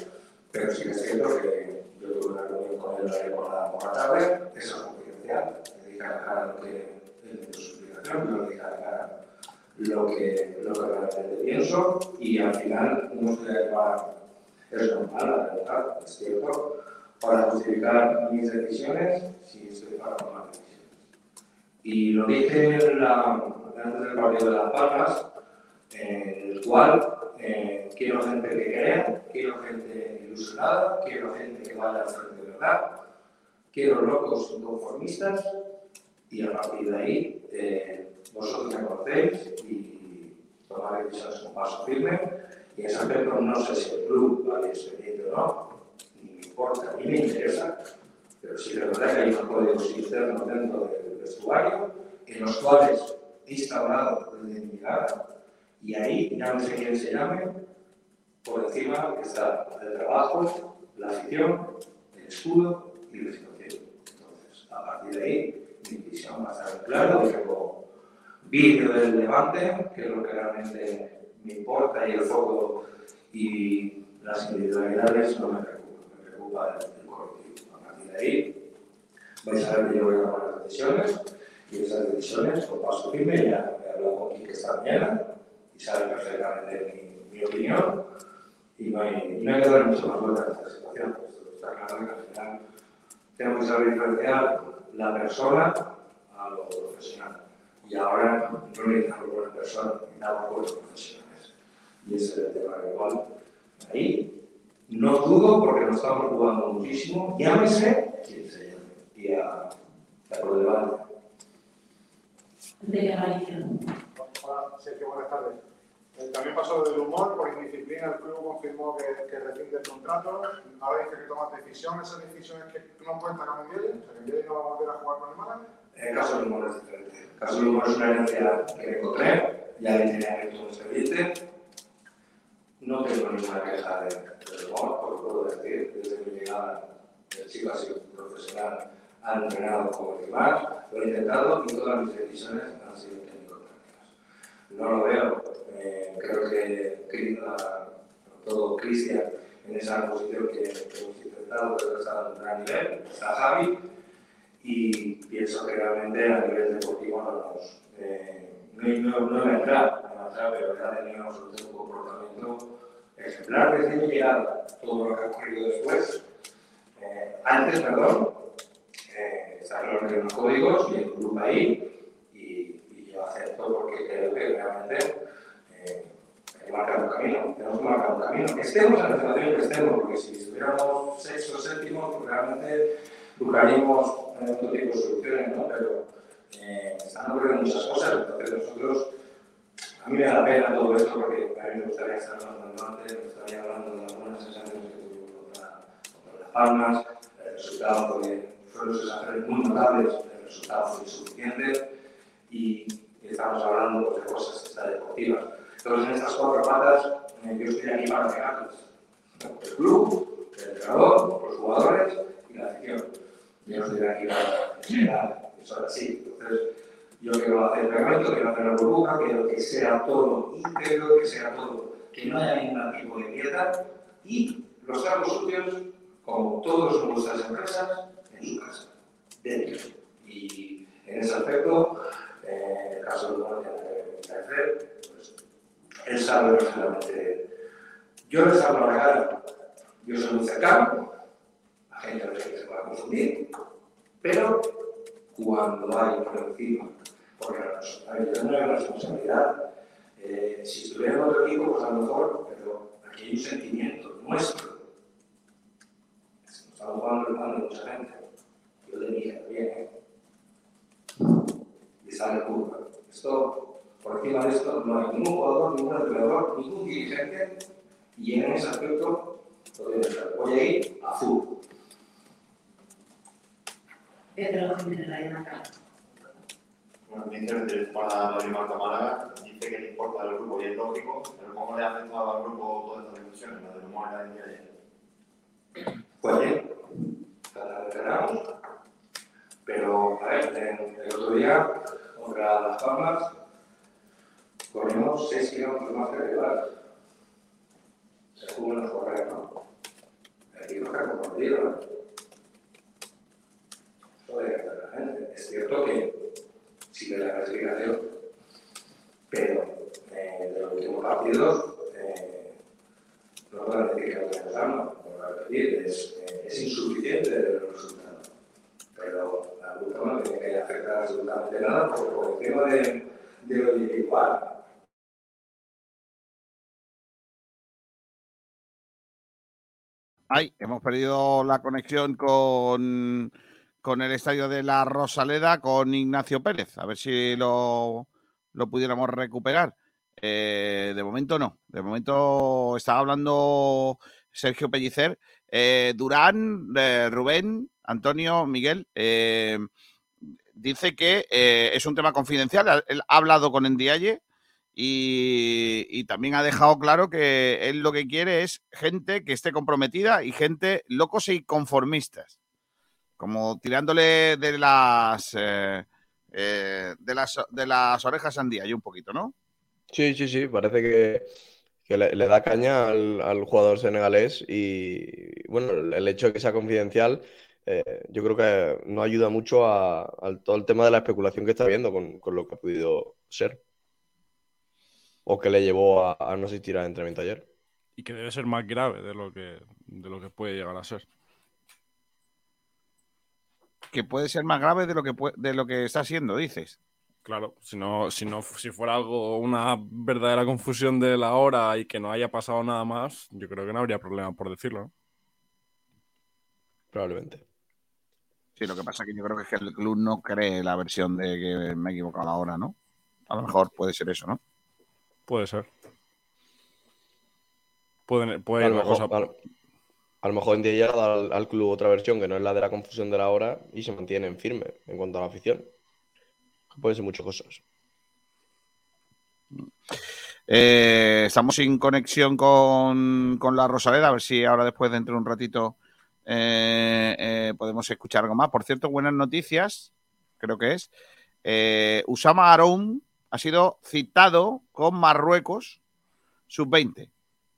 pero sí que es cierto que yo tuve una reunión con él ayer por la, por la tarde, eso es confidencial, le dije a la cara lo que dio su explicación, le dije a la cara lo que, lo que realmente pienso y al final uno se lleva, es normal, la verdad, es cierto, para justificar mis decisiones si estoy para tomar decisiones. Y lo dije en la, antes del partido de Las Palmas, en el cual eh, quiero gente que crea, quiero gente ilusionada, quiero gente que vaya al frente de verdad, quiero locos conformistas y a partir de ahí eh, vosotros me conocéis y tomaré decisiones con paso firme. Y en ese aspecto no sé si el club vale expediente o no, ni me importa, ni me interesa, pero sí es verdad que hay unos códigos internos dentro del vestuario en los cuales he instaurado desde mi y ahí, ya no sé quién se llame, por encima está el trabajo, la afición, el escudo y la situación. Entonces, a partir de ahí, mi visión va a estar clara, luego vídeo del levante, que es lo que realmente me importa, y el foco y las individualidades no me preocupan, me preocupa el, colectivo. A partir de ahí, vais a ver que yo voy a tomar las decisiones, y esas decisiones, con paso firme, ya he hablado con Quique esta mañana, y sabe perfectamente mi, mi opinión, y no hay, no hay que dar mucho más vuelta a esta situación. Está claro que al final tenemos que saber diferenciar la persona a lo profesional. Y ahora no necesitamos buenas personas, necesitamos buenos profesionales. Y ese es el tema cual ahí no dudo porque nos estamos jugando muchísimo, llámese quien se llame. Y a, a Galicia. Hola, Sergio, buenas tardes. Eh, también pasó del humor, por indisciplina el club confirmó que, que rescinde el contrato. Ahora dice que tomas decisiones, esas decisiones que no cuentan a Mendielli, o sea, que no va a volver a jugar con el Málaga. El caso del humor es diferente. El caso del humor es una herencia que encontré, ya le tenía abierto un expediente. No tengo ninguna queja de, humor, porque puedo decir, desde mi llegada, el chico ha sido profesional, ha entrenado como demás, lo he intentado y todas mis decisiones han sido. No lo veo, eh, creo que todo Cristian en esa posición que, hemos intentado, creo está a un gran nivel, está Javi, y pienso que realmente a nivel deportivo no nos, eh, no, no, no va a entrar, no va a entrar, pero ya teníamos un comportamiento ejemplar desde mi llegada, todo lo que ha ocurrido después, eh, antes, perdón, eh, hay unos códigos y el club ahí, porque creo que realmente eh, hay que marcar un camino, tenemos marcar un camino, estemos en la situación que estemos, porque si estuviéramos sexto o séptimo, pues realmente buscaríamos eh, otro tipo de soluciones, ¿no? Pero eh, están ocurriendo muchas cosas, entonces nosotros, a mí me da pena todo esto porque a mí me gustaría estar hablando antes, me gustaría hablando de algunas sensaciones que tuvimos contra, contra Las Palmas, el resultado porque fueron sensaciones muy notables, el resultado fue insuficiente y estamos hablando pues, de cosas extradeportivas. Entonces, en estas cuatro patas, eh, yo estoy aquí para pegarlas. El club, el entrenador, los jugadores y la afición. Yo no estoy aquí para esperar, eso es así. Entonces, yo quiero hacer pegamento, quiero hacer la burbuja, quiero que sea todo íntegro, que sea todo, que no haya ningún tipo de dieta y los trapos sucios, como todos en vuestras empresas, en su casa, dentro. Y en ese aspecto, el caso de pues él sabe perfectamente. Yo les hablo a la cara, yo soy muy cercano, la gente a veces se va a confundir, pero cuando hay por encima, porque a ver, yo tengo una responsabilidad. Eh, si estuviera en otro equipo, pues a lo mejor, pero aquí hay un sentimiento nuestro. Estamos jugando el pan de mucha gente. Yo mi hija también, ¿eh? Y sale curva. Esto, por encima de esto, no hay ningún jugador, ningún entrenador, ningún dirigente, y en ese aspecto, voy a dejar. Voy a ir a fútbol. Pedro Jiménez Rayana. Bueno, mientras de para la Marca Málaga dice que le importa al grupo y es lógico, pero ¿cómo le ha afectado al grupo todas estas discusiones, la del humor y la de ayer? Pues bien, cada vez ganamos. Pero, a ver, el otro día, contra Las Palmas, corrimos 6 kilómetros más que rival. Se jugó menos correr, ¿no? Aquí no está compartido, ¿no? Eso debería hacer la gente. Es cierto que sí que la clasificación, pero eh, de los últimos partidos eh, no puedo decir que no tenemos arma, como a repetir, es, eh, es insuficiente el resultado. Pero Ay, hemos perdido la conexión con, con el estadio de la Rosaleda, con Ignacio Pérez. A ver si lo, lo pudiéramos recuperar. Eh, de momento no. De momento estaba hablando Sergio Pellicer. Eh, Durán, eh, Rubén, Antonio, Miguel. eh, dice que eh, es un tema confidencial. Él ha hablado con Endiaye y, también ha dejado claro que él lo que quiere es gente que esté comprometida y gente locos y conformistas. Como tirándole de las eh, de las de las orejas a Endiaye un poquito, ¿no? Sí, sí, sí, parece que, le, da caña al, al jugador senegalés y bueno, el hecho de que sea confidencial, eh, yo creo que no ayuda mucho a, al todo el tema de la especulación que está viendo con, con lo que ha podido ser o que le llevó a, a no asistir al entrenamiento ayer. Y que debe ser más grave de lo que, de lo que puede llegar a ser. Que puede ser más grave de lo que de lo que está siendo, dices. Claro, si no, si no, si fuera algo, una verdadera confusión de la hora y que no haya pasado nada más, yo creo que no habría problema por decirlo, ¿no? Probablemente. Sí, lo que pasa es que yo creo que, es que el club no cree la versión de que me he equivocado ahora, ¿no? A lo mejor puede ser eso, ¿no? Puede ser. Puede, puede A ir lo mejor, cosa. a lo- a lo mejor ya da al, al club otra versión que no es la de la confusión de la hora y se mantienen firmes en cuanto a la afición. Pueden ser muchas cosas. Eh, estamos sin conexión con, con la Rosaleda, a ver si ahora después dentro de un ratito podemos escuchar algo más. Por cierto, buenas noticias, creo que es. Eh, Usama Aroun ha sido citado con Marruecos sub-20.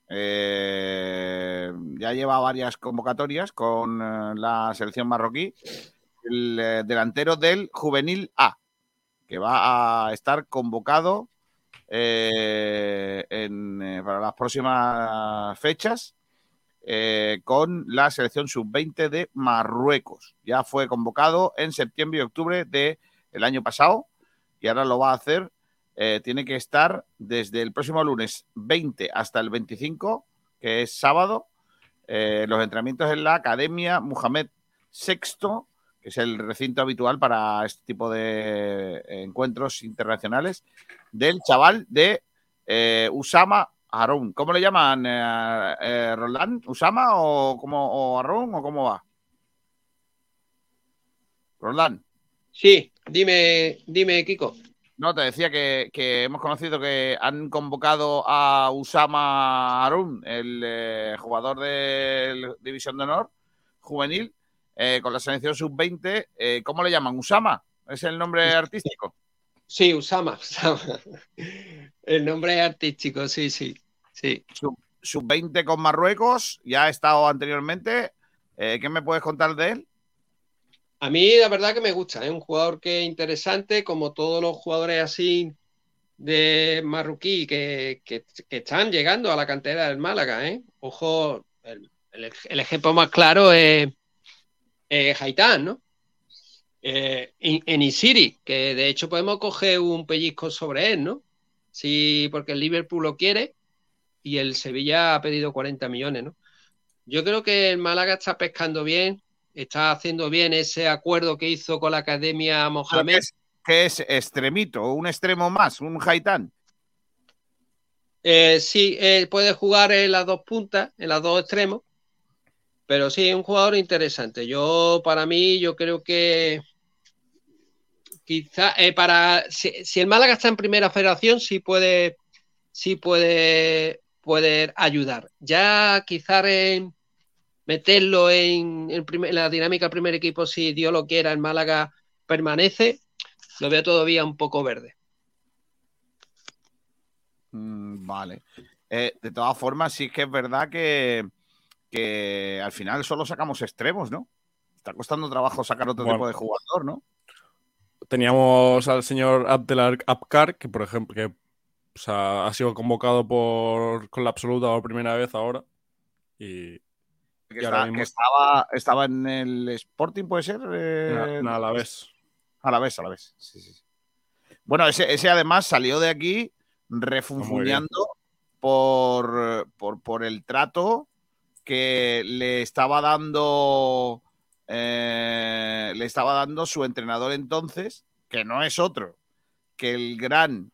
Eh, ya lleva varias convocatorias con eh, la selección marroquí. El eh, delantero del Juvenil A, que va a estar convocado eh, eh, para las próximas fechas eh, con la selección sub-20 de Marruecos. Ya fue convocado en septiembre y octubre del año pasado y ahora lo va a hacer. Eh, tiene que estar desde el próximo lunes 20 hasta el 25, que es sábado, eh, los entrenamientos en la Academia Mohamed VI, que es el recinto habitual para este tipo de encuentros internacionales, del chaval de Usama Harun. ¿Cómo le llaman? Eh, eh, ¿Roland? ¿Usama o, cómo, o Harun o cómo va? Roland. Sí, dime, dime, Kiko. No, te decía que, que hemos conocido que han convocado a Usama Harun, el eh, jugador de División de Honor juvenil, eh, con la selección sub-20. Eh, ¿Cómo le llaman? ¿Usama? ¿Es el nombre artístico? Sí, Usama, Usama. El nombre es artístico, sí, sí. sí. Sub- Sub-20 con Marruecos, ya ha estado anteriormente. Eh, ¿Qué me puedes contar de él? A mí la verdad que me gusta, es un jugador que es interesante, como todos los jugadores así de marroquí que, que- que están llegando a la cantera del Málaga, ¿eh? Ojo, el, el- el ejemplo más claro es, es Haitán, ¿no? Eh, en, Isiri, que de hecho podemos coger un pellizco sobre él, ¿no? Sí, porque el Liverpool lo quiere y el Sevilla ha pedido 40 millones, ¿no? Yo creo que el Málaga está pescando bien, está haciendo bien ese acuerdo que hizo con la Academia ¿Qué Mohamed. es, qué es extremito? ¿Un extremo más? ¿Un Haitán? Eh, sí, eh, puede jugar en las dos puntas, en las dos extremos, pero sí, es un jugador interesante. Yo, para mí, yo creo que quizá eh, para si, si el Málaga está en primera federación, sí puede, sí puede, puede ayudar. Ya quizá en meterlo en, el primer- en la dinámica del primer equipo, si Dios lo quiera, el Málaga permanece, lo veo todavía un poco verde. Mm, vale. Eh, de todas formas, sí que es verdad que, que al final solo sacamos extremos, ¿no? Está costando trabajo sacar otro Bueno. tipo de jugador, ¿no? Teníamos al señor Abdelar Apkar, que por ejemplo, que o sea, ha sido convocado por, con la absoluta por primera vez ahora. Y, Que, y ahora está- mismo que estaba, estaba en el Sporting, ¿puede ser? Eh, a la vez. A la vez, a la vez. Sí, sí. sí. Bueno, ese, ese además salió de aquí refunfuñando por, por, por el trato que le estaba dando eh, le estaba dando su entrenador entonces, que no es otro que el gran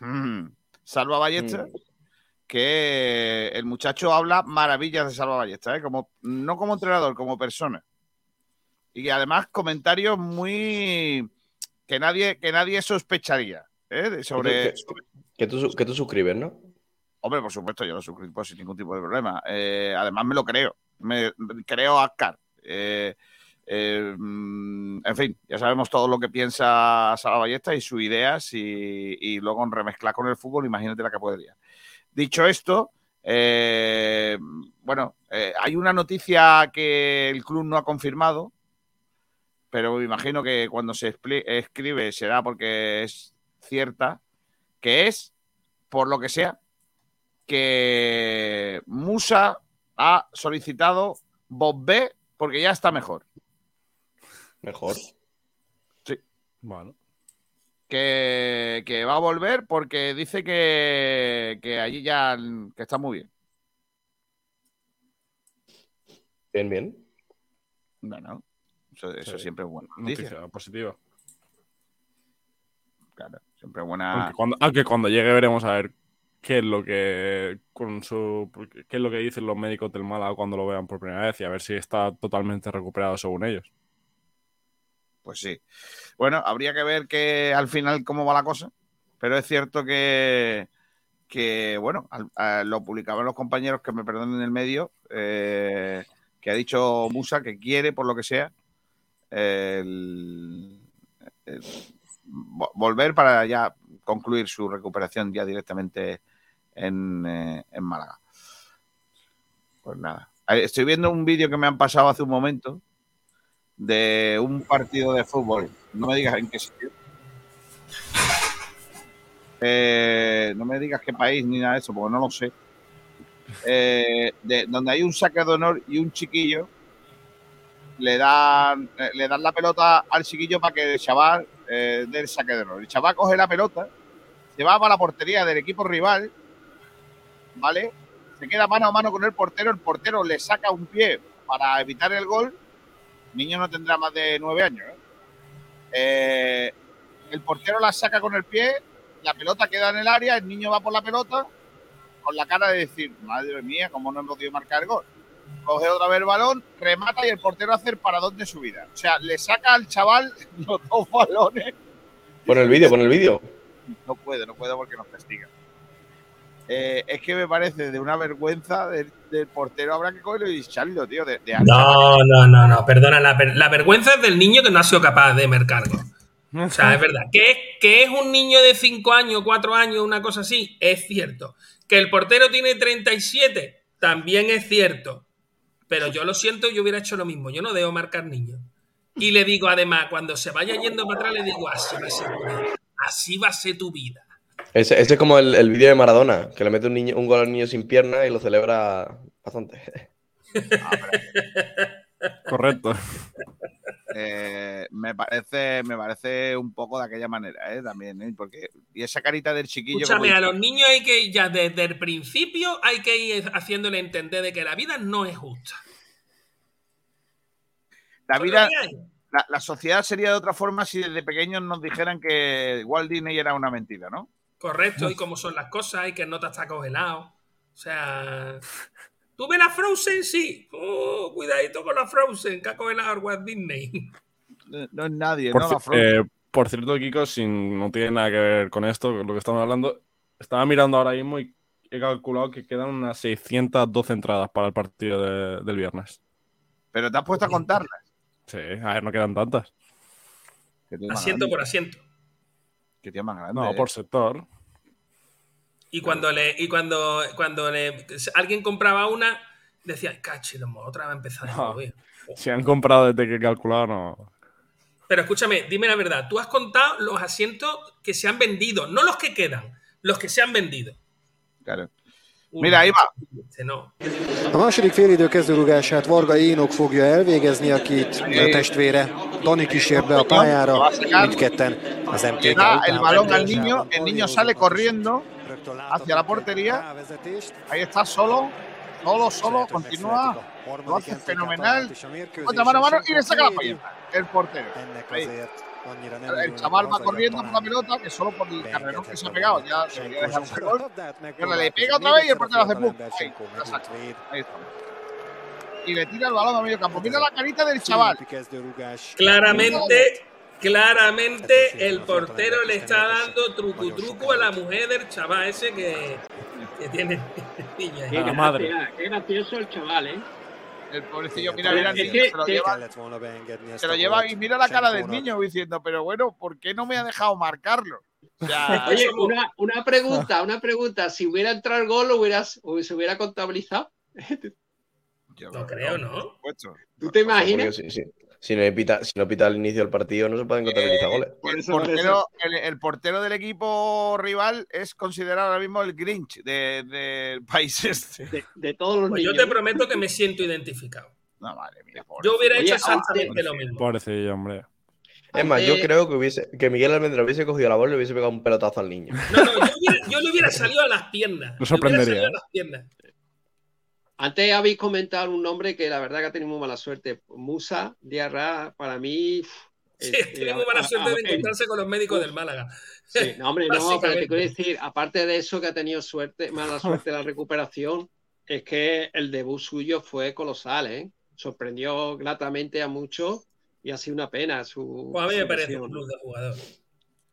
mm, Salva Ballesta, que el muchacho habla maravillas de Salva Ballesta, ¿eh? como, no como entrenador, como persona. Y además comentarios muy que nadie, que nadie sospecharía ¿eh? sobre, Que tú- Que tú, su- que tú suscribes, ¿no? Hombre, por supuesto, yo lo suscribo sin ningún tipo de problema. Eh, además, me lo creo. Me creo a Ascar. Eh, eh, mm, en fin, ya sabemos todo lo que piensa Ballesta y sus ideas y, luego en remezclar con el fútbol, imagínate la que podría. Dicho esto, eh, bueno, hay una noticia que el club no ha confirmado, pero me imagino que cuando se escribe será porque es cierta, que es, por lo que sea, que Musa ha solicitado Bob B porque ya está mejor. Mejor. Sí. Bueno. Que, que va a volver porque dice que, que allí ya que está muy bien. Bien, bien. Bueno, eso, eso Sí. siempre es buena Noticia noticia. positiva. Claro, siempre es buena. Aunque cuando, aunque cuando llegue veremos a ver qué es lo que con su qué es lo que dicen los médicos del Málaga cuando lo vean por primera vez y a ver si está totalmente recuperado según ellos. Pues sí. Bueno, habría que ver que al final cómo va la cosa, pero es cierto que, que bueno, lo publicaban los compañeros que me perdonen el medio, eh, que ha dicho Musa que quiere, por lo que sea, volver para ya concluir su recuperación ya directamente en, eh, en Málaga. Pues nada. Estoy viendo un vídeo que me han pasado hace un momento de un partido de fútbol. No me digas en qué sitio. Eh, no me digas qué país ni nada de eso, porque no lo sé. Eh, de, donde hay un saque de honor y un chiquillo le dan, eh, le dan la pelota al chiquillo para que el chaval dé el saque de honor. El chaval coge la pelota, se va para la portería del equipo rival, ¿vale? Se queda mano a mano con el portero, el portero le saca un pie para evitar el gol. El niño no tendrá más de nueve años. ¿eh? Eh, el portero la saca con el pie, la pelota queda en el área, el niño va por la pelota con la cara de decir, madre mía, cómo no hemos podido marcar el gol. Coge otra vez el balón, remata y el portero hace el paradón de su vida. O sea, le saca al chaval los dos balones. Pon el vídeo, pon el vídeo. No puede, no puede porque nos castiga. Eh, es que me parece de una vergüenza del, del portero. Habrá que cogerlo y echarlo, tío. De, de al No, no, no, no, perdona. La vergüenza es del niño que no ha sido capaz de mercarlo. O sea, es verdad. Que, es- que es un niño de 5 años, 4 años, una cosa así, es cierto. Que el portero tiene 37, también es cierto. Pero yo lo siento, yo hubiera hecho lo mismo. Yo no debo marcar niños. Y le digo, además, cuando se vaya yendo para atrás, le digo, así va a ser tu vida. Así va a ser tu vida. Ese, ese es como el, el vídeo de Maradona, que le mete un, niño, un gol al niño sin pierna y lo celebra bastante. Correcto. Eh, me parece me parece un poco de aquella manera, ¿eh? También, ¿eh? Porque, y esa carita del chiquillo. Escúchame, como a los niños hay que, ya desde el principio, hay que ir haciéndole entender de que la vida no es justa. La vida, la, la sociedad sería de otra forma si desde pequeños nos dijeran que Walt Disney era una mentira, ¿no? Correcto, y cómo son las cosas, y que no te está congelado. O sea. ¿Tú ves la Frozen? Sí. Oh, cuidadito con la Frozen, que ha congelado el Walt Disney. No es nadie, Por, ¿no? La Frozen. eh, por cierto, Kiko, sin, no tiene nada que ver con esto, con lo que estamos hablando. Estaba mirando ahora mismo y he calculado que quedan unas 612 entradas para el partido de- del viernes. Pero te has puesto a contarlas. Sí, a ver, no quedan tantas. Asiento por asiento. Qué tío más grande. No, por sector. Y cuando le, y cuando, cuando le, alguien compraba una, decía, cachillo, otra vez a empezar No. nuevo, eh". Si han comprado desde que he calculado, no. Pero escúchame, dime la verdad, tú has contado los asientos que se han vendido, no los que quedan, los que se han vendido. Claro. Mira, ahí va. No. A második félidő kezdőrugását Varga Énok fogja elvégezni, akit a testvére Dani kísért be a pályára, mindketten az MTK el balón al niño, el niño sale corriendo hacia la portería. Ahí está solo, solo, solo, continúa. Lo hace fenomenal. Otra mano a mano y le saca la. El portero. Ahí. El chaval va corriendo por la pelota, que solo por el carrerón que se ha pegado ya debería dejar un gol. Y ahora le pega otra vez y el portero hace pum. Ahí, está. Y le tira el balón a medio campo. Mira la carita del chaval. Claramente, claramente el portero le está dando truco truco a la mujer del chaval ese que, que tiene niña. Qué gracia, Qué gracioso el chaval, ¿eh? El pobrecillo, mira, mira, el niño, se lo lleva, se lo lleva y mira la cara del niño diciendo, pero bueno, ¿por qué no me ha dejado marcarlo? O sea, Oye, una, una pregunta, una pregunta. Si hubiera entrado el gol, ¿lo hubieras, o se hubiera contabilizado? No creo, ¿no? ¿Tú te imaginas? si, si- si no pita, si no pita al inicio del partido, no se pueden contabilizar goles. el portero, el, el portero del equipo rival es considerado ahora mismo el Grinch de- del país este. De, todos los Pues yo te prometo que me siento identificado. No, madre mía. Yo hubiera Oye, hecho exactamente lo mismo. Pobrecillo, hombre. Es más, yo creo que hubiese que Miguel Almendra hubiese cogido la bola y le hubiese pegado un pelotazo al niño. No, no, yo, hubiera- yo le hubiera salido a las piernas. No Le hubiera sorprendería, salido a ¿eh? las piernas. Antes habéis comentado un nombre que la verdad que ha tenido muy mala suerte. Musa Diarra, para mí. Sí, es- tiene eh, muy mala suerte a- de encontrarse con los médicos del Málaga. Sí, no, hombre, no, pero te quiero decir, aparte de eso que ha tenido suerte, mala suerte en la recuperación, es que el debut suyo fue colosal, ¿eh? Sorprendió gratamente a muchos y ha sido una pena su. Pues a mí me parece lesión. un plus de jugador.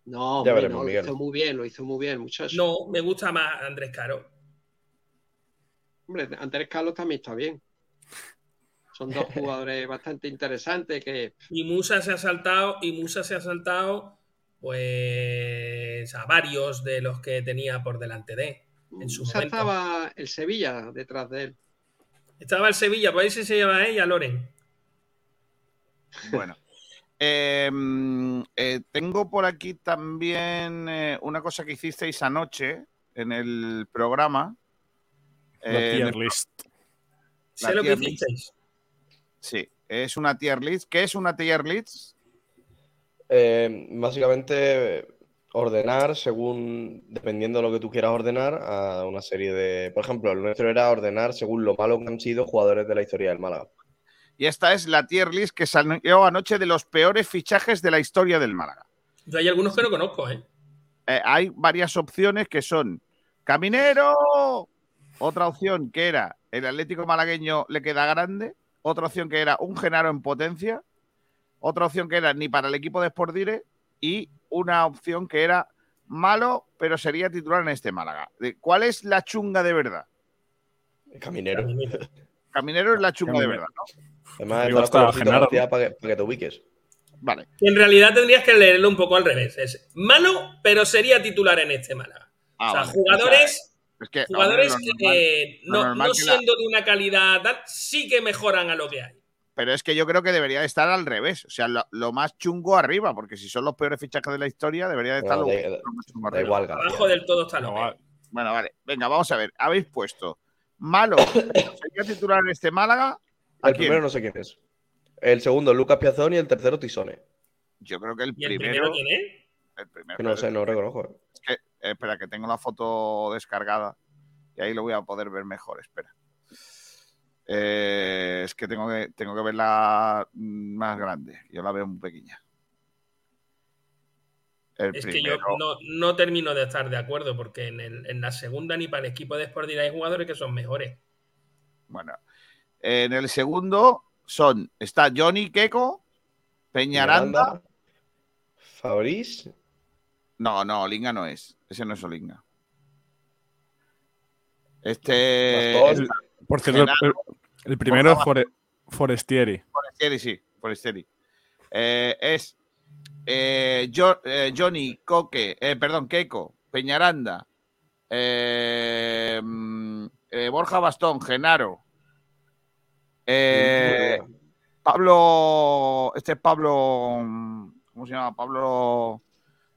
No, Ya hombre, veremos, no, lo Miguel. hizo muy bien, lo hizo muy bien, muchacho. No, me gusta más Andrés Caro. Hombre, Andrés Carlos también está bien. Son dos jugadores bastante interesantes que Y Musa se ha saltado, y Musa se ha saltado, pues a varios de los que tenía por delante de en su Musa momento. estaba el Sevilla detrás de él. Estaba el Sevilla, por ahí sí se llama ella, Loren. Bueno. Eh, eh, tengo por aquí también eh, una cosa que hicisteis anoche en el programa. La Eh, tier list. la Sé lo que list. Sí, es una tier list. ¿Qué es una tier list? Eh, básicamente ordenar según, dependiendo de lo que tú quieras ordenar, a una serie de. Por ejemplo, el nuestro era ordenar según lo malo que han sido jugadores de la historia del Málaga. Y esta es la tier list que salió anoche de los peores fichajes de la historia del Málaga. Yo hay algunos que no conozco, ¿eh? Eh, hay varias opciones que son Caminero, otra opción que era el Atlético malagueño le queda grande, otra opción que era un Genaro en potencia, otra opción que era ni para el equipo de Sportdire y una opción que era malo, pero sería titular en este Málaga. ¿Cuál es la chunga de verdad? Caminero. Caminero es la chunga de verdad, ¿no? Además, Arriba está Genaro, para que, para que te ubiques. Vale. En realidad tendrías que leerlo un poco al revés. Es malo, pero sería titular en este Málaga. Ah, o sea, vale. jugadores, O sea, es que, jugadores hombre, que eh, no, no que la- siendo de una calidad tal, sí que mejoran a lo que hay. Pero es que yo creo que debería de estar al revés. O sea, lo, lo más chungo arriba, porque si son los peores fichajes de la historia, debería de estar Bueno, lo, da- lo más chungo arriba. igual. Abajo del todo está lo peor. Bueno, vale. Venga, vamos a ver. Habéis puesto malo. ¿Sería titular en este Málaga? ¿A El quién? primero no sé quién es. El segundo, Lucas Piazzoni, y el tercero, Tisone. Yo creo que el ¿Y el primero. primero quién es? el primero Que no sé, no reconozco. Eh. Espera, que tengo la foto descargada y ahí lo voy a poder ver mejor. Espera. Eh, es que tengo que tengo que verla más grande. Yo la veo muy pequeña. El Es que yo no, no termino de estar de acuerdo, porque en, el- en la segunda ni para el equipo de Sporting hay jugadores que son mejores. Bueno, en el segundo son está Johnny Keko, Peñaranda. Fabriz. No, no, Olinga no es. Ese no es Olinga. Este. Pastor. Por cierto, el, Genaro, el- el primero es Fore- Forestieri. Forestieri, sí, Forestieri. Eh, es eh, Jo- eh, Johnny Coque, eh, perdón, Keiko, Peñaranda, eh, mm, eh, Borja Bastón, Genaro. eh, Pablo, este es Pablo, mm, ¿cómo se llama? Pablo,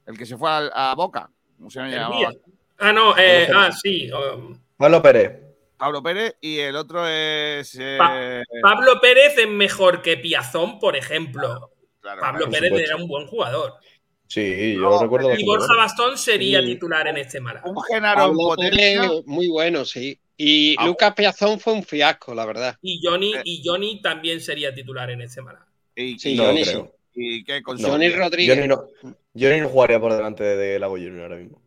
el que se fue al- a, Boca. ¿Cómo se. Ah, no, eh, ah, sí. um, Pablo Pérez. Pablo Pérez y el otro es. eh, Pa- Pablo Pérez es mejor que Piazón, por ejemplo. Pablo por Pérez supuesto. era un buen jugador. Sí, yo lo recuerdo Y Borja. Bastón sería Sí. titular en este Málaga. Un Genaro. Pérez, muy bueno, sí. Y Ah. Lucas Piazón fue un fiasco, la verdad. Y Johnny, y Johnny también sería titular en este Málaga. Y, Sí, No Johnny creo. ¿Y qué con No. Johnny Rodríguez. Johnny no, Johnny no jugaría por delante de Lago Junior ahora mismo.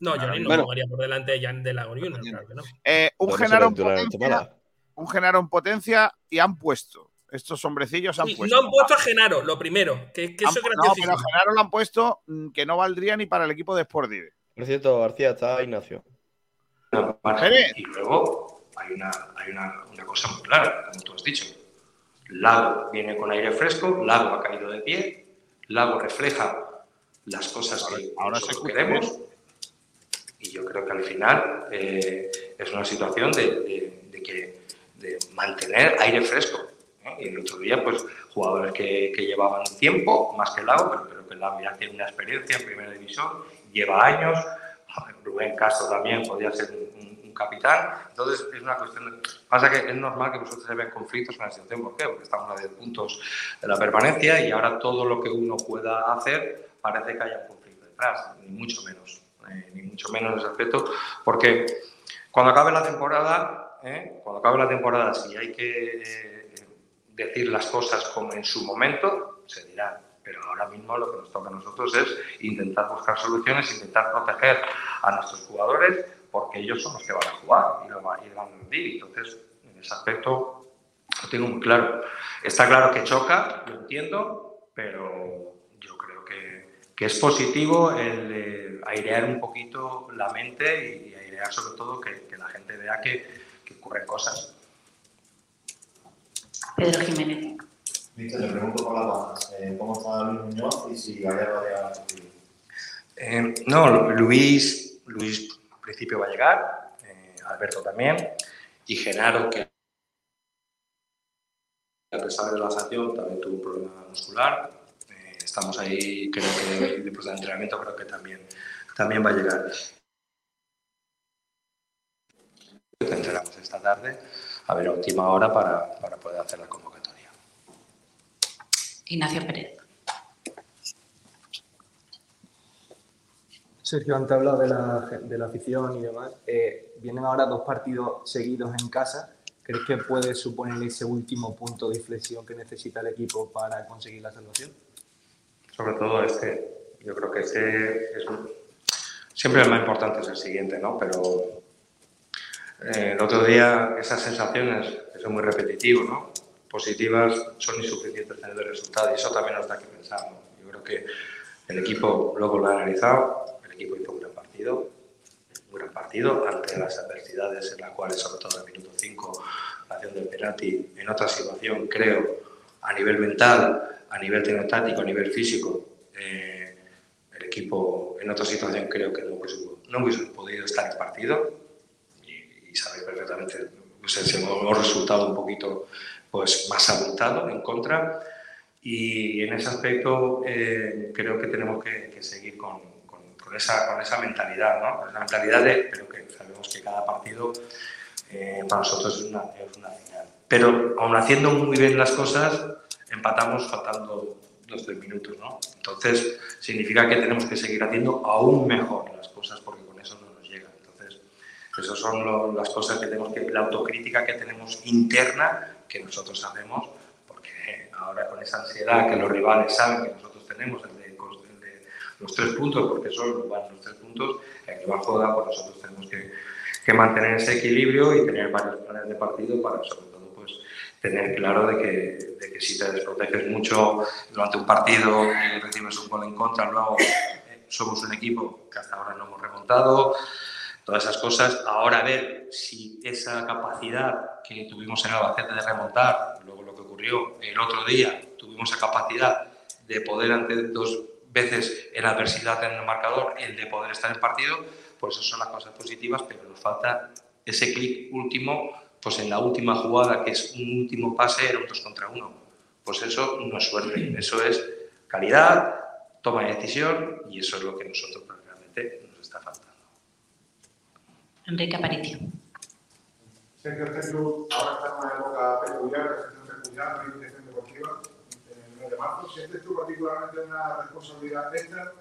No, Johnny no Bueno. jugaría por delante de Jan de Lago Junior, claro que no. Eh, un Genaro potencia. Un Genaro en potencia y han puesto. Estos hombrecillos han Sí, puesto. no han puesto a Genaro, lo primero, que, que Han- eso es no, pero a Genaro lo han puesto mm, que no valdría ni para el equipo de Sportive. Por cierto, García, está Ignacio. Y luego hay, una, hay una, una cosa muy clara, como tú has dicho. Lago viene con aire fresco, Lago ha caído de pie, Lago refleja las cosas que ahora nosotros queremos. Y yo creo que al final eh, es una situación de, de- de que, de mantener aire fresco. ¿eh? Y el otro día, pues, jugadores que, que llevaban tiempo, más que Lago, pero creo que Lago ya tiene una experiencia en primera división, lleva años. Rubén Castro también podría ser un capitán. Entonces, es una cuestión de... Pasa que es normal que vosotros se vean conflictos en la situación. ¿Por qué? Porque estamos a 10 puntos de la permanencia y ahora todo lo que uno pueda hacer parece que haya un conflicto detrás, ni mucho menos. eh, ni mucho menos en ese aspecto, porque cuando acabe la temporada, ¿eh? cuando acabe la temporada, si hay que eh, decir las cosas como en su momento, se dirán. Pero ahora mismo lo que nos toca a nosotros es intentar buscar soluciones, intentar proteger a nuestros jugadores, porque ellos son los que van a jugar y lo y van a rendir. Entonces, en ese aspecto, lo tengo muy claro. Está claro que choca, lo entiendo, pero yo creo que, que es positivo el eh, airear un poquito la mente y airear sobre todo que, que la gente vea que, que ocurren cosas. Pedro Jiménez. Víctor, le pregunto por la baja. Eh, ¿Cómo está Luis Muñoz y si Gallardo había Eh, no, Luis, principio va a llegar, eh, Alberto también, y Genaro, que a pesar de la sanción también tuvo un problema muscular. Eh, estamos ahí, creo que después del entrenamiento creo que también, también va a llegar. Entrenamos esta tarde, a ver a última hora para, para poder hacer la convocatoria. Ignacio Pérez. Sergio, antes hablado de la, de la afición y demás. Eh, vienen ahora dos partidos seguidos en casa. ¿Crees que puede suponer ese último punto de inflexión que necesita el equipo para conseguir la salvación? sobre todo este. Yo creo que este es un- siempre el más importante es el siguiente, ¿no? Pero eh, el otro día esas sensaciones que son muy repetitivas, ¿no? Positivas son insuficientes tener el resultado y eso también nos da que pensar, ¿no? Yo creo que el equipo luego lo ha analizado, equipo hizo un gran partido, un gran partido ante las adversidades en las cuales, sobre todo en el minuto 5, la acción del penalti, en otra situación, creo, a nivel mental, a nivel tecnotáctico, a nivel físico, eh, el equipo en otra situación creo que no hubiese, no hubiese podido estar en partido y, y sabéis perfectamente, pues, hemos resultado un poquito pues, más abultado en contra y en ese aspecto eh, creo que tenemos que, que seguir con, con- esa, con esa mentalidad, ¿no? Con esa mentalidad de, pero que sabemos que cada partido eh, para nosotros es una, es una final. Pero aún haciendo muy bien las cosas, empatamos faltando dos tres minutos, ¿no? Entonces significa que tenemos que seguir haciendo aún mejor las cosas porque con eso no nos llega. Entonces, esas son lo- las cosas que tenemos que, la autocrítica que tenemos interna que nosotros hacemos, porque ahora con esa ansiedad que los rivales saben que nosotros tenemos, el los tres puntos, porque van los tres puntos, el rival juega, pues nosotros tenemos que, que mantener ese equilibrio y tener varios planes de partido para sobre todo pues tener claro de que, de que si te desproteges mucho durante un partido y recibes un gol en contra, luego eh, somos un equipo que hasta ahora no hemos remontado, todas esas cosas. Ahora a ver si esa capacidad que tuvimos en Albacete de remontar, luego lo que ocurrió el otro día, tuvimos esa capacidad de poder ante dos veces en la adversidad en el marcador, el de poder estar en el partido, pues eso son las cosas positivas, pero nos falta ese clic último, pues en la última jugada, que es un último pase, era un 2 contra 1. Pues eso no es suerte, eso es calidad, toma de decisión y eso es lo que nosotros realmente nos está faltando. Enrique Aparicio. Sergio ahora está en una época peculiar, la situación peculiar, deportiva, de. ¿Sientes tú particularmente una responsabilidad extra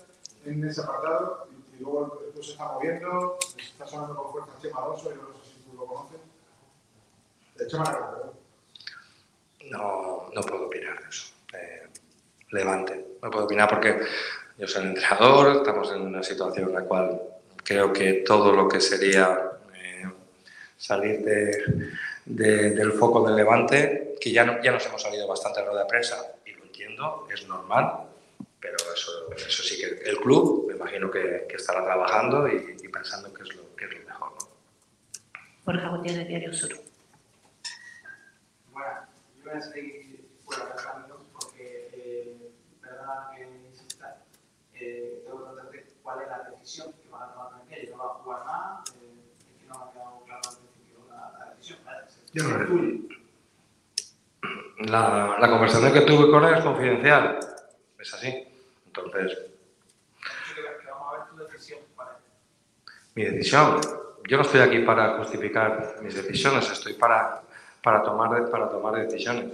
en ese apartado? Y, luego esto se está moviendo, está sonando con fuerza Chema Alonso, yo no sé si tú lo conoces. De Chema. No, no puedo opinar de eso. Eh, Levante. No puedo opinar porque yo soy el entrenador, estamos en una situación en la cual creo que todo lo que sería eh, salir de- de- del foco del Levante, que ya, no- ya nos hemos salido bastante de rueda prensa, entiendo, es normal, pero eso, eso sí que el club me imagino que, que estará trabajando y, y pensando que es lo, que es lo mejor. ¿no? Borja Gutiérrez, Diario Sur. Bueno, yo voy a seguir ámbitos porque, eh, perdona que insista, eh, tengo que preguntarte cuál es la decisión que van a tomar el ¿No va a jugar más? Eh, es que no me ha quedado claro al principio la, la decisión. Vale, Yo no. La, la conversación que tuve con él es confidencial, es así. Entonces, mi decisión. Yo no estoy aquí para justificar mis decisiones, estoy para, para, tomar, para tomar decisiones.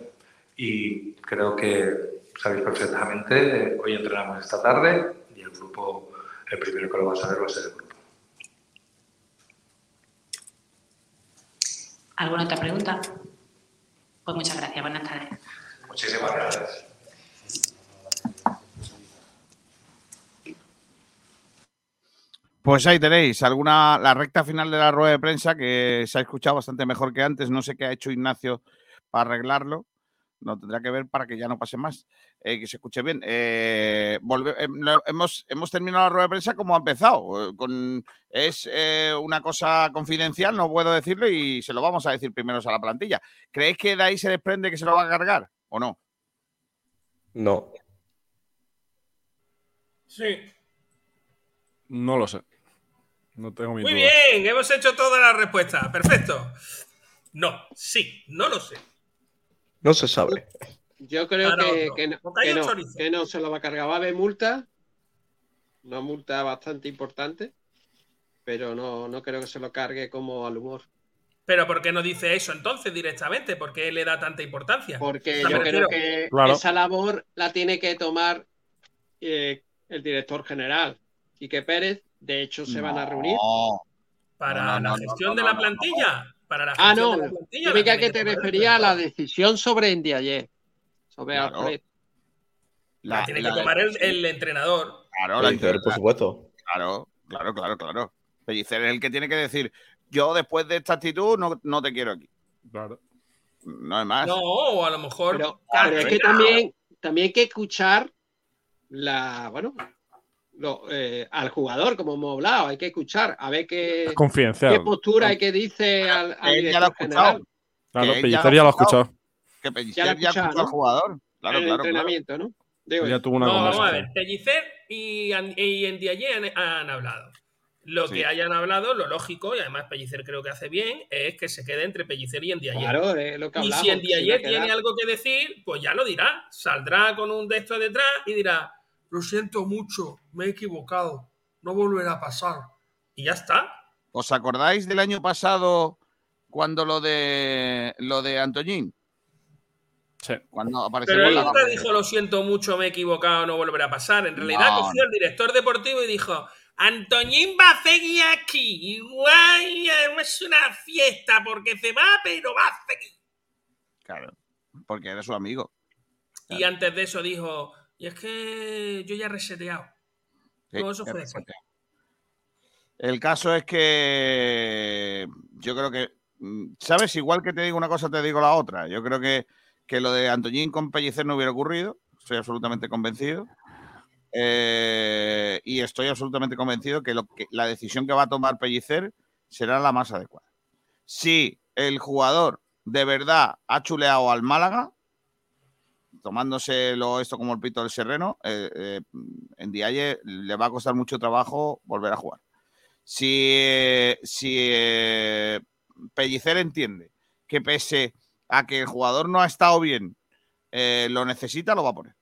Y creo que sabéis perfectamente, hoy entrenamos esta tarde y el grupo, el primero que lo va a saber va a ser el grupo. ¿Alguna otra pregunta? Pues muchas gracias. Buenas tardes. Muchísimas gracias. Pues ahí tenéis alguna la recta final de la rueda de prensa que se ha escuchado bastante mejor que antes. No sé qué ha hecho Ignacio para arreglarlo. No tendrá que ver para que ya no pase más, eh, que se escuche bien. Eh, volve- eh, no, hemos, hemos terminado la rueda de prensa como ha empezado. eh, Con, es eh, una cosa confidencial, no puedo decirlo y se lo vamos a decir primero a la plantilla. ¿Creéis que de ahí se desprende que se lo va a cargar o no? No. Sí. No lo sé. No tengo mi Muy dudas. bien, hemos hecho toda la respuesta. Perfecto. No, sí, no lo sé. No se sabe. Yo creo Ah, no, que, no. que no, Bocadillo que no, chorizo. que no se lo va a cargar. Va a haber multa, una multa bastante importante, pero no, no creo que se lo cargue como al humor. Pero ¿por qué no dice eso entonces directamente? ¿Por qué le da tanta importancia? Porque yo creo que Claro. esa labor la tiene que tomar eh, el director general, Quique Pérez. De hecho, se van a reunir. Para No, no, la gestión no, de no, la no, plantilla. Para la Ah, no. de la plantilla. Yo tiene que te refería a la entrenador. decisión sobre Ndiaye. Sobre Claro. Alfred. La, tiene la- que tomar el, el entrenador. Claro, la- Pellicer, por supuesto. Claro, claro, claro, claro. Pellicer es el que tiene que decir, yo después de esta actitud no, no te quiero aquí. Claro. No hay más. No, o a lo mejor. Pero, pero es que también, también hay que escuchar la, bueno, lo, eh, al jugador, como hemos hablado, hay que escuchar, a ver qué, qué postura y qué dice al, al Él ya lo ha escuchado. Claro, Que Pellicer ya lo ha escuchado. Que Ya Pellicer ya, ha escuchado, escuchó al jugador. Claro, en el claro, claro. entrenamiento, ¿no? Digo, Ya tuvo una No, vamos a ver. Pellicer y, y Ndiaye han, han hablado. Lo Sí. que hayan hablado, lo lógico, y además Pellicer creo que hace bien, es que se quede entre Pellicer y Ndiaye. Claro, es lo que y hablamos. si iba a quedar. tiene algo que decir, pues ya lo dirá. Saldrá con un texto detrás y dirá, lo siento mucho, me he equivocado, no volverá a pasar. Y ya está. ¿Os acordáis del año pasado cuando lo de lo de Antoñín? Sí. Cuando apareció Pero él la nunca dijo, lo siento mucho, me he equivocado, no volverá a pasar. En realidad No. cogió el director deportivo y dijo, Antoñín va a seguir aquí. Igual es una fiesta porque se va, pero va a seguir. Claro, porque era su amigo. Y antes de eso dijo, y es que yo ya he reseteado. Sí, Todo eso es fue después. El caso es que yo creo que, mm, ¿sabes? Igual que te digo una cosa, te digo la otra. Yo creo que, que lo de Antoñín con Pellicer no hubiera ocurrido. Estoy absolutamente convencido. Eh, y estoy absolutamente convencido que, lo que la decisión que va a tomar Pellicer será la más adecuada. Si el jugador de verdad ha chuleado al Málaga, tomándoselo esto como el pito del sereno, eh, eh, en Dialle le va a costar mucho trabajo volver a jugar. Si, si eh, Pellicer entiende que pese a que el jugador no ha estado bien, eh, lo necesita, lo va a poner.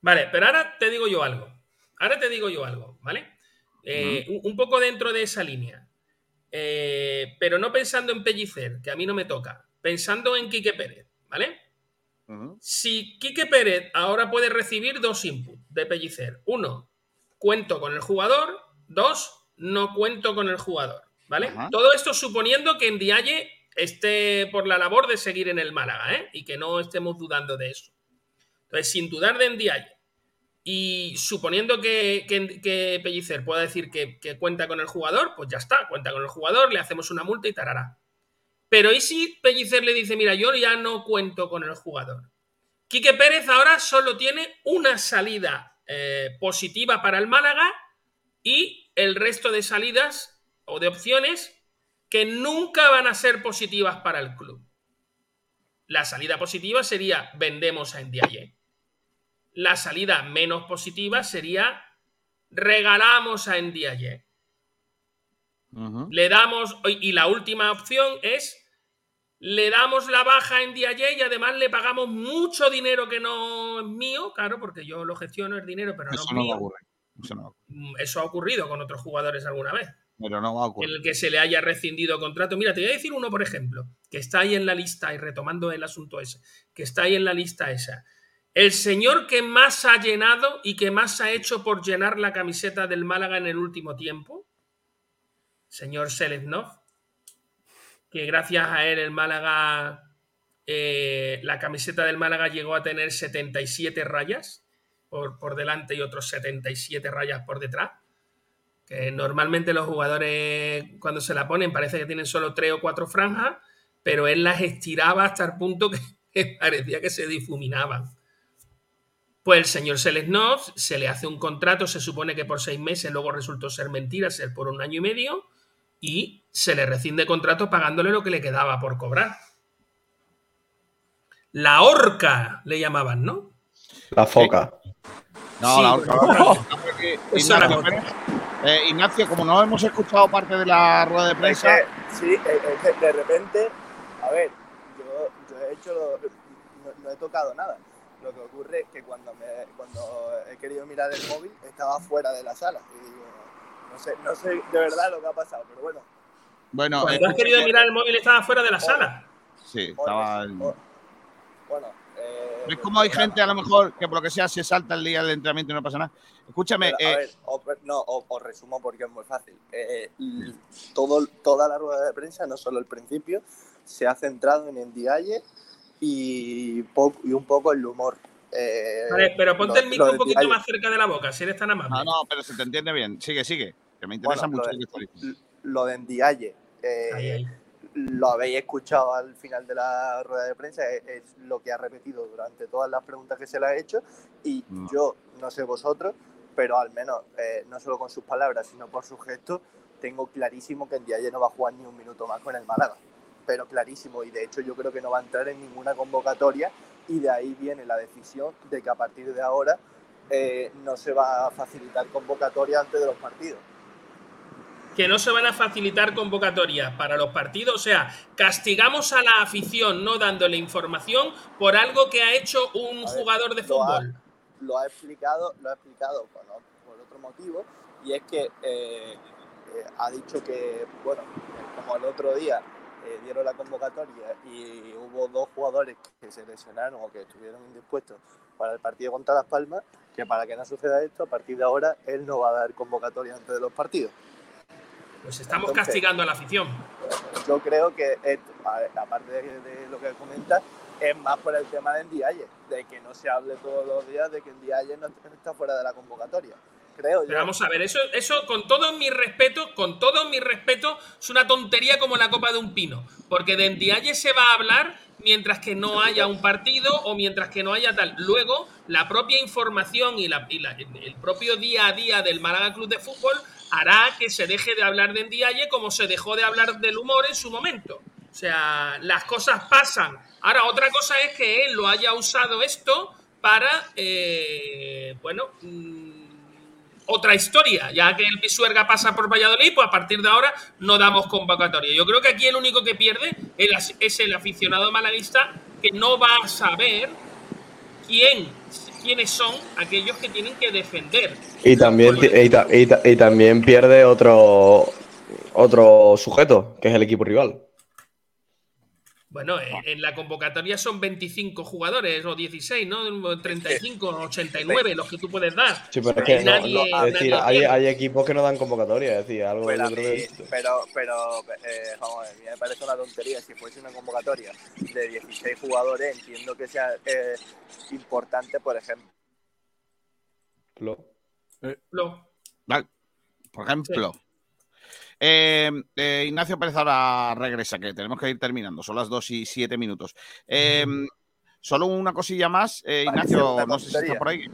Vale, pero ahora te digo yo algo. Ahora te digo yo algo, ¿vale? Eh, un, un poco dentro de esa línea. Eh, pero no pensando en Pellicer, que a mí no me toca. Pensando en Quique Pérez, ¿vale? Si Quique Pérez ahora puede recibir dos inputs de Pellicer. Uno, cuento con el jugador. Dos, no cuento con el jugador. ¿Vale? Todo esto suponiendo que en Dialle esté por la labor de seguir en el Málaga, ¿eh? Y que no estemos dudando de eso. Entonces, sin dudar de Ndiaye y suponiendo que, que- que Pellicer pueda decir que, que cuenta con el jugador, pues ya está, cuenta con el jugador, le hacemos una multa y tarará. Pero ¿y si Pellicer le dice, mira, yo ya no cuento con el jugador? Quique Pérez ahora solo tiene una salida eh, positiva para el Málaga y el resto de salidas o de opciones que nunca van a ser positivas para el club. La salida positiva sería vendemos a Ndiaye. La salida menos positiva sería regalamos a Ndiaye. Le damos, y la última opción es le damos la baja a Ndiaye y además le pagamos mucho dinero que no es mío, claro, porque yo lo gestiono el dinero, pero no Eso es no va a mío. ocurrir. Eso no. Mm, Eso ha ocurrido con otros jugadores alguna vez. Pero no va a En ocurrir. el que se le haya rescindido contrato. Mira, te voy a decir uno, por ejemplo, que está ahí en la lista, y retomando el asunto ese, que está ahí en la lista esa. El señor que más ha llenado y que más ha hecho por llenar la camiseta del Málaga en el último tiempo, señor Seleznov, que gracias a él el Málaga, eh, la camiseta del Málaga llegó a tener 77 rayas por, por delante y otros 77 rayas por detrás. Que normalmente los jugadores cuando se la ponen parece que tienen solo tres o cuatro franjas, pero él las estiraba hasta el punto que, parecía que se difuminaban. Pues el señor Selesnov se le hace un contrato, se supone que por seis meses, luego resultó ser mentira, ser por un año y medio, y se le rescinde contrato pagándole lo que le quedaba por cobrar. La horca le llamaban, ¿no? La foca. No, Sí, la Ignacio, corto. eh, Ignacio, como no hemos escuchado parte de la rueda de prensa, Es que, sí, es es que de repente, a ver, yo, yo he hecho, lo- no, no he tocado nada. Lo que ocurre es que cuando, me, cuando he querido mirar el móvil estaba fuera de la sala. Y digo, no sé, no sé de verdad lo que ha pasado, pero bueno. Bueno, Cuando has eh, querido mirar el móvil estaba fuera de la sala. sí, estaba. el- Bueno, eh, Es como hay gente a lo mejor que por lo que sea se salta el día del entrenamiento y no pasa nada. Escúchame, Pero, a eh, ver, o- no, o- os resumo porque es muy fácil. Eh, todo, toda la rueda de prensa, no solo el principio, se ha centrado en Ndiaye y, po- y un poco el humor. Eh, Vale, pero ponte lo- el micro un poquito más cerca de la boca, si eres tan amable. no, no, pero se te entiende bien. Sigue, sigue, que me interesa Bueno, mucho lo lo de Ndiaye, eh, lo habéis escuchado al final de la rueda de prensa, es, es lo que ha repetido durante todas las preguntas que se le ha hecho y Mm. yo, no sé vosotros, pero al menos, eh, no solo con sus palabras, sino por sus gestos, tengo clarísimo que Ndiaye no va a jugar ni un minuto más con el Málaga. Pero clarísimo, y de hecho yo creo que no va a entrar en ninguna convocatoria y de ahí viene la decisión de que a partir de ahora eh, no se va a facilitar convocatoria antes de los partidos. Que no se van a facilitar convocatorias para los partidos. O sea, castigamos a la afición no dándole información por algo que ha hecho un jugador de lo ha- fútbol. lo ha explicado, lo ha explicado por otro motivo, y es que eh, eh, ha dicho que, bueno, como el otro día eh, dieron la convocatoria y hubo dos jugadores que se lesionaron o que estuvieron indispuestos para el partido contra Las Palmas, que para que no suceda esto, a partir de ahora él no va a dar convocatoria antes de los partidos. Pues estamos Entonces- castigando a la afición. Yo creo que, esto, a- aparte de, de lo que comenta, es más por el tema de Ndiaye, de que no se hable todos los días de que Ndiaye no está fuera de la convocatoria. Creo Pero yo. vamos a ver, eso, eso con todo mi respeto, con todo mi respeto, es una tontería como la copa de un pino. Porque de Ndiaye se va a hablar mientras que no haya un partido o mientras que no haya tal. Luego, la propia información y, la, y la- el propio día a día del Málaga Club de Fútbol hará que se deje de hablar de Ndiaye como se dejó de hablar del humor en su momento. O sea, las cosas pasan. Ahora, otra cosa es que él lo haya usado esto para, eh, bueno, mm, otra historia. Ya que el Pisuerga pasa por Valladolid, pues a partir de ahora no damos convocatoria. Yo creo que aquí el único que pierde es el aficionado malaguista que no va a saber quién, quiénes son aquellos que tienen que defender. Y también, y, ta- y ta- y también pierde otro, otro sujeto, que es el equipo rival. Bueno, en, en la convocatoria son 25 jugadores o 16, ¿no? 35, 89 los que tú puedes dar. Sí, pero es que Nadie- no- es decir, nadie hay, equipos que no dan convocatoria, es decir, algo Pero, creo mí- pero, pero eh, vamos a ver, me parece una tontería. Si fuese una convocatoria de 16 jugadores, entiendo que sea eh, importante, por ejemplo. Vale. Por ejemplo. Eh, eh, Ignacio Pérez ahora regresa, que tenemos que ir terminando. Son las 2 y 7 minutos. Eh, solo una cosilla más. Eh, Ignacio, no sé si está por ahí.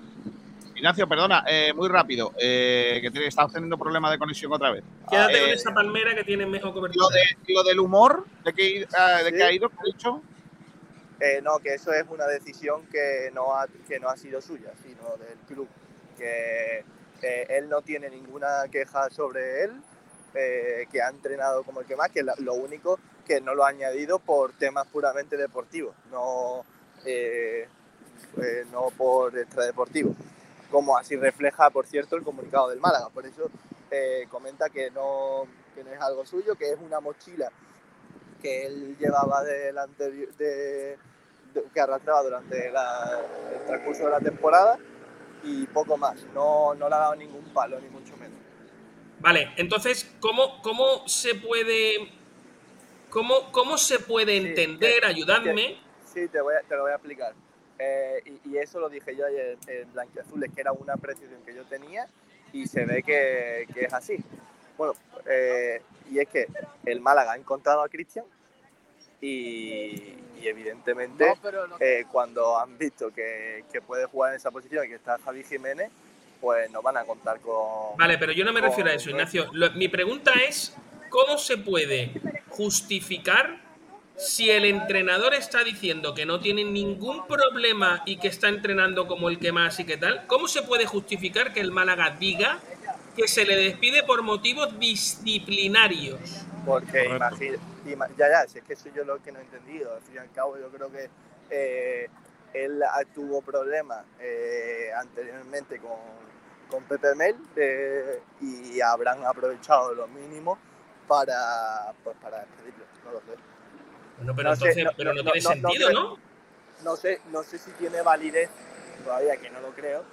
Ignacio, perdona, eh, muy rápido, eh, que te- estás teniendo problemas de conexión otra vez. Quédate Eh, con esa palmera que tiene mejor cobertura. lo, de, lo del humor, ¿de qué, eh, de qué Sí. ha ido? ¿Qué ha dicho? Eh, no, que eso es una decisión que no ha, que no ha sido suya, sino del club. Que eh, él no tiene ninguna queja sobre él, eh, que ha entrenado como el que más, que lo único que no lo ha añadido por temas puramente deportivos, no, eh, eh, no por extradeportivos. Como así refleja, por cierto, el comunicado del Málaga. Por eso comenta que no, que no es algo suyo, que es una mochila que él llevaba del anterior, de, que arrastraba durante el transcurso de la temporada y poco más. No, no le ha dado ningún palo, ni mucho menos. Vale, entonces, ¿cómo, cómo se puede. ¿Cómo, cómo se puede entender? Ayudadme. Sí, te, voy a- te lo voy a explicar. Eh, y, y eso lo dije yo ayer en Blanquiazules, que era una apreciación que yo tenía y se ve que, que es así. Bueno, eh, y es que el Málaga ha encontrado a Cristian y, y evidentemente eh, cuando han visto que, que puede jugar en esa posición y que está Javi Jiménez, pues no van a contar con... Vale, pero yo no me con- refiero a eso, Ignacio. Lo- mi pregunta es: ¿cómo se puede justificar si el entrenador está diciendo que no tiene ningún problema y que está entrenando como el que más y que tal? ¿Cómo se puede justificar que el Málaga diga que se le despide por motivos disciplinarios? Porque imagina, ima- ya, ya, si es que eso yo lo que no he entendido. Al fin y al cabo, yo creo que eh, él tuvo problemas eh, anteriormente con, con Pepe Mel eh, y habrán aprovechado lo mínimo para, pues, para despedirlo. No lo sé. Bueno, pero No sé, entonces, no- pero no, no- tiene sentido, sé. ¿no? No sé, no sé si tiene validez, todavía que no lo creo,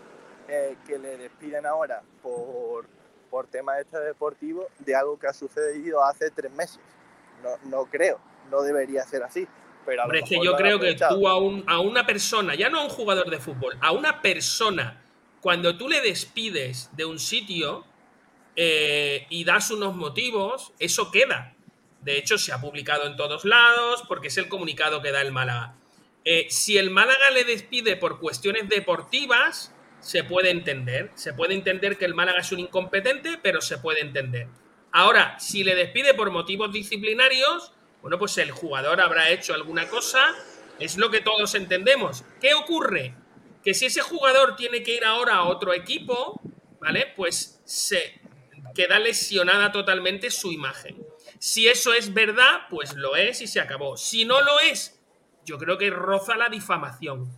eh, que le despiden ahora por, por temas extradeportivos de algo que ha sucedido hace tres meses. No, no creo, no debería ser así. Pero Hombre, es que yo creo que tú a, un- a una persona, ya no a un jugador de fútbol, a una persona, cuando tú le despides de un sitio eh, y das unos motivos, eso queda. De hecho, se ha publicado en todos lados porque es el comunicado que da el Málaga. Eh, si el Málaga le despide por cuestiones deportivas, se puede entender. Se puede entender que el Málaga es un incompetente, pero se puede entender. Ahora, si le despide por motivos disciplinarios, bueno, pues el jugador habrá hecho alguna cosa, es lo que todos entendemos. ¿Qué ocurre? Que si ese jugador tiene que ir ahora a otro equipo, ¿vale? Pues se queda lesionada totalmente su imagen. Si eso es verdad, pues lo es y se acabó. Si no lo es, yo creo que roza la difamación.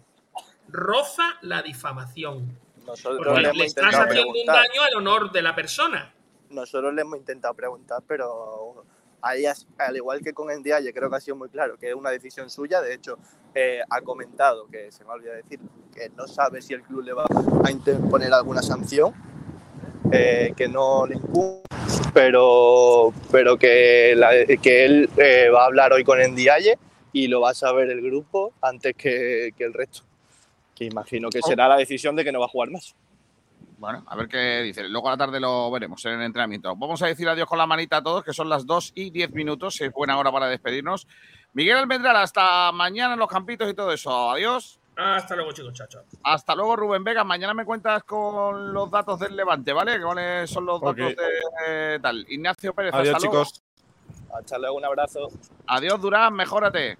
Roza la difamación. Nosotros Porque le estás haciendo un daño al honor de la persona. Nosotros le hemos intentado preguntar, pero ahí, al igual que con Ndiaye, creo que ha sido muy claro que es una decisión suya. De hecho, eh, ha comentado, que se me olvida decirlo, que no sabe si el club le va a interponer alguna sanción, eh, que no le incumbe, pero, pero que, la- que él eh, va a hablar hoy con Ndiaye y lo va a saber el grupo antes que, que el resto. Que imagino que será la decisión de que no va a jugar más. Bueno, a ver qué dice. Luego a la tarde lo veremos en el entrenamiento. Vamos a decir adiós con la manita a todos, que son las 2 y 10 minutos. Es buena hora para despedirnos. Miguel Almendral, hasta mañana en los campitos y todo eso. Adiós. Hasta luego, chicos. Chao, chao. Hasta luego, Rubén Vega. Mañana me cuentas con los datos del Levante, ¿vale? ¿Cuáles son los datos de tal? Ignacio Pérez, Adiós, hasta luego. chicos. Hasta luego, un abrazo. Adiós, Durán, mejórate.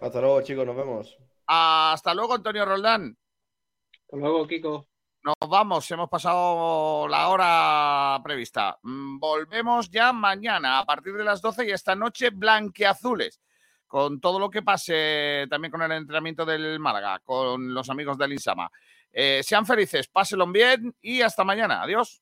Hasta luego, chicos, nos vemos. Hasta luego, Antonio Roldán. Hasta luego, Kiko. Nos vamos, hemos pasado la hora prevista. Mm, Volvemos ya mañana a partir de las 12 y esta noche blanqueazules. Con todo lo que pase también con el entrenamiento del Málaga, con los amigos del Insama. Eh, sean felices, pásenlo bien y hasta mañana. Adiós.